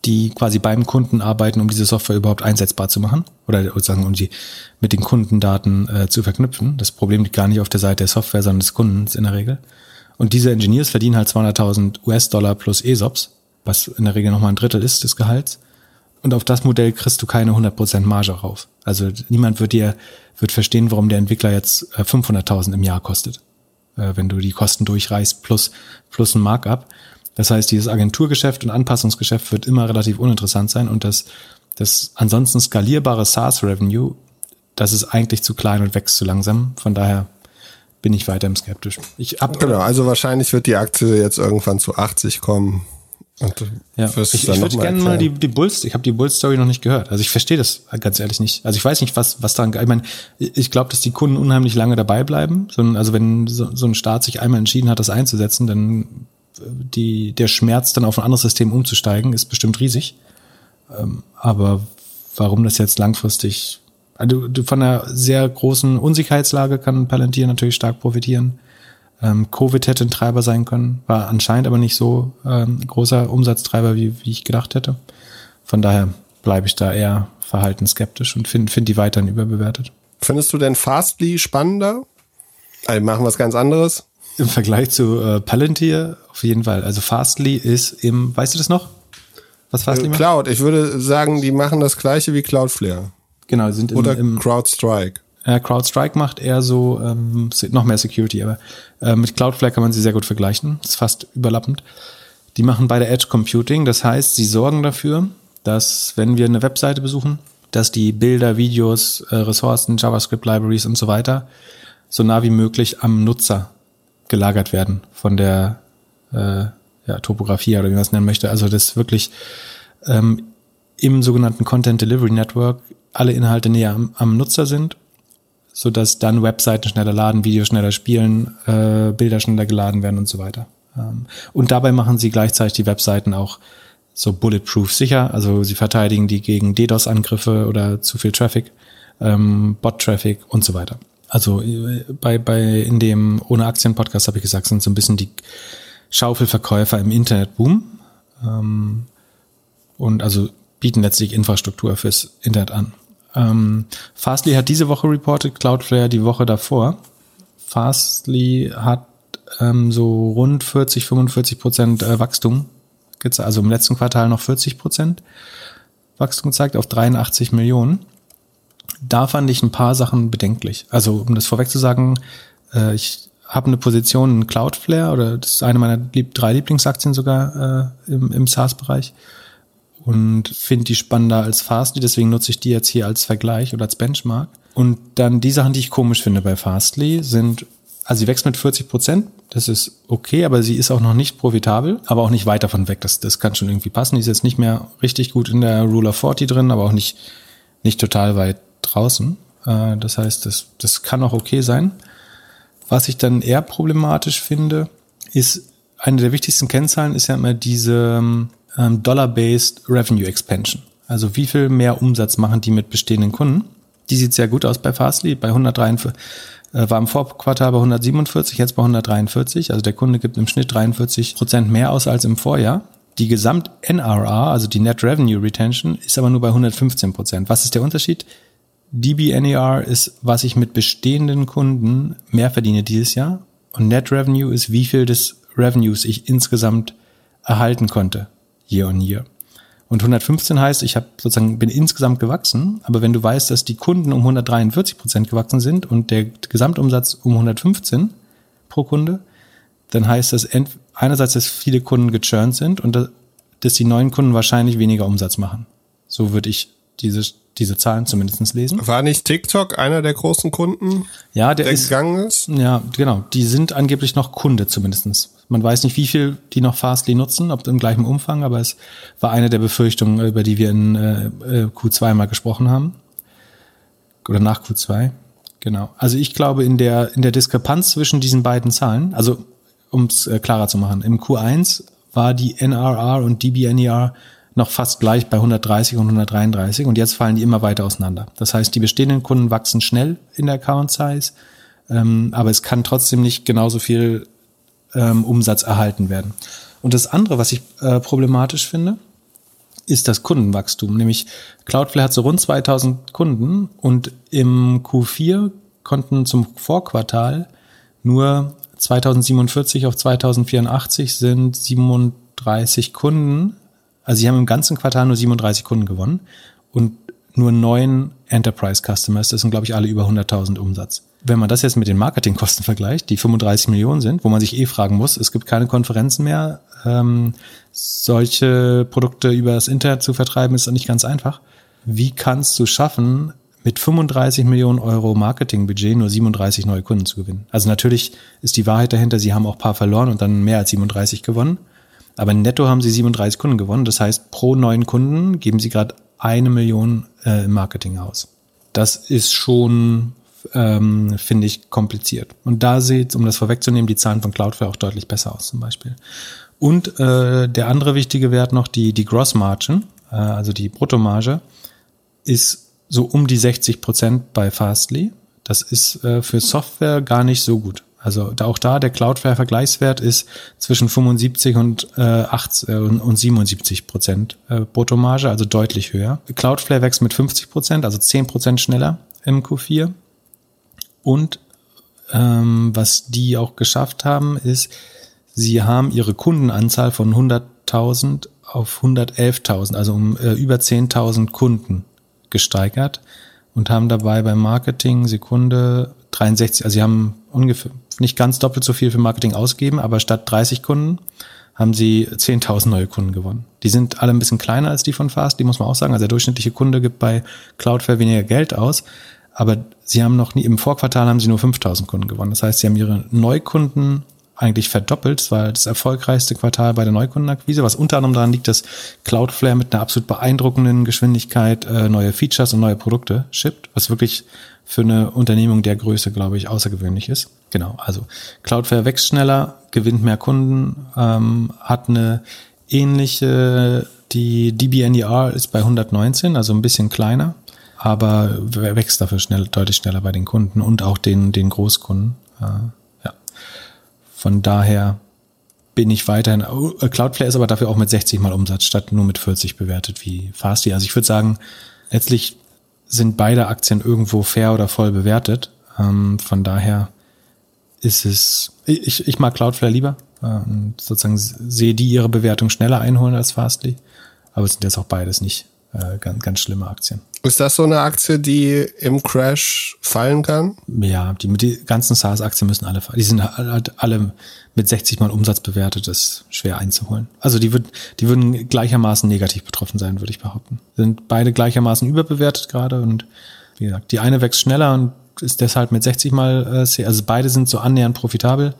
die quasi beim Kunden arbeiten, um diese Software überhaupt einsetzbar zu machen oder sozusagen um die mit den Kundendaten äh, zu verknüpfen. Das Problem liegt gar nicht auf der Seite der Software, sondern des Kundens in der Regel. Und diese Engineers verdienen halt 200.000 US-Dollar plus ESOPs, was in der Regel nochmal ein Drittel ist des Gehalts. Und auf das Modell kriegst du keine 100% Marge rauf. Also niemand wird dir, wird verstehen, warum der Entwickler jetzt 500.000 äh, im Jahr kostet, äh, wenn du die Kosten durchreißt plus, plus ein Markup. Das heißt, dieses Agenturgeschäft und Anpassungsgeschäft wird immer relativ uninteressant sein und das, das ansonsten skalierbare SaaS-Revenue, das ist eigentlich zu klein und wächst zu langsam. Von daher bin ich weiterhin skeptisch. Ich hab, genau, also wahrscheinlich wird die Aktie jetzt irgendwann zu 80 kommen. Und ja. ich, ich würde gerne mal die, die Bulls, ich habe die Bulls-Story noch nicht gehört. Also ich verstehe das ganz ehrlich nicht. Also ich weiß nicht, was, was daran, ich meine, ich glaube, dass die Kunden unheimlich lange dabei bleiben. Also wenn so, so ein Staat sich einmal entschieden hat, das einzusetzen, dann die, der Schmerz, dann auf ein anderes System umzusteigen, ist bestimmt riesig. Ähm, aber warum das jetzt langfristig, also von einer sehr großen Unsicherheitslage kann Palantir natürlich stark profitieren. Ähm, Covid hätte ein Treiber sein können, war anscheinend aber nicht so ähm, großer Umsatztreiber, wie, wie ich gedacht hätte. Von daher bleibe ich da eher verhalten skeptisch und finde find die weiterhin überbewertet. Findest du denn Fastly spannender? Also machen was ganz anderes. Im Vergleich zu äh, Palantir auf jeden Fall. Also Fastly ist im, weißt du das noch? Was Fastly äh, macht? Cloud. Ich würde sagen, die machen das gleiche wie Cloudflare. Genau, sind im, Oder im, CrowdStrike. Äh, CrowdStrike macht eher so ähm, noch mehr Security, aber äh, mit Cloudflare kann man sie sehr gut vergleichen. ist fast überlappend. Die machen beide Edge Computing, das heißt, sie sorgen dafür, dass wenn wir eine Webseite besuchen, dass die Bilder, Videos, äh, Ressourcen, JavaScript Libraries und so weiter so nah wie möglich am Nutzer gelagert werden von der äh, ja, Topografie oder wie man es nennen möchte. Also das wirklich ähm, im sogenannten Content Delivery Network alle Inhalte näher am, am Nutzer sind, so dass dann Webseiten schneller laden, Videos schneller spielen, äh, Bilder schneller geladen werden und so weiter. Ähm, und dabei machen sie gleichzeitig die Webseiten auch so bulletproof sicher. Also sie verteidigen die gegen DDoS-Angriffe oder zu viel Traffic, ähm, Bot-Traffic und so weiter. Also äh, bei, bei in dem Ohne Aktien Podcast habe ich gesagt, sind so ein bisschen die Schaufelverkäufer im Internetboom. Ähm, und also bieten letztlich Infrastruktur fürs Internet an. Ähm, Fastly hat diese Woche reported, Cloudflare die Woche davor. Fastly hat ähm, so rund 40, 45 Prozent äh, Wachstum, also im letzten Quartal noch 40 Prozent Wachstum gezeigt auf 83 Millionen da fand ich ein paar Sachen bedenklich. Also um das vorweg zu sagen, äh, ich habe eine Position in Cloudflare oder das ist eine meiner lieb drei Lieblingsaktien sogar äh, im, im SaaS-Bereich. Und finde die spannender als Fastly, deswegen nutze ich die jetzt hier als Vergleich oder als Benchmark. Und dann die Sachen, die ich komisch finde bei Fastly, sind, also sie wächst mit 40 Prozent, das ist okay, aber sie ist auch noch nicht profitabel, aber auch nicht weit davon weg. Das, das kann schon irgendwie passen. Die ist jetzt nicht mehr richtig gut in der Ruler 40 drin, aber auch nicht, nicht total weit draußen. Äh, das heißt, das, das kann auch okay sein. Was ich dann eher problematisch finde, ist, eine der wichtigsten Kennzahlen ist ja immer diese ähm, Dollar-Based Revenue Expansion. Also wie viel mehr Umsatz machen die mit bestehenden Kunden? Die sieht sehr gut aus bei Fastly, bei 143, äh, war im Vorquartal bei 147, jetzt bei 143. Also der Kunde gibt im Schnitt 43 Prozent mehr aus als im Vorjahr. Die Gesamt-NRR, also die Net Revenue Retention, ist aber nur bei 115 Prozent. Was ist der Unterschied? DBNER ist, was ich mit bestehenden Kunden mehr verdiene dieses Jahr. Und Net Revenue ist, wie viel des Revenues ich insgesamt erhalten konnte, year on year. Und 115 heißt, ich habe sozusagen bin insgesamt gewachsen, aber wenn du weißt, dass die Kunden um 143 Prozent gewachsen sind und der Gesamtumsatz um 115 pro Kunde, dann heißt das einerseits, dass viele Kunden gechurnt sind und dass die neuen Kunden wahrscheinlich weniger Umsatz machen. So würde ich diese diese Zahlen zumindest lesen. War nicht TikTok einer der großen Kunden, ja, der, der ist, gegangen ist? Ja, genau. Die sind angeblich noch Kunde zumindestens. Man weiß nicht, wie viel die noch Fastly nutzen, ob im gleichen Umfang, aber es war eine der Befürchtungen, über die wir in äh, äh Q2 mal gesprochen haben. Oder nach Q2. Genau. Also ich glaube, in der, in der Diskrepanz zwischen diesen beiden Zahlen, also um es äh, klarer zu machen, im Q1 war die NRR und DBNER noch fast gleich bei 130 und 133 und jetzt fallen die immer weiter auseinander. Das heißt, die bestehenden Kunden wachsen schnell in der Account Size, ähm, aber es kann trotzdem nicht genauso viel ähm, Umsatz erhalten werden. Und das andere, was ich äh, problematisch finde, ist das Kundenwachstum. Nämlich Cloudflare hat so rund 2000 Kunden und im Q4 konnten zum Vorquartal nur 2047 auf 2084 sind 37 Kunden also sie haben im ganzen Quartal nur 37 Kunden gewonnen und nur neun Enterprise Customers. Das sind, glaube ich, alle über 100.000 Umsatz. Wenn man das jetzt mit den Marketingkosten vergleicht, die 35 Millionen sind, wo man sich eh fragen muss, es gibt keine Konferenzen mehr, ähm, solche Produkte über das Internet zu vertreiben, ist nicht ganz einfach. Wie kannst du schaffen, mit 35 Millionen Euro Marketingbudget nur 37 neue Kunden zu gewinnen? Also natürlich ist die Wahrheit dahinter, sie haben auch paar verloren und dann mehr als 37 gewonnen. Aber netto haben sie 37 Kunden gewonnen. Das heißt, pro neuen Kunden geben sie gerade eine Million äh, im Marketing aus. Das ist schon, ähm, finde ich, kompliziert. Und da sieht, um das vorwegzunehmen, die Zahlen von Cloudflare auch deutlich besser aus zum Beispiel. Und äh, der andere wichtige Wert noch, die, die Gross Margin, äh, also die Bruttomarge, ist so um die 60 Prozent bei Fastly. Das ist äh, für Software gar nicht so gut. Also auch da der Cloudflare-Vergleichswert ist zwischen 75 und, äh, 8, äh, und 77 Prozent äh, Bruttomarge, also deutlich höher. Cloudflare wächst mit 50 Prozent, also 10 Prozent schneller im Q4. Und ähm, was die auch geschafft haben, ist, sie haben ihre Kundenanzahl von 100.000 auf 111.000, also um äh, über 10.000 Kunden gesteigert und haben dabei beim Marketing Sekunde 63, also sie haben ungefähr nicht ganz doppelt so viel für Marketing ausgeben, aber statt 30 Kunden haben sie 10.000 neue Kunden gewonnen. Die sind alle ein bisschen kleiner als die von Fast, die muss man auch sagen. Also der durchschnittliche Kunde gibt bei Cloudflare weniger Geld aus, aber sie haben noch nie, im Vorquartal haben sie nur 5.000 Kunden gewonnen. Das heißt, sie haben ihre Neukunden eigentlich verdoppelt. Es war das erfolgreichste Quartal bei der Neukundenakquise, was unter anderem daran liegt, dass Cloudflare mit einer absolut beeindruckenden Geschwindigkeit äh, neue Features und neue Produkte shippt, was wirklich für eine Unternehmung der Größe, glaube ich, außergewöhnlich ist. Genau, also Cloudflare wächst schneller, gewinnt mehr Kunden, ähm, hat eine ähnliche, die DBNER ist bei 119, also ein bisschen kleiner, aber wächst dafür schnell, deutlich schneller bei den Kunden und auch den, den Großkunden. Äh, ja. Von daher bin ich weiterhin, oh, Cloudflare ist aber dafür auch mit 60 mal Umsatz statt nur mit 40 bewertet wie Fastly. Also ich würde sagen, letztlich sind beide Aktien irgendwo fair oder voll bewertet. Ähm, von daher ist es, ich, ich mag Cloudflare lieber. Ähm, sozusagen sehe die ihre Bewertung schneller einholen als Fastly. Aber es sind jetzt auch beides nicht äh, ganz, ganz schlimme Aktien. Ist das so eine Aktie, die im Crash fallen kann? Ja, die, die ganzen SaaS-Aktien müssen alle fallen. Die sind halt alle mit 60 mal Umsatz bewertet, das ist schwer einzuholen. Also die, würd, die würden gleichermaßen negativ betroffen sein, würde ich behaupten. Sind beide gleichermaßen überbewertet gerade und wie gesagt, die eine wächst schneller und ist deshalb mit 60 mal, äh, also beide sind so annähernd profitabel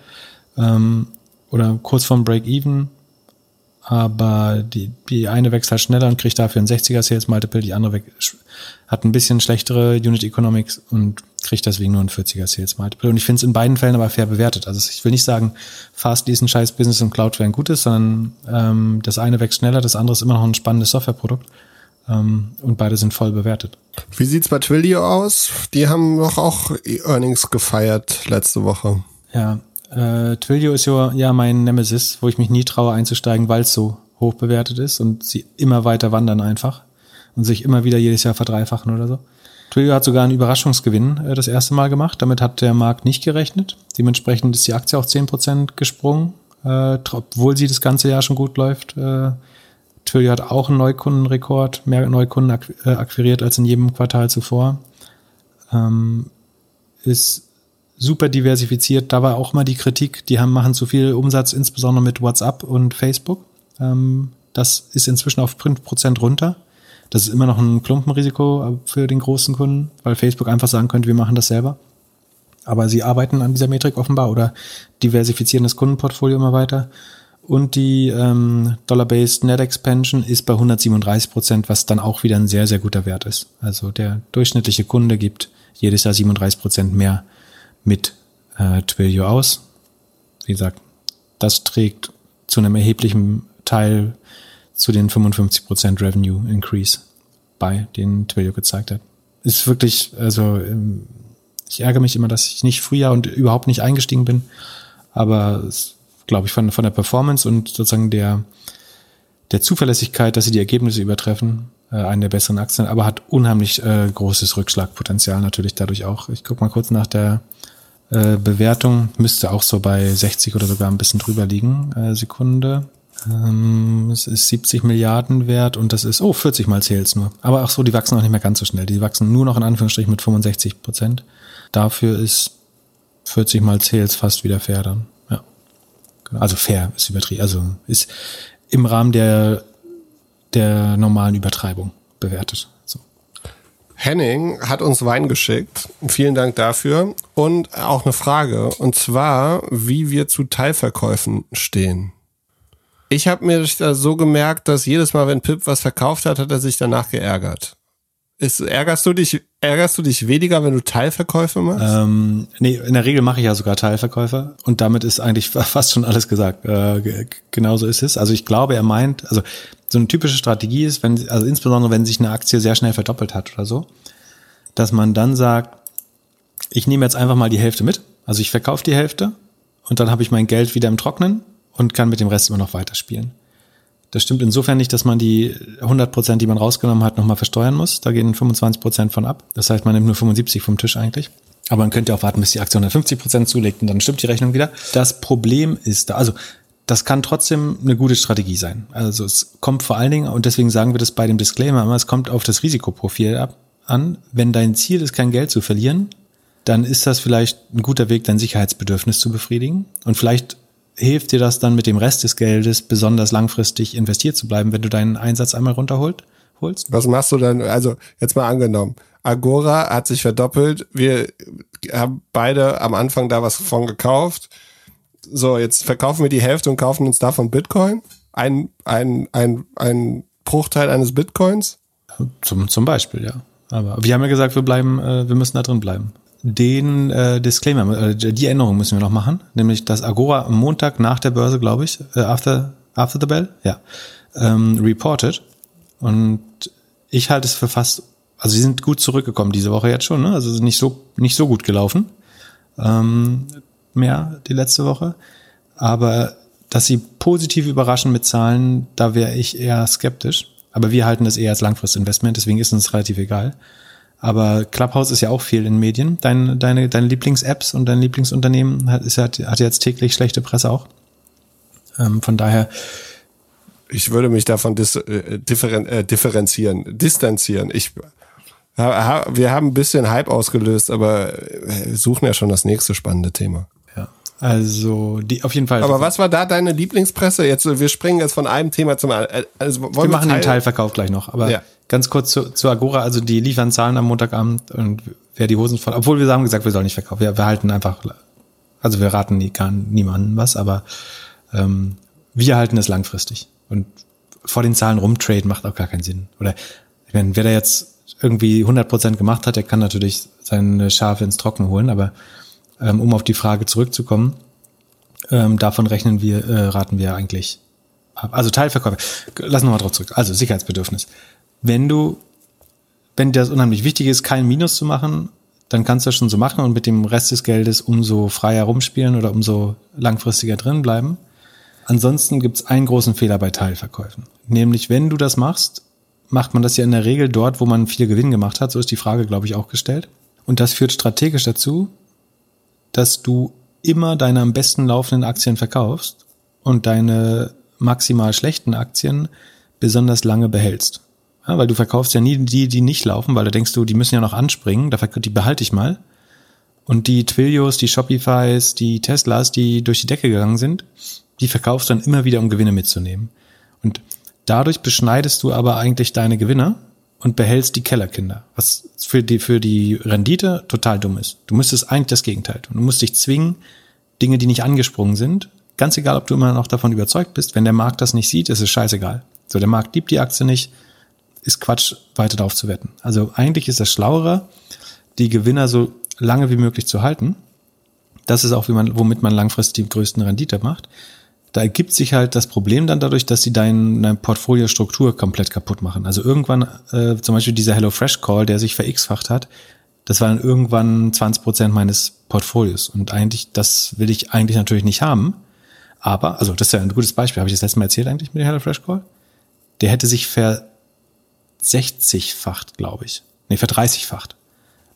ähm, oder kurz vorm Break-Even aber die, die eine wächst halt schneller und kriegt dafür ein 60er Sales Multiple, die andere hat ein bisschen schlechtere Unit Economics und kriegt deswegen nur ein 40er Sales Multiple. Und ich finde es in beiden Fällen aber fair bewertet. Also ich will nicht sagen, Fast ist ein scheiß Business und Cloudflare ein gutes, sondern ähm, das eine wächst schneller, das andere ist immer noch ein spannendes Softwareprodukt. Ähm, und beide sind voll bewertet. Wie sieht's bei Twilio aus? Die haben doch auch Earnings gefeiert letzte Woche. Ja, äh, Twilio ist ja, mein Nemesis, wo ich mich nie traue einzusteigen, weil es so hoch bewertet ist und sie immer weiter wandern einfach und sich immer wieder jedes Jahr verdreifachen oder so. Twilio hat sogar einen Überraschungsgewinn äh, das erste Mal gemacht. Damit hat der Markt nicht gerechnet. Dementsprechend ist die Aktie auch zehn Prozent gesprungen, äh, obwohl sie das ganze Jahr schon gut läuft. Äh, Twilio hat auch einen Neukundenrekord, mehr Neukunden ak äh, akquiriert als in jedem Quartal zuvor. Ähm, ist super diversifiziert. Da war auch mal die Kritik, die haben machen zu viel Umsatz, insbesondere mit WhatsApp und Facebook. Ähm, das ist inzwischen auf 5% runter. Das ist immer noch ein Klumpenrisiko für den großen Kunden, weil Facebook einfach sagen könnte, wir machen das selber. Aber sie arbeiten an dieser Metrik offenbar oder diversifizieren das Kundenportfolio immer weiter. Und die ähm, Dollar-Based Net Expansion ist bei 137 Prozent, was dann auch wieder ein sehr, sehr guter Wert ist. Also der durchschnittliche Kunde gibt jedes Jahr 37 Prozent mehr mit äh, Twilio aus. Wie gesagt, das trägt zu einem erheblichen Teil zu den 55% Revenue Increase bei, den Twilio gezeigt hat. Ist wirklich, also ähm, ich ärgere mich immer, dass ich nicht früher und überhaupt nicht eingestiegen bin, aber glaube ich von, von der Performance und sozusagen der, der Zuverlässigkeit, dass sie die Ergebnisse übertreffen, äh, eine der besseren Aktien, aber hat unheimlich äh, großes Rückschlagpotenzial natürlich dadurch auch. Ich gucke mal kurz nach der äh, Bewertung müsste auch so bei 60 oder sogar ein bisschen drüber liegen. Äh, Sekunde. Ähm, es ist 70 Milliarden wert und das ist, oh, 40 mal Sales nur. Aber auch so, die wachsen auch nicht mehr ganz so schnell. Die wachsen nur noch in Anführungsstrichen mit 65 Prozent. Dafür ist 40 mal Sales fast wieder fair dann. Ja. Also fair ist übertrieben. Also ist im Rahmen der, der normalen Übertreibung bewertet. Henning hat uns Wein geschickt. Vielen Dank dafür. Und auch eine Frage. Und zwar, wie wir zu Teilverkäufen stehen. Ich habe mir so gemerkt, dass jedes Mal, wenn Pip was verkauft hat, hat er sich danach geärgert. Ist, ärgerst du dich, ärgerst du dich weniger, wenn du Teilverkäufe machst? Ähm, nee, in der Regel mache ich ja sogar Teilverkäufe und damit ist eigentlich (laughs) fast schon alles gesagt. Äh, genauso ist es. Also ich glaube, er meint, also so eine typische Strategie ist, wenn, also insbesondere wenn sich eine Aktie sehr schnell verdoppelt hat oder so, dass man dann sagt, ich nehme jetzt einfach mal die Hälfte mit, also ich verkaufe die Hälfte und dann habe ich mein Geld wieder im Trocknen und kann mit dem Rest immer noch weiterspielen. Das stimmt insofern nicht, dass man die 100 Prozent, die man rausgenommen hat, nochmal versteuern muss. Da gehen 25 Prozent von ab. Das heißt, man nimmt nur 75 vom Tisch eigentlich. Aber man könnte auch warten, bis die Aktie 150 Prozent zulegt und dann stimmt die Rechnung wieder. Das Problem ist da, also das kann trotzdem eine gute Strategie sein. Also es kommt vor allen Dingen, und deswegen sagen wir das bei dem Disclaimer immer, es kommt auf das Risikoprofil ab, an. Wenn dein Ziel ist, kein Geld zu verlieren, dann ist das vielleicht ein guter Weg, dein Sicherheitsbedürfnis zu befriedigen. Und vielleicht hilft dir das dann mit dem Rest des Geldes besonders langfristig investiert zu bleiben, wenn du deinen Einsatz einmal runterholst? Holst? Was machst du dann? Also jetzt mal angenommen, Agora hat sich verdoppelt. Wir haben beide am Anfang da was von gekauft so, jetzt verkaufen wir die Hälfte und kaufen uns davon Bitcoin. Ein, ein, ein, ein Bruchteil eines Bitcoins. Zum, zum Beispiel, ja. Aber wir haben ja gesagt, wir bleiben, äh, wir müssen da drin bleiben. Den äh, Disclaimer, äh, die Änderung müssen wir noch machen, nämlich dass Agora am Montag nach der Börse, glaube ich, äh, after, after the bell, ja, ähm, reported. Und ich halte es für fast, also sie sind gut zurückgekommen diese Woche jetzt schon, ne? also nicht so, nicht so gut gelaufen. Ähm, mehr die letzte Woche. Aber dass sie positiv überraschen mit Zahlen, da wäre ich eher skeptisch. Aber wir halten das eher als Langfristinvestment, deswegen ist uns relativ egal. Aber Clubhouse ist ja auch viel in Medien. Dein, deine, deine Lieblings-Apps und dein Lieblingsunternehmen hat, ist, hat, hat jetzt täglich schlechte Presse auch. Ähm, von daher Ich würde mich davon dis, äh, differen, äh, differenzieren, distanzieren. Ich, ha, wir haben ein bisschen Hype ausgelöst, aber suchen ja schon das nächste spannende Thema. Ja. Also die auf jeden Fall. Aber was war da deine Lieblingspresse? Jetzt wir springen jetzt von einem Thema zum anderen. Also, wir, wir machen Teil? den Teilverkauf gleich noch. Aber ja. Ganz kurz zu, zu Agora. Also die liefern Zahlen am Montagabend und wer die Hosen voll. Obwohl wir haben gesagt, wir sollen nicht verkaufen. Wir, wir halten einfach. Also wir raten nie, gar niemandem was, aber ähm, wir halten es langfristig. Und vor den Zahlen rumtraden macht auch gar keinen Sinn. Oder ich meine, wer da jetzt irgendwie 100 Prozent gemacht hat, der kann natürlich seine Schafe ins Trockene holen. Aber ähm, um auf die Frage zurückzukommen, ähm, davon rechnen wir, äh, raten wir eigentlich ab. Also Teilverkäufe. Lassen wir mal drauf zurück. Also Sicherheitsbedürfnis. Wenn du, wenn dir das unheimlich wichtig ist, kein Minus zu machen, dann kannst du das schon so machen und mit dem Rest des Geldes umso freier rumspielen oder umso langfristiger drin bleiben. Ansonsten gibt es einen großen Fehler bei Teilverkäufen. Nämlich, wenn du das machst, macht man das ja in der Regel dort, wo man viel Gewinn gemacht hat. So ist die Frage, glaube ich, auch gestellt. Und das führt strategisch dazu, dass du immer deine am besten laufenden Aktien verkaufst und deine maximal schlechten Aktien besonders lange behältst. Ja, weil du verkaufst ja nie die, die nicht laufen, weil da denkst du, die müssen ja noch anspringen, die behalte ich mal. Und die Twilios, die Shopifys, die Teslas, die durch die Decke gegangen sind, die verkaufst dann immer wieder, um Gewinne mitzunehmen. Und dadurch beschneidest du aber eigentlich deine Gewinner und behältst die Kellerkinder, was für die, für die Rendite total dumm ist. Du müsstest eigentlich das Gegenteil tun. Du musst dich zwingen, Dinge, die nicht angesprungen sind, ganz egal, ob du immer noch davon überzeugt bist, wenn der Markt das nicht sieht, ist es scheißegal. So, der Markt liebt die Aktie nicht, ist Quatsch, weiter darauf zu wetten. Also eigentlich ist das schlauere, die Gewinner so lange wie möglich zu halten. Das ist auch, wie man, womit man langfristig die größten Rendite macht da ergibt sich halt das Problem dann dadurch, dass sie deine, deine Portfoliostruktur komplett kaputt machen. Also irgendwann, äh, zum Beispiel dieser HelloFresh Call, der sich ver-x-facht hat, das war dann irgendwann 20 Prozent meines Portfolios. Und eigentlich, das will ich eigentlich natürlich nicht haben. Aber, also das ist ja ein gutes Beispiel. Habe ich das letzte Mal erzählt eigentlich mit dem HelloFresh Call? Der hätte sich ver 60-facht, glaube ich. Nee, ver 30-facht.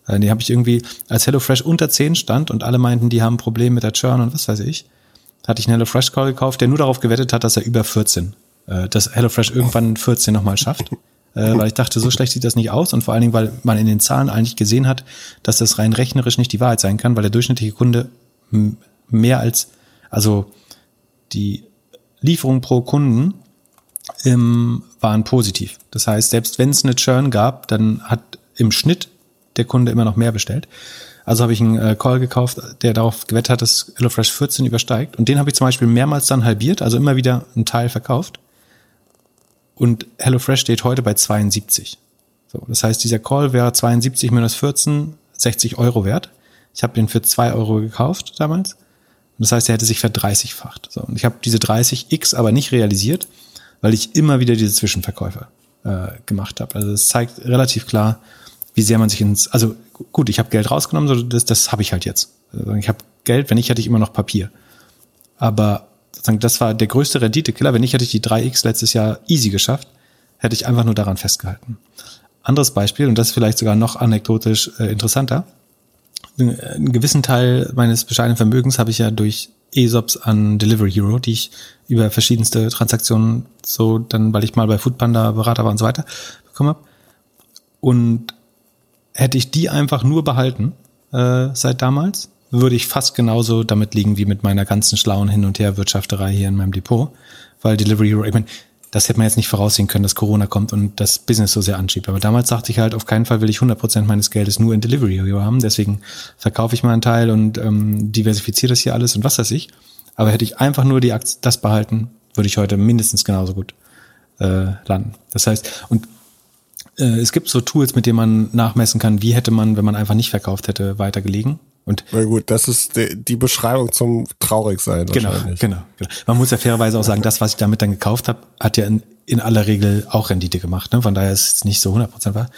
Äh, die habe ich irgendwie, als HelloFresh unter 10 stand und alle meinten, die haben ein Problem mit der Churn und was weiß ich, hatte ich einen HelloFresh Call gekauft, der nur darauf gewettet hat, dass er über 14, äh, dass HelloFresh irgendwann 14 nochmal schafft. Äh, weil ich dachte, so schlecht sieht das nicht aus und vor allen Dingen, weil man in den Zahlen eigentlich gesehen hat, dass das rein rechnerisch nicht die Wahrheit sein kann, weil der durchschnittliche Kunde mehr als, also die Lieferung pro Kunden ähm, waren positiv. Das heißt, selbst wenn es eine Churn gab, dann hat im Schnitt der Kunde immer noch mehr bestellt. Also habe ich einen äh, Call gekauft, der darauf gewettet hat, dass HelloFresh 14 übersteigt. Und den habe ich zum Beispiel mehrmals dann halbiert, also immer wieder einen Teil verkauft. Und HelloFresh steht heute bei 72. So, das heißt, dieser Call wäre 72 minus 14, 60 Euro wert. Ich habe den für 2 Euro gekauft damals. Das heißt, er hätte sich verdreißigfacht. So, und ich habe diese 30x aber nicht realisiert, weil ich immer wieder diese Zwischenverkäufe äh, gemacht habe. Also es zeigt relativ klar, wie sehr man sich ins, also gut, ich habe Geld rausgenommen, so das, das habe ich halt jetzt. Also ich habe Geld, wenn nicht, hätte ich immer noch Papier. Aber sozusagen, das war der größte Renditekiller. Wenn nicht, hätte ich die 3x letztes Jahr easy geschafft, hätte ich einfach nur daran festgehalten. Anderes Beispiel, und das ist vielleicht sogar noch anekdotisch äh, interessanter. Einen gewissen Teil meines bescheidenen Vermögens habe ich ja durch ESOPs an Delivery Hero, die ich über verschiedenste Transaktionen so dann, weil ich mal bei Foodpanda Berater war und so weiter, bekommen habe. Und hätte ich die einfach nur behalten äh, seit damals, würde ich fast genauso damit liegen wie mit meiner ganzen schlauen Hin- und Her-Wirtschafterei hier in meinem Depot. Weil Delivery Hero, ich meine, das hätte man jetzt nicht voraussehen können, dass Corona kommt und das Business so sehr anschiebt. Aber damals dachte ich halt, auf keinen Fall will ich 100% meines Geldes nur in Delivery haben. Deswegen verkaufe ich mal einen Teil und ähm, diversifiziere das hier alles und was weiß ich. Aber hätte ich einfach nur die Aktie, das behalten, würde ich heute mindestens genauso gut äh, landen. Das heißt, und äh, es gibt so Tools, mit denen man nachmessen kann, wie hätte man, wenn man einfach nicht verkauft hätte, weitergelegen. Und Na gut, das ist die Beschreibung zum Traurigsein. Genau, genau, genau. Man muss ja fairerweise auch sagen, das, was ich damit dann gekauft habe, hat ja in, in aller Regel auch Rendite gemacht. Ne? Von daher ist es nicht so 100% wahr.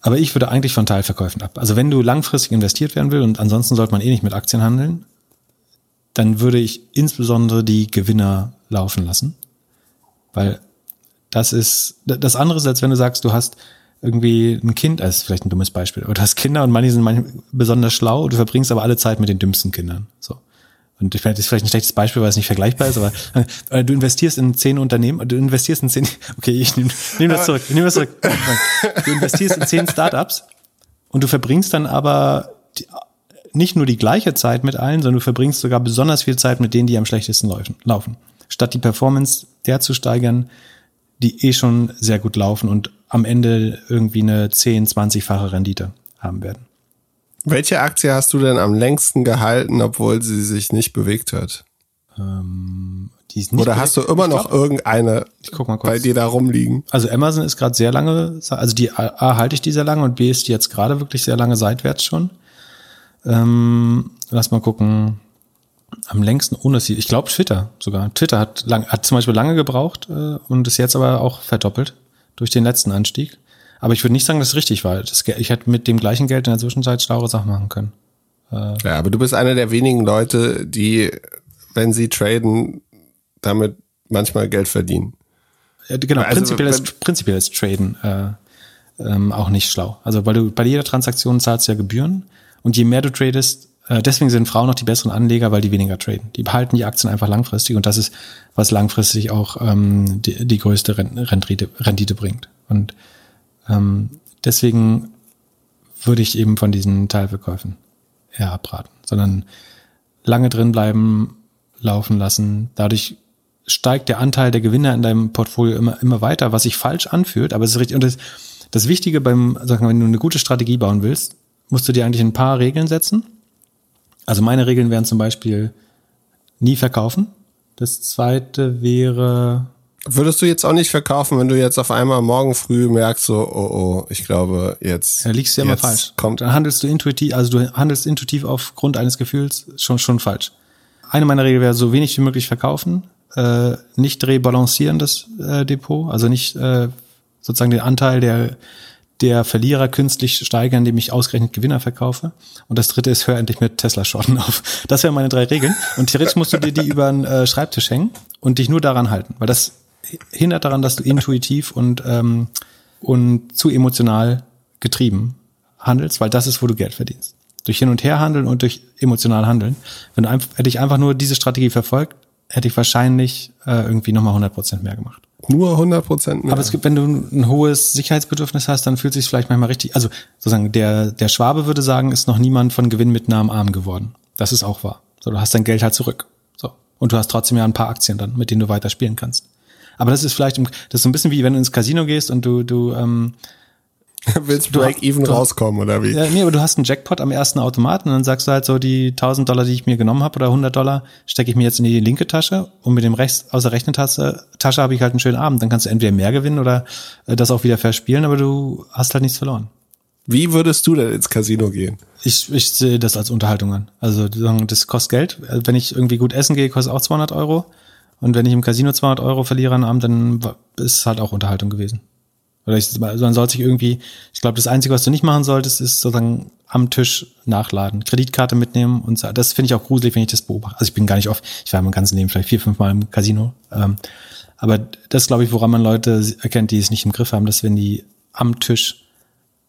Aber ich würde eigentlich von Teilverkäufen ab. Also wenn du langfristig investiert werden will und ansonsten sollte man eh nicht mit Aktien handeln, dann würde ich insbesondere die Gewinner laufen lassen. Weil das ist, das andere ist, als wenn du sagst, du hast irgendwie ein Kind, das ist vielleicht ein dummes Beispiel, aber du hast Kinder und manche sind manchmal besonders schlau, du verbringst aber alle Zeit mit den dümmsten Kindern. So. und das ist vielleicht ein schlechtes Beispiel, weil es nicht vergleichbar ist, aber (laughs) äh, du investierst in zehn Unternehmen, du investierst in zehn, (laughs) okay, ich nehme nehm das zurück, ich nehme das zurück. Du investierst in zehn Startups und du verbringst dann aber die, nicht nur die gleiche Zeit mit allen, sondern du verbringst sogar besonders viel Zeit mit denen, die am schlechtesten laufen. Statt die Performance der zu steigern, die eh schon sehr gut laufen und am Ende irgendwie eine 10, 20-fache Rendite haben werden. Welche Aktie hast du denn am längsten gehalten, obwohl sie sich nicht bewegt hat? Ähm, die ist nicht Oder hast du immer noch glaub, irgendeine ich guck mal kurz. bei dir da rumliegen? Also Amazon ist gerade sehr lange, also die A halte ich die sehr lange und B ist die jetzt gerade wirklich sehr lange seitwärts schon. Ähm, lass mal gucken. Am längsten ohne sie. Ich glaube Twitter sogar. Twitter hat, lang, hat zum Beispiel lange gebraucht äh, und ist jetzt aber auch verdoppelt durch den letzten Anstieg. Aber ich würde nicht sagen, dass es richtig war. Das, ich hätte mit dem gleichen Geld in der Zwischenzeit schlaue Sachen machen können. Äh, ja, aber du bist einer der wenigen Leute, die, wenn sie traden, damit manchmal Geld verdienen. Ja, genau, also, prinzipiell, ist, prinzipiell ist Traden äh, ähm, auch nicht schlau. Also weil du bei jeder Transaktion zahlst ja Gebühren und je mehr du tradest, äh, deswegen sind Frauen noch die besseren Anleger, weil die weniger traden. Die behalten die Aktien einfach langfristig und das ist, was langfristig auch ähm, die, die größte Rendite, Rendite bringt. Und ähm, deswegen würde ich eben von diesen Teilverkäufen eher abraten, sondern lange drin bleiben, laufen lassen. Dadurch steigt der Anteil der Gewinner in deinem Portfolio immer, immer weiter, was sich falsch anfühlt, aber es ist richtig. Und das, das Wichtige beim, sagen wir, wenn du eine gute Strategie bauen willst, musst du dir eigentlich ein paar Regeln setzen. Also meine Regeln wären zum Beispiel nie verkaufen. Das zweite wäre Würdest du jetzt auch nicht verkaufen, wenn du jetzt auf einmal morgen früh merkst, so, oh, oh, ich glaube, jetzt. Ja, liegst du ja immer falsch. Kommt. Dann handelst du intuitiv, also du handelst intuitiv aufgrund eines Gefühls schon, schon falsch. Eine meiner Regeln wäre, so wenig wie möglich verkaufen, äh, nicht rebalancieren das äh, Depot, also nicht äh, sozusagen den Anteil der, der Verlierer künstlich steigern, indem ich ausgerechnet Gewinner verkaufe. Und das dritte ist, hör endlich mit Tesla-Shorten auf. Das wären meine drei Regeln. Und theoretisch musst du dir die (laughs) über den äh, Schreibtisch hängen und dich nur daran halten, weil das hindert daran, dass du intuitiv und, ähm, und zu emotional getrieben handelst, weil das ist, wo du Geld verdienst. Durch Hin- und Herhandeln und durch emotional Handeln. Wenn du einfach, hätte ich einfach nur diese Strategie verfolgt, hätte ich wahrscheinlich äh, irgendwie nochmal 100 Prozent mehr gemacht. Nur 100 Prozent mehr. Aber es gibt, wenn du ein hohes Sicherheitsbedürfnis hast, dann fühlt sich vielleicht manchmal richtig, also sozusagen der, der Schwabe würde sagen, ist noch niemand von Gewinn mit Namen arm geworden. Das ist auch wahr. So, du hast dein Geld halt zurück. So. Und du hast trotzdem ja ein paar Aktien dann, mit denen du weiter spielen kannst. Aber das ist vielleicht, das ist so ein bisschen wie wenn du ins Casino gehst und du, du, ähm, (laughs) Willst Break-Even rauskommen oder wie? Ja, nee, aber du hast einen Jackpot am ersten Automaten und dann sagst du halt so, die 1000 Dollar, die ich mir genommen habe oder 100 Dollar, stecke ich mir jetzt in die linke Tasche und mit dem rechts aus der rechten Tasche, Tasche habe ich halt einen schönen Abend. Dann kannst du entweder mehr gewinnen oder äh, das auch wieder verspielen, aber du hast halt nichts verloren. Wie würdest du denn ins Casino gehen? Ich, ich sehe das als Unterhaltung an. Also das kostet Geld. Wenn ich irgendwie gut essen gehe, kostet auch 200 Euro. Und wenn ich im Casino 200 Euro verliere an Abend, dann ist es halt auch Unterhaltung gewesen. Oder ich, man sollte sich irgendwie, ich glaube, das Einzige, was du nicht machen solltest, ist sozusagen am Tisch nachladen, Kreditkarte mitnehmen und. Das finde ich auch gruselig, wenn ich das beobachte. Also ich bin gar nicht oft, ich war mein ganzes Leben vielleicht vier, fünf Mal im Casino. Ähm, aber das glaube ich, woran man Leute erkennt, die es nicht im Griff haben, dass wenn die am Tisch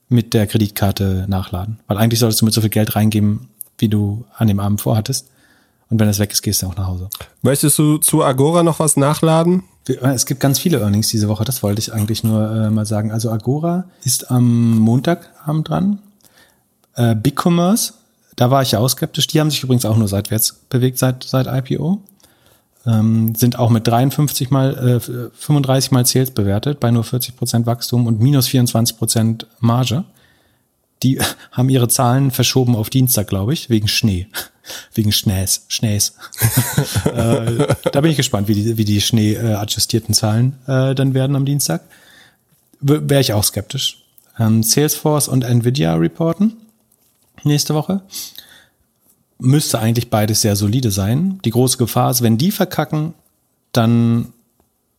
mit der Kreditkarte nachladen. Weil eigentlich solltest du mit so viel Geld reingeben, wie du an dem Abend vorhattest. Und wenn es weg ist, gehst du auch nach Hause. Möchtest du zu Agora noch was nachladen? Es gibt ganz viele Earnings diese Woche, das wollte ich eigentlich nur äh, mal sagen. Also Agora ist am Montagabend dran. Äh, BigCommerce, da war ich ja auch skeptisch. Die haben sich übrigens auch nur seitwärts bewegt seit, seit IPO. Ähm, sind auch mit 53 mal, äh, 35 mal Sales bewertet, bei nur 40 Prozent Wachstum und minus 24 Prozent Marge. Die (laughs) haben ihre Zahlen verschoben auf Dienstag, glaube ich, wegen Schnee. (laughs) Wegen Schnees. Schnees. (laughs) äh, da bin ich gespannt, wie die, wie die Schnee äh, adjustierten Zahlen äh, dann werden am Dienstag. Wäre ich auch skeptisch. Ähm, Salesforce und Nvidia reporten nächste Woche. Müsste eigentlich beides sehr solide sein. Die große Gefahr ist, wenn die verkacken, dann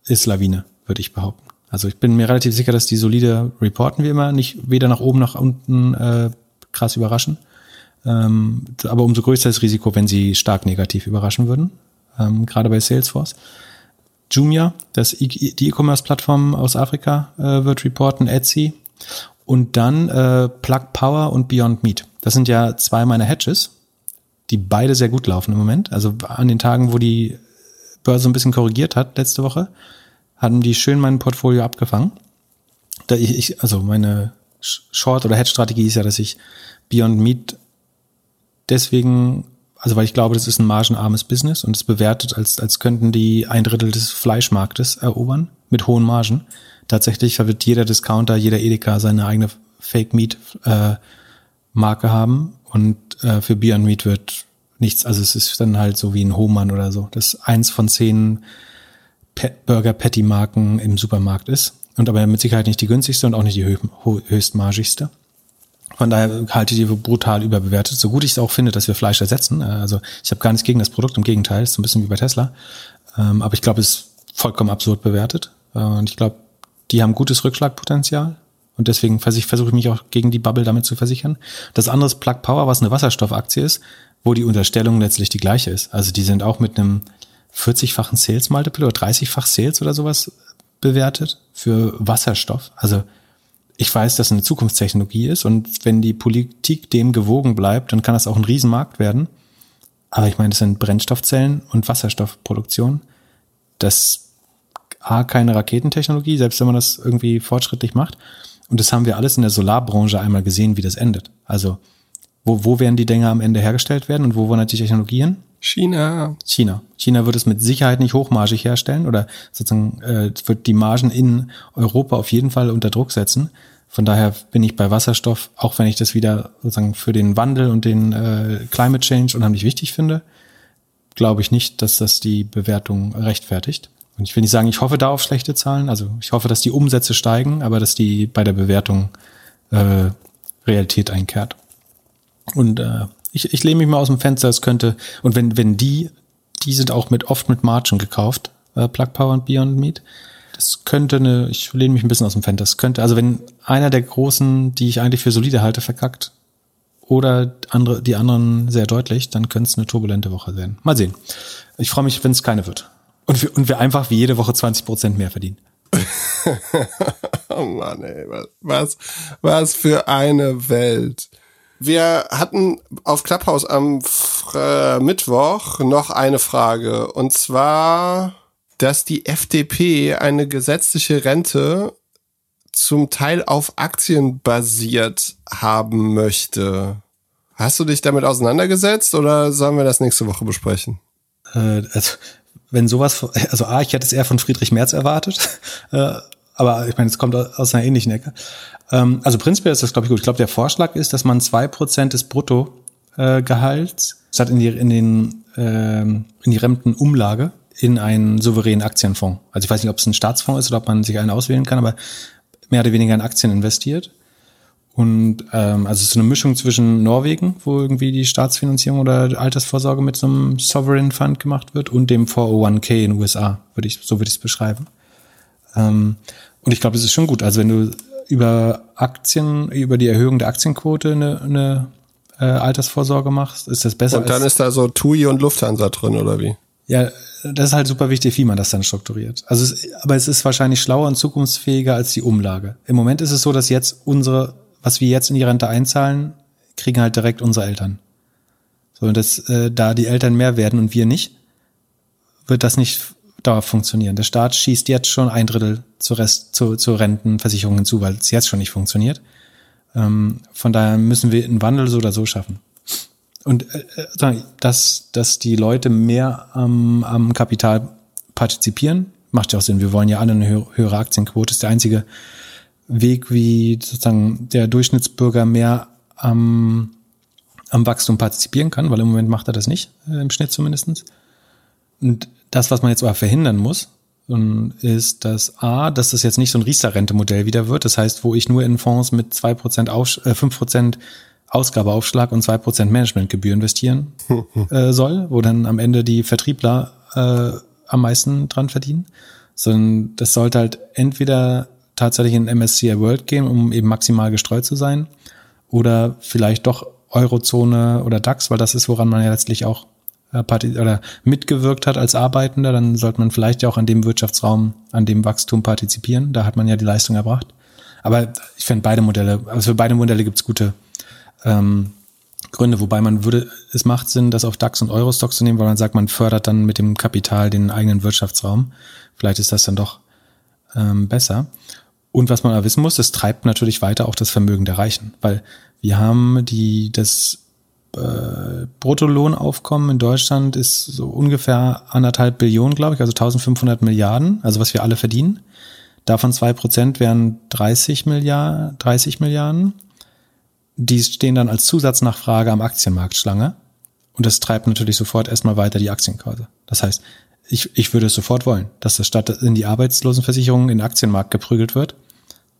ist Lawine, würde ich behaupten. Also ich bin mir relativ sicher, dass die solide reporten wie immer, nicht weder nach oben noch unten äh, krass überraschen. Ähm, aber umso größer das Risiko, wenn sie stark negativ überraschen würden, ähm, gerade bei Salesforce. Jumia, das e die E-Commerce-Plattform aus Afrika, äh, wird reporten, Etsy und dann äh, Plug Power und Beyond Meat. Das sind ja zwei meiner Hedges, die beide sehr gut laufen im Moment. Also an den Tagen, wo die Börse ein bisschen korrigiert hat letzte Woche, haben die schön mein Portfolio abgefangen. Da ich, ich, also meine Short- oder Hedge-Strategie ist ja, dass ich Beyond Meat deswegen, also weil ich glaube, das ist ein margenarmes Business und es bewertet, als, als könnten die ein Drittel des Fleischmarktes erobern mit hohen Margen. Tatsächlich wird jeder Discounter, jeder Edeka seine eigene Fake Meat äh, Marke haben und äh, für Beyond Meat wird nichts, also es ist dann halt so wie ein Hohmann oder so, das eins von zehn Burger Patty Marken im Supermarkt ist und aber mit Sicherheit nicht die günstigste und auch nicht die höchstmargigste. Von daher halte ich die brutal überbewertet. So gut ich es auch finde, dass wir Fleisch ersetzen. Äh, also ich habe gar nichts gegen das Produkt, im Gegenteil, ist ein bisschen wie bei Tesla. Ähm, aber ich glaube, es ist vollkommen absurd bewertet. Äh, und ich glaube, die haben gutes Rückschlagpotenzial. Und deswegen versuche ich mich auch gegen die Bubble damit zu versichern. Das andere ist Plug Power, was eine Wasserstoffaktie ist, wo die Unterstellung letztlich die gleiche ist. Also die sind auch mit einem 40-fachen Sales Multiple oder 30-fach Sales oder sowas bewertet für Wasserstoff. Also ich weiß, dass es eine Zukunftstechnologie ist und wenn die Politik dem gewogen bleibt, dann kann das auch ein Riesenmarkt werden. Aber ich meine, das sind Brennstoffzellen und Wasserstoffproduktion. Das A, keine Raketentechnologie, selbst wenn man das irgendwie fortschrittlich macht. Und das haben wir alles in der Solarbranche einmal gesehen, wie das endet. Also, wo, wo werden die Dinger am Ende hergestellt werden und wo wollen die Technologien? China. China. China wird es mit Sicherheit nicht hochmargig herstellen oder sozusagen äh, wird die Margen in Europa auf jeden Fall unter Druck setzen. Von daher bin ich bei Wasserstoff, auch wenn ich das wieder sozusagen für den Wandel und den äh, Climate Change unheimlich wichtig finde, glaube ich nicht, dass das die Bewertung rechtfertigt. Und ich will nicht sagen, ich hoffe da auf schlechte Zahlen. Also ich hoffe, dass die Umsätze steigen, aber dass die bei der Bewertung äh, Realität einkehrt. Und äh, ich, ich lehne mich mal aus dem Fenster, es könnte, und wenn, wenn die, die sind auch mit oft mit Margin gekauft, äh, Plug Power und Beyond Meat. Das könnte eine, ich lehne mich ein bisschen aus dem Fenster. Das könnte, also wenn einer der großen, die ich eigentlich für solide halte, verkackt, oder andere, die anderen sehr deutlich, dann könnte es eine turbulente Woche werden. Mal sehen. Ich freue mich, wenn es keine wird. Und wir, und wir einfach wie jede Woche 20 Prozent mehr verdienen. (laughs) oh Mann, ey, was, was für eine Welt. Wir hatten auf Clubhouse am Fr Mittwoch noch eine Frage. Und zwar, dass die FDP eine gesetzliche Rente zum Teil auf Aktien basiert haben möchte. Hast du dich damit auseinandergesetzt oder sollen wir das nächste Woche besprechen? Äh, also, wenn sowas, also A, ich hätte es eher von Friedrich Merz erwartet, (laughs) äh, aber ich meine, es kommt aus einer ähnlichen Ecke. Ähm, also prinzipiell ist das, glaube ich, gut. Ich glaube, der Vorschlag ist, dass man zwei Prozent des Bruttogehalts statt in die, in den, ähm, in die Rentenumlage in einen souveränen Aktienfonds. Also ich weiß nicht, ob es ein Staatsfonds ist oder ob man sich einen auswählen kann, aber mehr oder weniger in Aktien investiert. Und ähm, also es ist eine Mischung zwischen Norwegen, wo irgendwie die Staatsfinanzierung oder Altersvorsorge mit so einem Sovereign Fund gemacht wird, und dem 401k in den USA, würde ich, so würde ich es beschreiben. Ähm, und ich glaube, das ist schon gut. Also wenn du über Aktien, über die Erhöhung der Aktienquote eine, eine äh, Altersvorsorge machst, ist das besser. Und dann ist da so TUI und Lufthansa drin, oder wie? Ja, das ist halt super wichtig, wie man das dann strukturiert. Also, es, aber es ist wahrscheinlich schlauer und zukunftsfähiger als die Umlage. Im Moment ist es so, dass jetzt unsere, was wir jetzt in die Rente einzahlen, kriegen halt direkt unsere Eltern. So, und das, äh, da die Eltern mehr werden und wir nicht, wird das nicht dauerhaft funktionieren. Der Staat schießt jetzt schon ein Drittel zur Rest, zu, zur Rentenversicherung hinzu, weil es jetzt schon nicht funktioniert. Ähm, von daher müssen wir einen Wandel so oder so schaffen. Und äh, äh dass, dass die Leute mehr am, am Kapital partizipieren, macht ja auch Sinn. Wir wollen ja alle eine höhere Aktienquote. Das ist der einzige Weg, wie sozusagen der Durchschnittsbürger mehr am, am Wachstum partizipieren kann, weil im Moment macht er das nicht, äh, im Schnitt zumindestens. Und das, was man jetzt aber verhindern muss, ist, dass A, dass das jetzt nicht so ein Riester-Rente-Modell wieder wird. Das heißt, wo ich nur in Fonds mit zwei Prozent, äh, fünf Prozent Ausgabeaufschlag und zwei Prozent Managementgebühr investieren (laughs) äh, soll, wo dann am Ende die Vertriebler äh, am meisten dran verdienen. Sondern das sollte halt entweder tatsächlich in MSCI World gehen, um eben maximal gestreut zu sein, oder vielleicht doch Eurozone oder DAX, weil das ist, woran man ja letztlich auch äh, oder mitgewirkt hat als Arbeitender, dann sollte man vielleicht ja auch an dem Wirtschaftsraum, an dem Wachstum partizipieren. Da hat man ja die Leistung erbracht. Aber ich finde beide Modelle, also für beide Modelle gibt's gute, ähm, Gründe, wobei man würde, es macht Sinn, das auf DAX und Eurostock zu nehmen, weil man sagt, man fördert dann mit dem Kapital den eigenen Wirtschaftsraum. Vielleicht ist das dann doch ähm, besser. Und was man aber wissen muss, es treibt natürlich weiter auch das Vermögen der Reichen, weil wir haben die, das äh, Bruttolohnaufkommen in Deutschland ist so ungefähr anderthalb Billionen, glaube ich, also 1500 Milliarden, also was wir alle verdienen. Davon zwei Prozent wären 30 Milliarden, 30 Milliarden. Die stehen dann als Zusatznachfrage am Aktienmarkt Schlange. Und das treibt natürlich sofort erstmal weiter die Aktienkurse. Das heißt, ich, ich würde es sofort wollen, dass das statt in die Arbeitslosenversicherung in den Aktienmarkt geprügelt wird.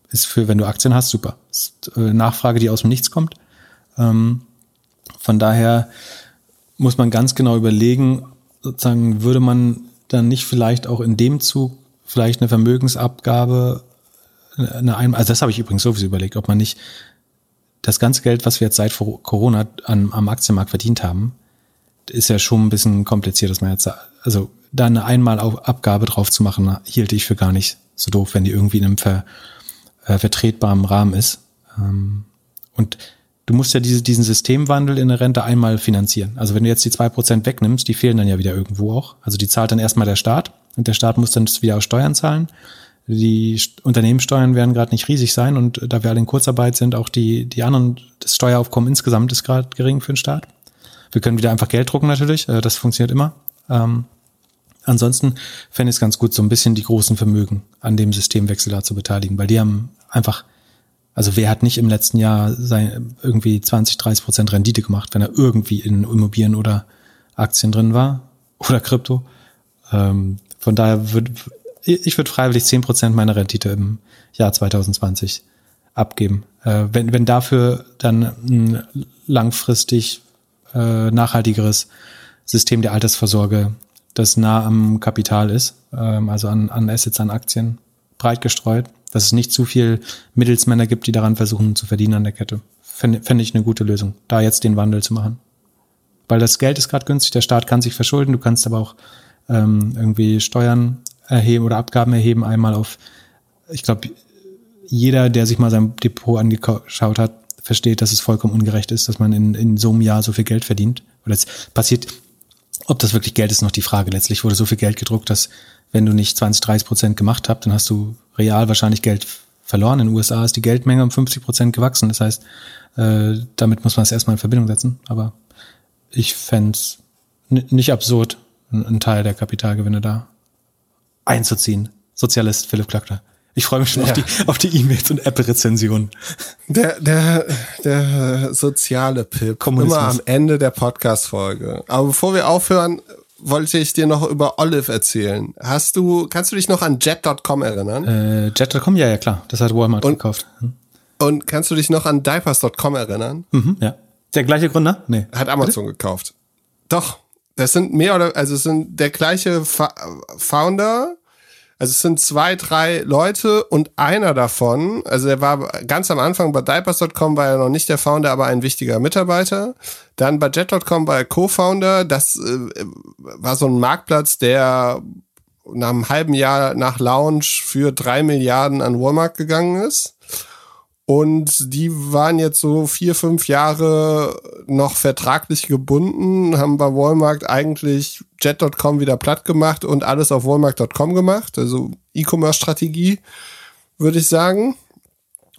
Ist für, wenn du Aktien hast, super. Ist, äh, Nachfrage, die aus dem Nichts kommt. Ähm, von daher muss man ganz genau überlegen, sozusagen, würde man dann nicht vielleicht auch in dem Zug vielleicht eine Vermögensabgabe, eine Ein also das habe ich übrigens sowieso überlegt, ob man nicht das ganze Geld, was wir jetzt seit Corona an, am Aktienmarkt verdient haben, ist ja schon ein bisschen kompliziert, dass man jetzt, also da eine Einmalabgabe drauf zu machen, hielte ich für gar nicht so doof, wenn die irgendwie in einem ver, äh, vertretbaren Rahmen ist. Ähm, und du musst ja diese, diesen Systemwandel in der Rente einmal finanzieren. Also wenn du jetzt die zwei Prozent wegnimmst, die fehlen dann ja wieder irgendwo auch. Also die zahlt dann erstmal der Staat und der Staat muss dann wieder aus Steuern zahlen. Die Unternehmenssteuern werden gerade nicht riesig sein und da wir alle in Kurzarbeit sind, auch die, die anderen, das Steueraufkommen insgesamt ist gerade gering für den Staat. Wir können wieder einfach Geld drucken natürlich, äh, das funktioniert immer. Ähm, ansonsten fände ich es ganz gut, so ein bisschen die großen Vermögen an dem Systemwechsel da zu beteiligen, weil die haben einfach, also wer hat nicht im letzten Jahr sein, irgendwie 20, 30 Prozent Rendite gemacht, wenn er irgendwie in Immobilien oder Aktien drin war (laughs) oder Krypto. Ähm, von daher würde ich würde freiwillig zehn Prozent meiner Rendite im Jahr 2020 abgeben. Äh, wenn, wenn dafür dann ein langfristig äh, nachhaltigeres System der Altersvorsorge, das nah am Kapital ist, ähm, also an, an Assets, an Aktien, breit gestreut, dass es nicht zu viel Mittelsmänner gibt, die daran versuchen zu verdienen an der Kette. Fände fänd ich eine gute Lösung, da jetzt den Wandel zu machen. Weil das Geld ist gerade günstig, der Staat kann sich verschulden, du kannst aber auch ähm, irgendwie Steuern erheben oder Abgaben erheben, einmal auf, ich glaube, jeder, der sich mal sein Depot angeschaut hat, versteht, dass es vollkommen ungerecht ist, dass man in, in so einem Jahr so viel Geld verdient. Oder es passiert, ob das wirklich Geld ist, noch die Frage. Letztlich wurde so viel Geld gedruckt, dass wenn du nicht 20, 30 Prozent gemacht hast, dann hast du real wahrscheinlich Geld verloren. In den USA ist die Geldmenge um 50 Prozent gewachsen. Das heißt, äh, damit muss man es erstmal in Verbindung setzen. Aber ich fände nicht absurd, einen Teil der Kapitalgewinne da einzuziehen. Sozialist Philipp Klackner. Ich freue mich schon ja. auf die auf die E-Mails und Apple-Rezensionen. Der der der soziale Pip immer am Ende der Podcast-Folge. Aber bevor wir aufhören, wollte ich dir noch über Olive erzählen. Hast du kannst du dich noch an Jet.com erinnern? Äh, Jet.com ja ja klar, das hat Walmart und, gekauft. Hm. Und kannst du dich noch an Diapers.com erinnern? Mhm, ja. Der gleiche Gründer? Nee. Hat Amazon Bitte? gekauft. Doch. Das sind mehr oder also es sind der gleiche Founder. Also es sind zwei, drei Leute und einer davon, also er war ganz am Anfang bei Diapers.com war er noch nicht der Founder, aber ein wichtiger Mitarbeiter. Dann bei Jet.com war er Co-Founder. Das äh, war so ein Marktplatz, der nach einem halben Jahr nach Launch für drei Milliarden an Walmart gegangen ist. Und die waren jetzt so vier, fünf Jahre noch vertraglich gebunden, haben bei Walmart eigentlich Jet.com wieder platt gemacht und alles auf Walmart.com gemacht. Also E-Commerce-Strategie, würde ich sagen.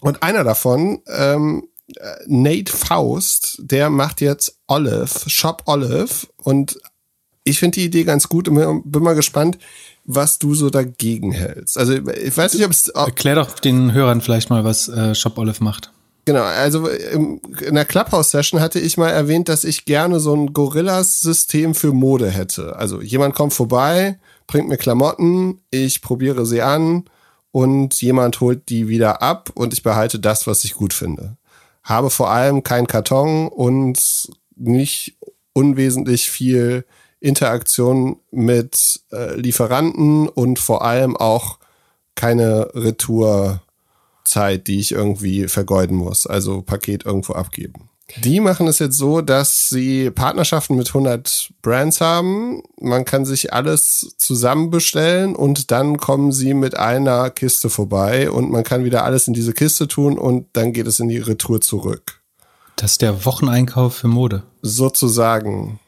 Und einer davon, ähm, Nate Faust, der macht jetzt Olive, Shop Olive. Und ich finde die Idee ganz gut und bin mal gespannt, was du so dagegen hältst. Also ich weiß nicht, ob es... Erklär doch den Hörern vielleicht mal, was äh, Shop Olive macht. Genau, also im, in der Clubhouse-Session hatte ich mal erwähnt, dass ich gerne so ein Gorillas-System für Mode hätte. Also jemand kommt vorbei, bringt mir Klamotten, ich probiere sie an und jemand holt die wieder ab und ich behalte das, was ich gut finde. Habe vor allem kein Karton und nicht unwesentlich viel Interaktion mit äh, Lieferanten und vor allem auch keine Retourzeit, die ich irgendwie vergeuden muss, also Paket irgendwo abgeben. Die machen es jetzt so, dass sie Partnerschaften mit 100 Brands haben. Man kann sich alles zusammen bestellen und dann kommen sie mit einer Kiste vorbei und man kann wieder alles in diese Kiste tun und dann geht es in die Retour zurück. Das ist der Wocheneinkauf für Mode. Sozusagen.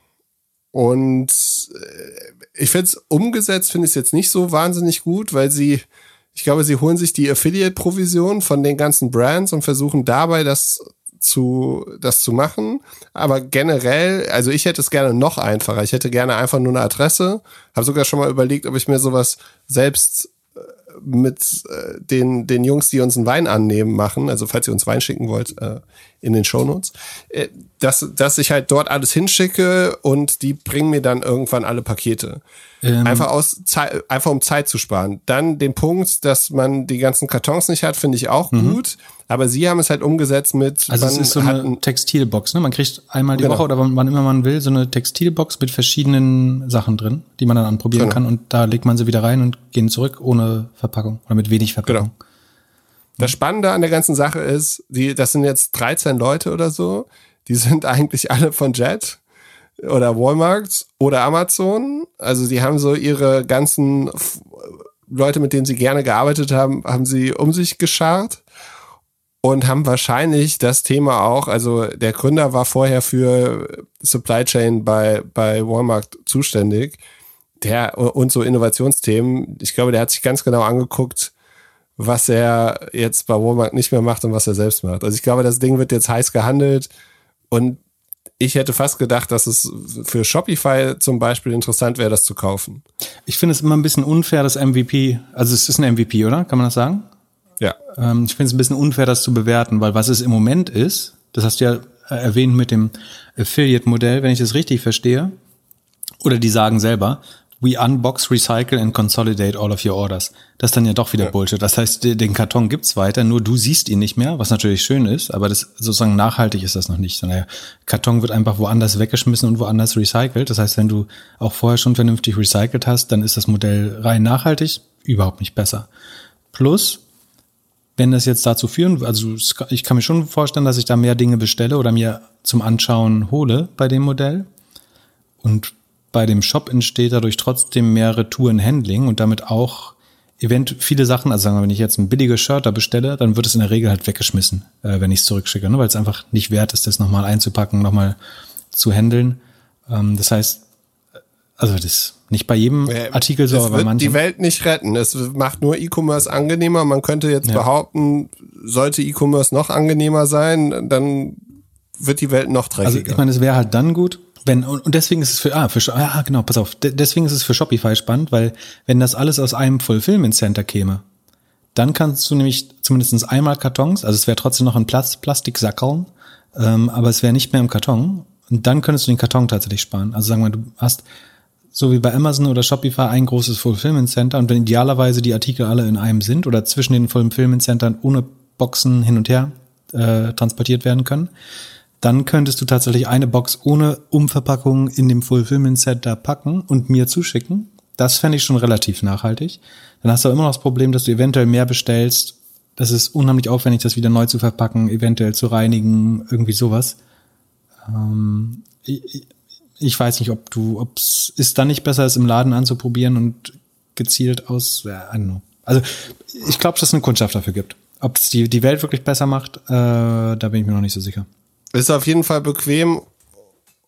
Und äh, ich finde es umgesetzt, finde ich es jetzt nicht so wahnsinnig gut, weil sie, ich glaube, sie holen sich die Affiliate-Provision von den ganzen Brands und versuchen dabei das zu, das zu machen. Aber generell, also ich hätte es gerne noch einfacher. Ich hätte gerne einfach nur eine Adresse. Habe sogar schon mal überlegt, ob ich mir sowas selbst äh, mit äh, den, den Jungs, die uns einen Wein annehmen, machen. Also falls ihr uns Wein schicken wollt, äh, in den Shownotes. Äh, dass, dass ich halt dort alles hinschicke und die bringen mir dann irgendwann alle Pakete. Ähm. Einfach aus Zeit, einfach um Zeit zu sparen. Dann den Punkt, dass man die ganzen Kartons nicht hat, finde ich auch mhm. gut. Aber sie haben es halt umgesetzt mit. Also es ist so eine Textilbox, ne? Man kriegt einmal die genau. Woche oder wann immer man will, so eine Textilbox mit verschiedenen Sachen drin, die man dann anprobieren genau. kann und da legt man sie wieder rein und gehen zurück ohne Verpackung oder mit wenig Verpackung. Genau. Das Spannende an der ganzen Sache ist, die, das sind jetzt 13 Leute oder so, die sind (laughs) eigentlich alle von Jet oder Walmart oder Amazon. Also die haben so ihre ganzen Leute, mit denen sie gerne gearbeitet haben, haben sie um sich geschart und haben wahrscheinlich das Thema auch, also der Gründer war vorher für Supply Chain bei, bei Walmart zuständig. Der und so Innovationsthemen, ich glaube, der hat sich ganz genau angeguckt, was er jetzt bei Walmart nicht mehr macht und was er selbst macht. Also ich glaube, das Ding wird jetzt heiß gehandelt und ich hätte fast gedacht, dass es für Shopify zum Beispiel interessant wäre, das zu kaufen. Ich finde es immer ein bisschen unfair, das MVP, also es ist ein MVP, oder? Kann man das sagen? Ja. Ähm, ich finde es ein bisschen unfair, das zu bewerten, weil was es im Moment ist, das hast du ja erwähnt mit dem Affiliate-Modell, wenn ich das richtig verstehe, oder die sagen selber, we unbox, recycle and consolidate all of your orders. Das ist dann ja doch wieder ja. Bullshit. Das heißt, den Karton gibt's weiter, nur du siehst ihn nicht mehr, was natürlich schön ist, aber das sozusagen nachhaltig ist das noch nicht. Sondern der Karton wird einfach woanders weggeschmissen und woanders recycelt. Das heißt, wenn du auch vorher schon vernünftig recycelt hast, dann ist das Modell rein nachhaltig überhaupt nicht besser. Plus, wenn das jetzt dazu führen, also ich kann mir schon vorstellen, dass ich da mehr Dinge bestelle oder mir zum Anschauen hole bei dem Modell. Und bei dem Shop entsteht dadurch trotzdem mehr Retourenhandling und damit auch event viele Sachen, also sagen wir, wenn ich jetzt ein billiges Shirt da bestelle, dann wird es in der Regel halt weggeschmissen, äh, wenn ich es zurückschicke, ne? weil es einfach nicht wert ist, das nochmal einzupacken, nochmal zu handeln. Ähm, das heißt, also das ist nicht bei jedem Artikel so, aber bei manchen. die Welt nicht retten. Es macht nur E-Commerce angenehmer. Man könnte jetzt ja. behaupten, sollte E-Commerce noch angenehmer sein, dann wird die Welt noch dreckiger. Also ich meine, es wäre halt dann gut, wenn, und deswegen ist es für, ah, für, ah, genau, pass auf, deswegen ist es für Shopify spannend, weil wenn das alles aus einem Fulfillment Center käme, dann kannst du nämlich zumindest einmal Kartons, also es wäre trotzdem noch ein Plast Plastiksackeln, ähm, aber es wäre nicht mehr im Karton. Und dann könntest du den Karton tatsächlich sparen. Also sagen wir, du hast so wie bei Amazon oder Shopify ein großes Fulfillment Center und wenn idealerweise die Artikel alle in einem sind oder zwischen den Fulfillment Centern ohne Boxen hin und her äh, transportiert werden können, dann könntest du tatsächlich eine Box ohne Umverpackung in dem Fulfillment Center packen und mir zuschicken. Das fände ich schon relativ nachhaltig. Dann hast du immer noch das Problem, dass du eventuell mehr bestellst. Das ist unheimlich aufwendig, das wieder neu zu verpacken, eventuell zu reinigen, irgendwie sowas. Ähm, ich, ich, weiß nicht, ob du, ob es ist dann nicht besser, es im Laden anzuprobieren und gezielt aus, ja, I don't know. Also ich glaube, dass es eine Kundschaft dafür gibt. Ob es die, die Welt wirklich besser macht, äh, da bin ich mir noch nicht so sicher. Ist auf jeden Fall bequem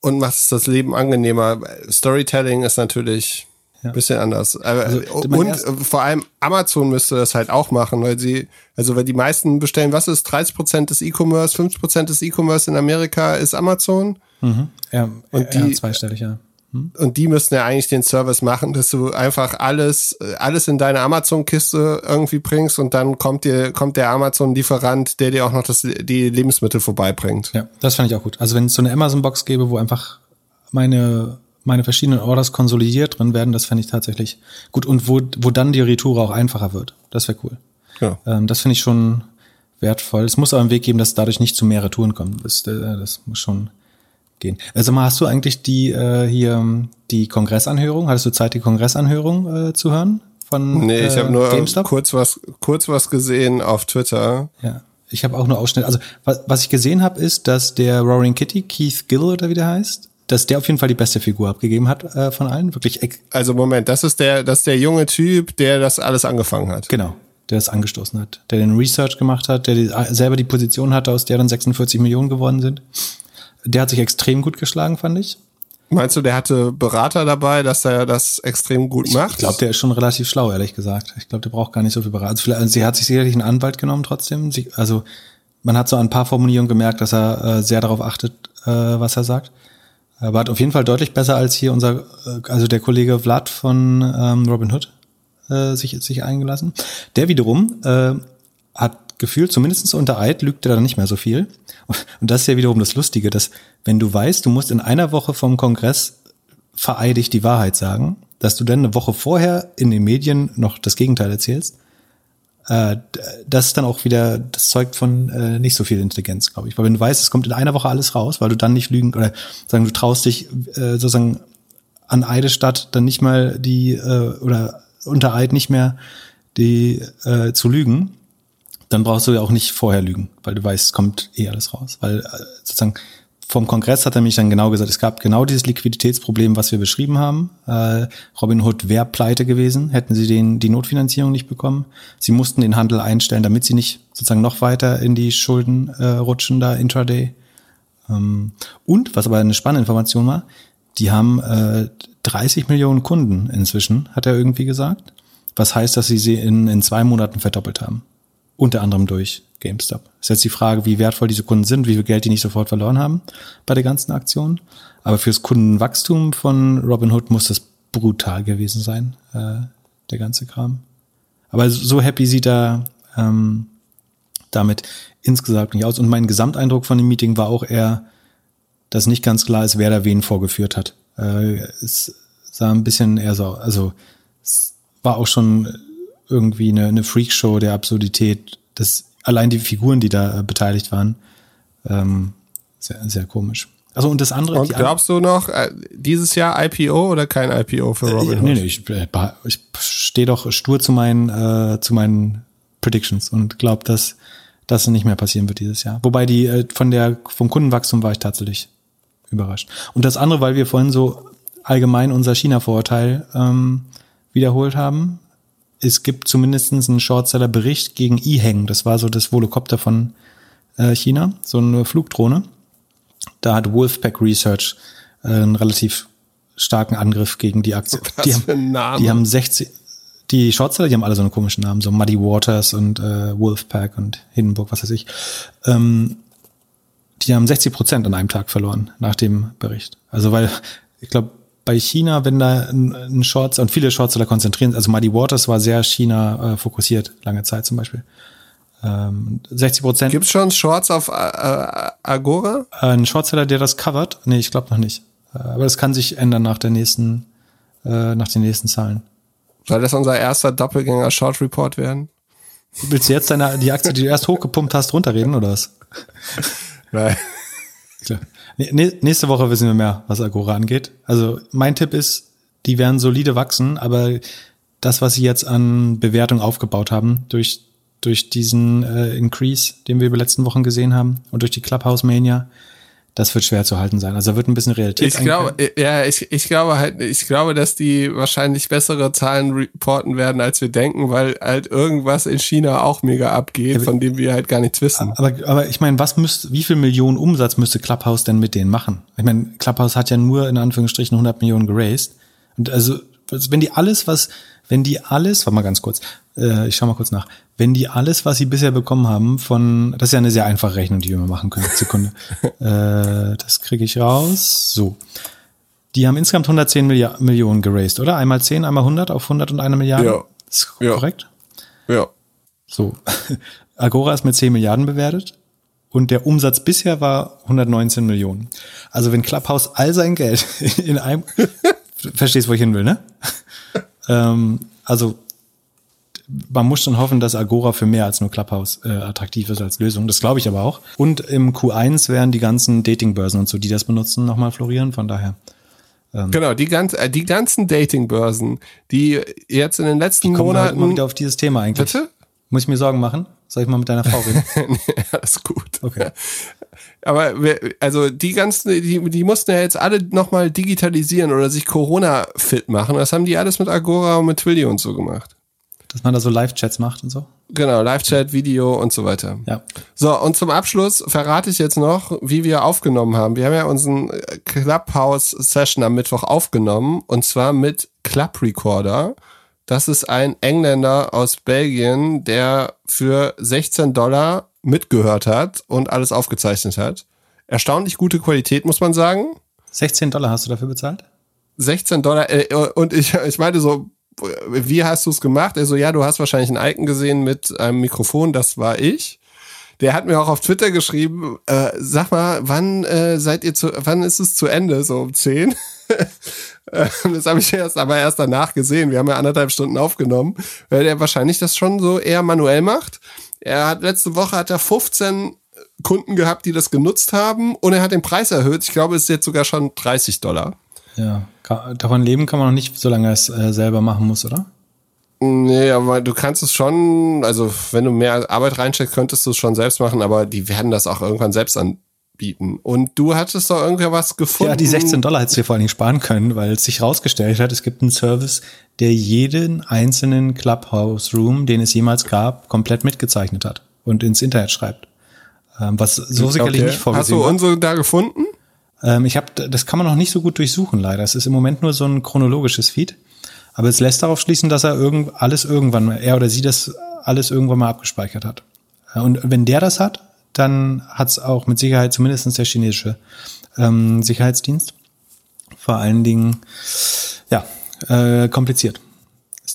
und macht das Leben angenehmer. Storytelling ist natürlich ja. ein bisschen anders. Also, und vor allem Amazon müsste das halt auch machen, weil sie, also weil die meisten bestellen, was ist 30 Prozent des E-Commerce, 50 Prozent des E-Commerce in Amerika ist Amazon. Mhm. Ja, und die, ja, zweistellig, ja. Hm? Und die müssten ja eigentlich den Service machen, dass du einfach alles, alles in deine Amazon-Kiste irgendwie bringst und dann kommt dir, kommt der Amazon-Lieferant, der dir auch noch das, die Lebensmittel vorbeibringt. Ja, das fand ich auch gut. Also wenn es so eine Amazon-Box gäbe, wo einfach meine, meine verschiedenen Orders konsolidiert drin werden, das fände ich tatsächlich gut. Und wo, wo dann die Retour auch einfacher wird. Das wäre cool. Ja. Ähm, das finde ich schon wertvoll. Es muss aber einen Weg geben, dass dadurch nicht zu mehr Retouren kommen. Das, äh, das muss schon gehen. Also mal, hast du eigentlich die äh, hier die Kongressanhörung? Hattest du Zeit, die Kongressanhörung äh, zu hören? Von, nee, ich äh, habe nur GameStop? kurz was kurz was gesehen auf Twitter. Ja. Ich habe auch nur Ausschnitte. Also was, was ich gesehen habe, ist, dass der Roaring Kitty, Keith Gill oder wie der heißt, dass der auf jeden Fall die beste Figur abgegeben hat äh, von allen. Wirklich. Also Moment, das ist der, das ist der junge Typ, der das alles angefangen hat. Genau. der es angestoßen hat, der den Research gemacht hat, der die, selber die Position hatte, aus der dann 46 Millionen geworden sind. Der hat sich extrem gut geschlagen, fand ich. Meinst du, der hatte Berater dabei, dass er das extrem gut macht? Ich glaube, der ist schon relativ schlau, ehrlich gesagt. Ich glaube, der braucht gar nicht so viel Berater. Also, also sie hat sich sicherlich einen Anwalt genommen trotzdem. Sie, also man hat so an ein paar Formulierungen gemerkt, dass er äh, sehr darauf achtet, äh, was er sagt. Aber hat auf jeden Fall deutlich besser als hier unser, äh, also der Kollege Vlad von ähm, Robin Hood äh, sich, sich eingelassen. Der wiederum äh, hat gefühlt, zumindest unter Eid, lügt er dann nicht mehr so viel. Und das ist ja wiederum das Lustige, dass wenn du weißt, du musst in einer Woche vom Kongress vereidigt die Wahrheit sagen, dass du dann eine Woche vorher in den Medien noch das Gegenteil erzählst, äh, das ist dann auch wieder, das zeugt von äh, nicht so viel Intelligenz, glaube ich. Weil wenn du weißt, es kommt in einer Woche alles raus, weil du dann nicht lügen oder sagen, du traust dich äh, sozusagen an Eidestadt dann nicht mal die äh, oder unter Eid nicht mehr die äh, zu lügen, dann brauchst du ja auch nicht vorher lügen, weil du weißt, es kommt eh alles raus. Weil äh, sozusagen vom Kongress hat er mich dann genau gesagt, es gab genau dieses Liquiditätsproblem, was wir beschrieben haben. Äh, Robin Hood wäre pleite gewesen, hätten sie den, die Notfinanzierung nicht bekommen. Sie mussten den Handel einstellen, damit sie nicht sozusagen noch weiter in die Schulden äh, rutschen da intraday. Ähm, und, was aber eine spannende Information war, die haben äh, 30 Millionen Kunden inzwischen, hat er irgendwie gesagt. Was heißt, dass sie sie in, in zwei Monaten verdoppelt haben. Unter anderem durch GameStop. Ist jetzt die Frage, wie wertvoll diese Kunden sind, wie viel Geld die nicht sofort verloren haben bei der ganzen Aktion. Aber fürs Kundenwachstum von Robinhood muss das brutal gewesen sein, äh, der ganze Kram. Aber so happy sieht er ähm, damit insgesamt nicht aus. Und mein Gesamteindruck von dem Meeting war auch eher, dass nicht ganz klar ist, wer da wen vorgeführt hat. Äh, es sah ein bisschen eher so, also es war auch schon irgendwie eine, eine Freakshow der Absurdität. Das allein die Figuren, die da äh, beteiligt waren, ähm, sehr, sehr komisch. Also und das andere. Und glaubst du noch äh, dieses Jahr IPO oder kein IPO für Robin äh, Nee, nee, ich, äh, ich stehe doch stur zu meinen äh, zu meinen Predictions und glaube, dass das nicht mehr passieren wird dieses Jahr. Wobei die äh, von der vom Kundenwachstum war ich tatsächlich überrascht. Und das andere, weil wir vorhin so allgemein unser China-Vorurteil ähm, wiederholt haben, es gibt zumindest einen Shortseller-Bericht gegen E-Hang. Das war so das Volocopter von äh, China, so eine Flugdrohne. Da hat Wolfpack Research äh, einen relativ starken Angriff gegen die Aktie. Was die, Name. die haben 60, die Shortseller, die haben alle so einen komischen Namen, so Muddy Waters und äh, Wolfpack und Hindenburg, was weiß ich. Ähm, die haben 60 Prozent an einem Tag verloren nach dem Bericht. Also weil, ich glaube, bei China, wenn da ein, ein Shorts und viele Shortseller konzentrieren, also Muddy Waters war sehr China äh, fokussiert, lange Zeit zum Beispiel. Ähm, 60 Prozent. Gibt es schon Shorts auf äh, Agora? Ein Shortseller, der das covert? Nee, ich glaube noch nicht. Äh, aber das kann sich ändern nach der nächsten, äh, nach den nächsten Zahlen. Soll das unser erster Doppelgänger Short Report werden? Willst du jetzt deine, die Aktie, die du erst hochgepumpt hast, runterreden oder was? (laughs) Nein. Klar. Nächste Woche wissen wir mehr, was Agora angeht. Also mein Tipp ist, die werden solide wachsen, aber das, was sie jetzt an Bewertung aufgebaut haben, durch, durch diesen äh, Increase, den wir über letzten Wochen gesehen haben und durch die Clubhouse Mania, das wird schwer zu halten sein. Also da wird ein bisschen Realität. Ich glaube, ja, ich, ich glaube halt, ich glaube, dass die wahrscheinlich bessere Zahlen reporten werden, als wir denken, weil halt irgendwas in China auch mega abgeht, von dem wir halt gar nichts wissen. Aber, aber ich meine, was müsste, wie viel Millionen Umsatz müsste Clubhouse denn mit denen machen? Ich meine, Clubhouse hat ja nur in Anführungsstrichen 100 Millionen geraced. Und also, wenn die alles, was, wenn die alles, warte mal ganz kurz, äh, ich schau mal kurz nach, wenn die alles, was sie bisher bekommen haben, von, das ist ja eine sehr einfache Rechnung, die wir mal machen können, Sekunde. (laughs) äh, das kriege ich raus. So. Die haben insgesamt 110 Milliard Millionen geraced, oder? Einmal 10, einmal 100 auf 100 und eine Milliarde? Ja. Ist ja. korrekt? Ja. So. (laughs) Agora ist mit 10 Milliarden bewertet und der Umsatz bisher war 119 Millionen. Also wenn Clubhouse all sein Geld (laughs) in einem, verstehst, wo ich hin will, ne? (laughs) ähm, also man muss schon hoffen, dass Agora für mehr als nur Clubhouse äh, attraktiv ist als Lösung. Das glaube ich aber auch. Und im Q1 werden die ganzen Datingbörsen und so, die das benutzen, nochmal florieren. Von daher. Ähm, genau, die, ganz, äh, die ganzen Datingbörsen, die jetzt in den letzten Monaten. Mal wieder auf dieses Thema eigentlich. Bitte? Muss ich mir Sorgen machen? Soll ich mal mit deiner Frau reden? (laughs) nee, alles gut. Okay. (laughs) Aber wir, also die ganzen, die, die mussten ja jetzt alle nochmal digitalisieren oder sich Corona-fit machen. Das haben die alles mit Agora und mit Twilio und so gemacht. Dass man da so Live-Chats macht und so? Genau, Live-Chat, Video und so weiter. Ja. So, und zum Abschluss verrate ich jetzt noch, wie wir aufgenommen haben. Wir haben ja unseren Clubhouse-Session am Mittwoch aufgenommen und zwar mit Club Recorder. Das ist ein Engländer aus Belgien, der für 16 Dollar mitgehört hat und alles aufgezeichnet hat. Erstaunlich gute Qualität, muss man sagen. 16 Dollar hast du dafür bezahlt? 16 Dollar. Äh, und ich, (laughs) ich meinte so, wie hast du es gemacht? Er so, ja, du hast wahrscheinlich ein Icon gesehen mit einem Mikrofon, das war ich. Der hat mir auch auf Twitter geschrieben, äh, sag mal, wann äh, seid ihr zu, wann ist es zu Ende? So um 10? (laughs) (laughs) das habe ich erst aber erst danach gesehen. Wir haben ja anderthalb Stunden aufgenommen, weil der wahrscheinlich das schon so eher manuell macht. Er hat letzte Woche hat er 15 Kunden gehabt, die das genutzt haben und er hat den Preis erhöht. Ich glaube, es ist jetzt sogar schon 30 Dollar. Ja, davon leben kann man noch nicht, solange er es äh, selber machen muss, oder? Nee, aber du kannst es schon, also wenn du mehr Arbeit reinsteckst, könntest du es schon selbst machen, aber die werden das auch irgendwann selbst anbieten. Und du hattest doch irgendwie was gefunden. Ja, die 16 Dollar hättest du dir vor allen Dingen sparen können, weil es sich rausgestellt hat, es gibt einen Service, der jeden einzelnen Clubhouse-Room, den es jemals gab, komplett mitgezeichnet hat und ins Internet schreibt. Ähm, was so sicherlich okay. nicht vorgesehen Hast du unsere da gefunden? Ähm, ich habe, das kann man noch nicht so gut durchsuchen, leider. Es ist im Moment nur so ein chronologisches Feed. Aber es lässt darauf schließen, dass er irgend, alles irgendwann, er oder sie das alles irgendwann mal abgespeichert hat. Und wenn der das hat, dann hat es auch mit Sicherheit zumindest der chinesische ähm, Sicherheitsdienst. Vor allen Dingen, ja, äh, kompliziert.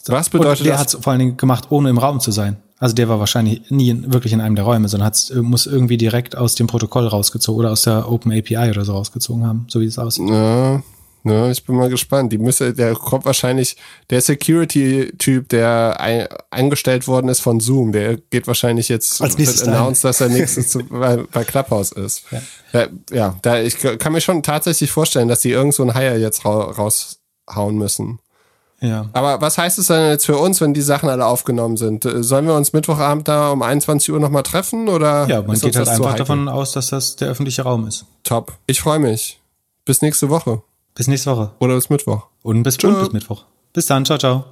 Was bedeutet Und der hat es vor allen Dingen gemacht, ohne im Raum zu sein. Also der war wahrscheinlich nie in, wirklich in einem der Räume, sondern hat's, muss irgendwie direkt aus dem Protokoll rausgezogen oder aus der Open API oder so rausgezogen haben, so wie es aussieht. Ja, ja, ich bin mal gespannt. Die müsse, der kommt wahrscheinlich, der Security-Typ, der ein, eingestellt worden ist von Zoom, der geht wahrscheinlich jetzt Als nächstes announced, dass er nächstes zu, (laughs) bei, bei Clubhouse ist. Ja, ja, ja da, ich kann mir schon tatsächlich vorstellen, dass die irgend so ein Hire jetzt ra raushauen müssen. Ja. Aber was heißt es denn jetzt für uns, wenn die Sachen alle aufgenommen sind? Sollen wir uns Mittwochabend da um 21 Uhr nochmal treffen? Oder ja, man geht halt einfach davon aus, dass das der öffentliche Raum ist. Top. Ich freue mich. Bis nächste Woche. Bis nächste Woche. Oder bis Mittwoch. Und bis, und bis Mittwoch. Bis dann. Ciao, ciao.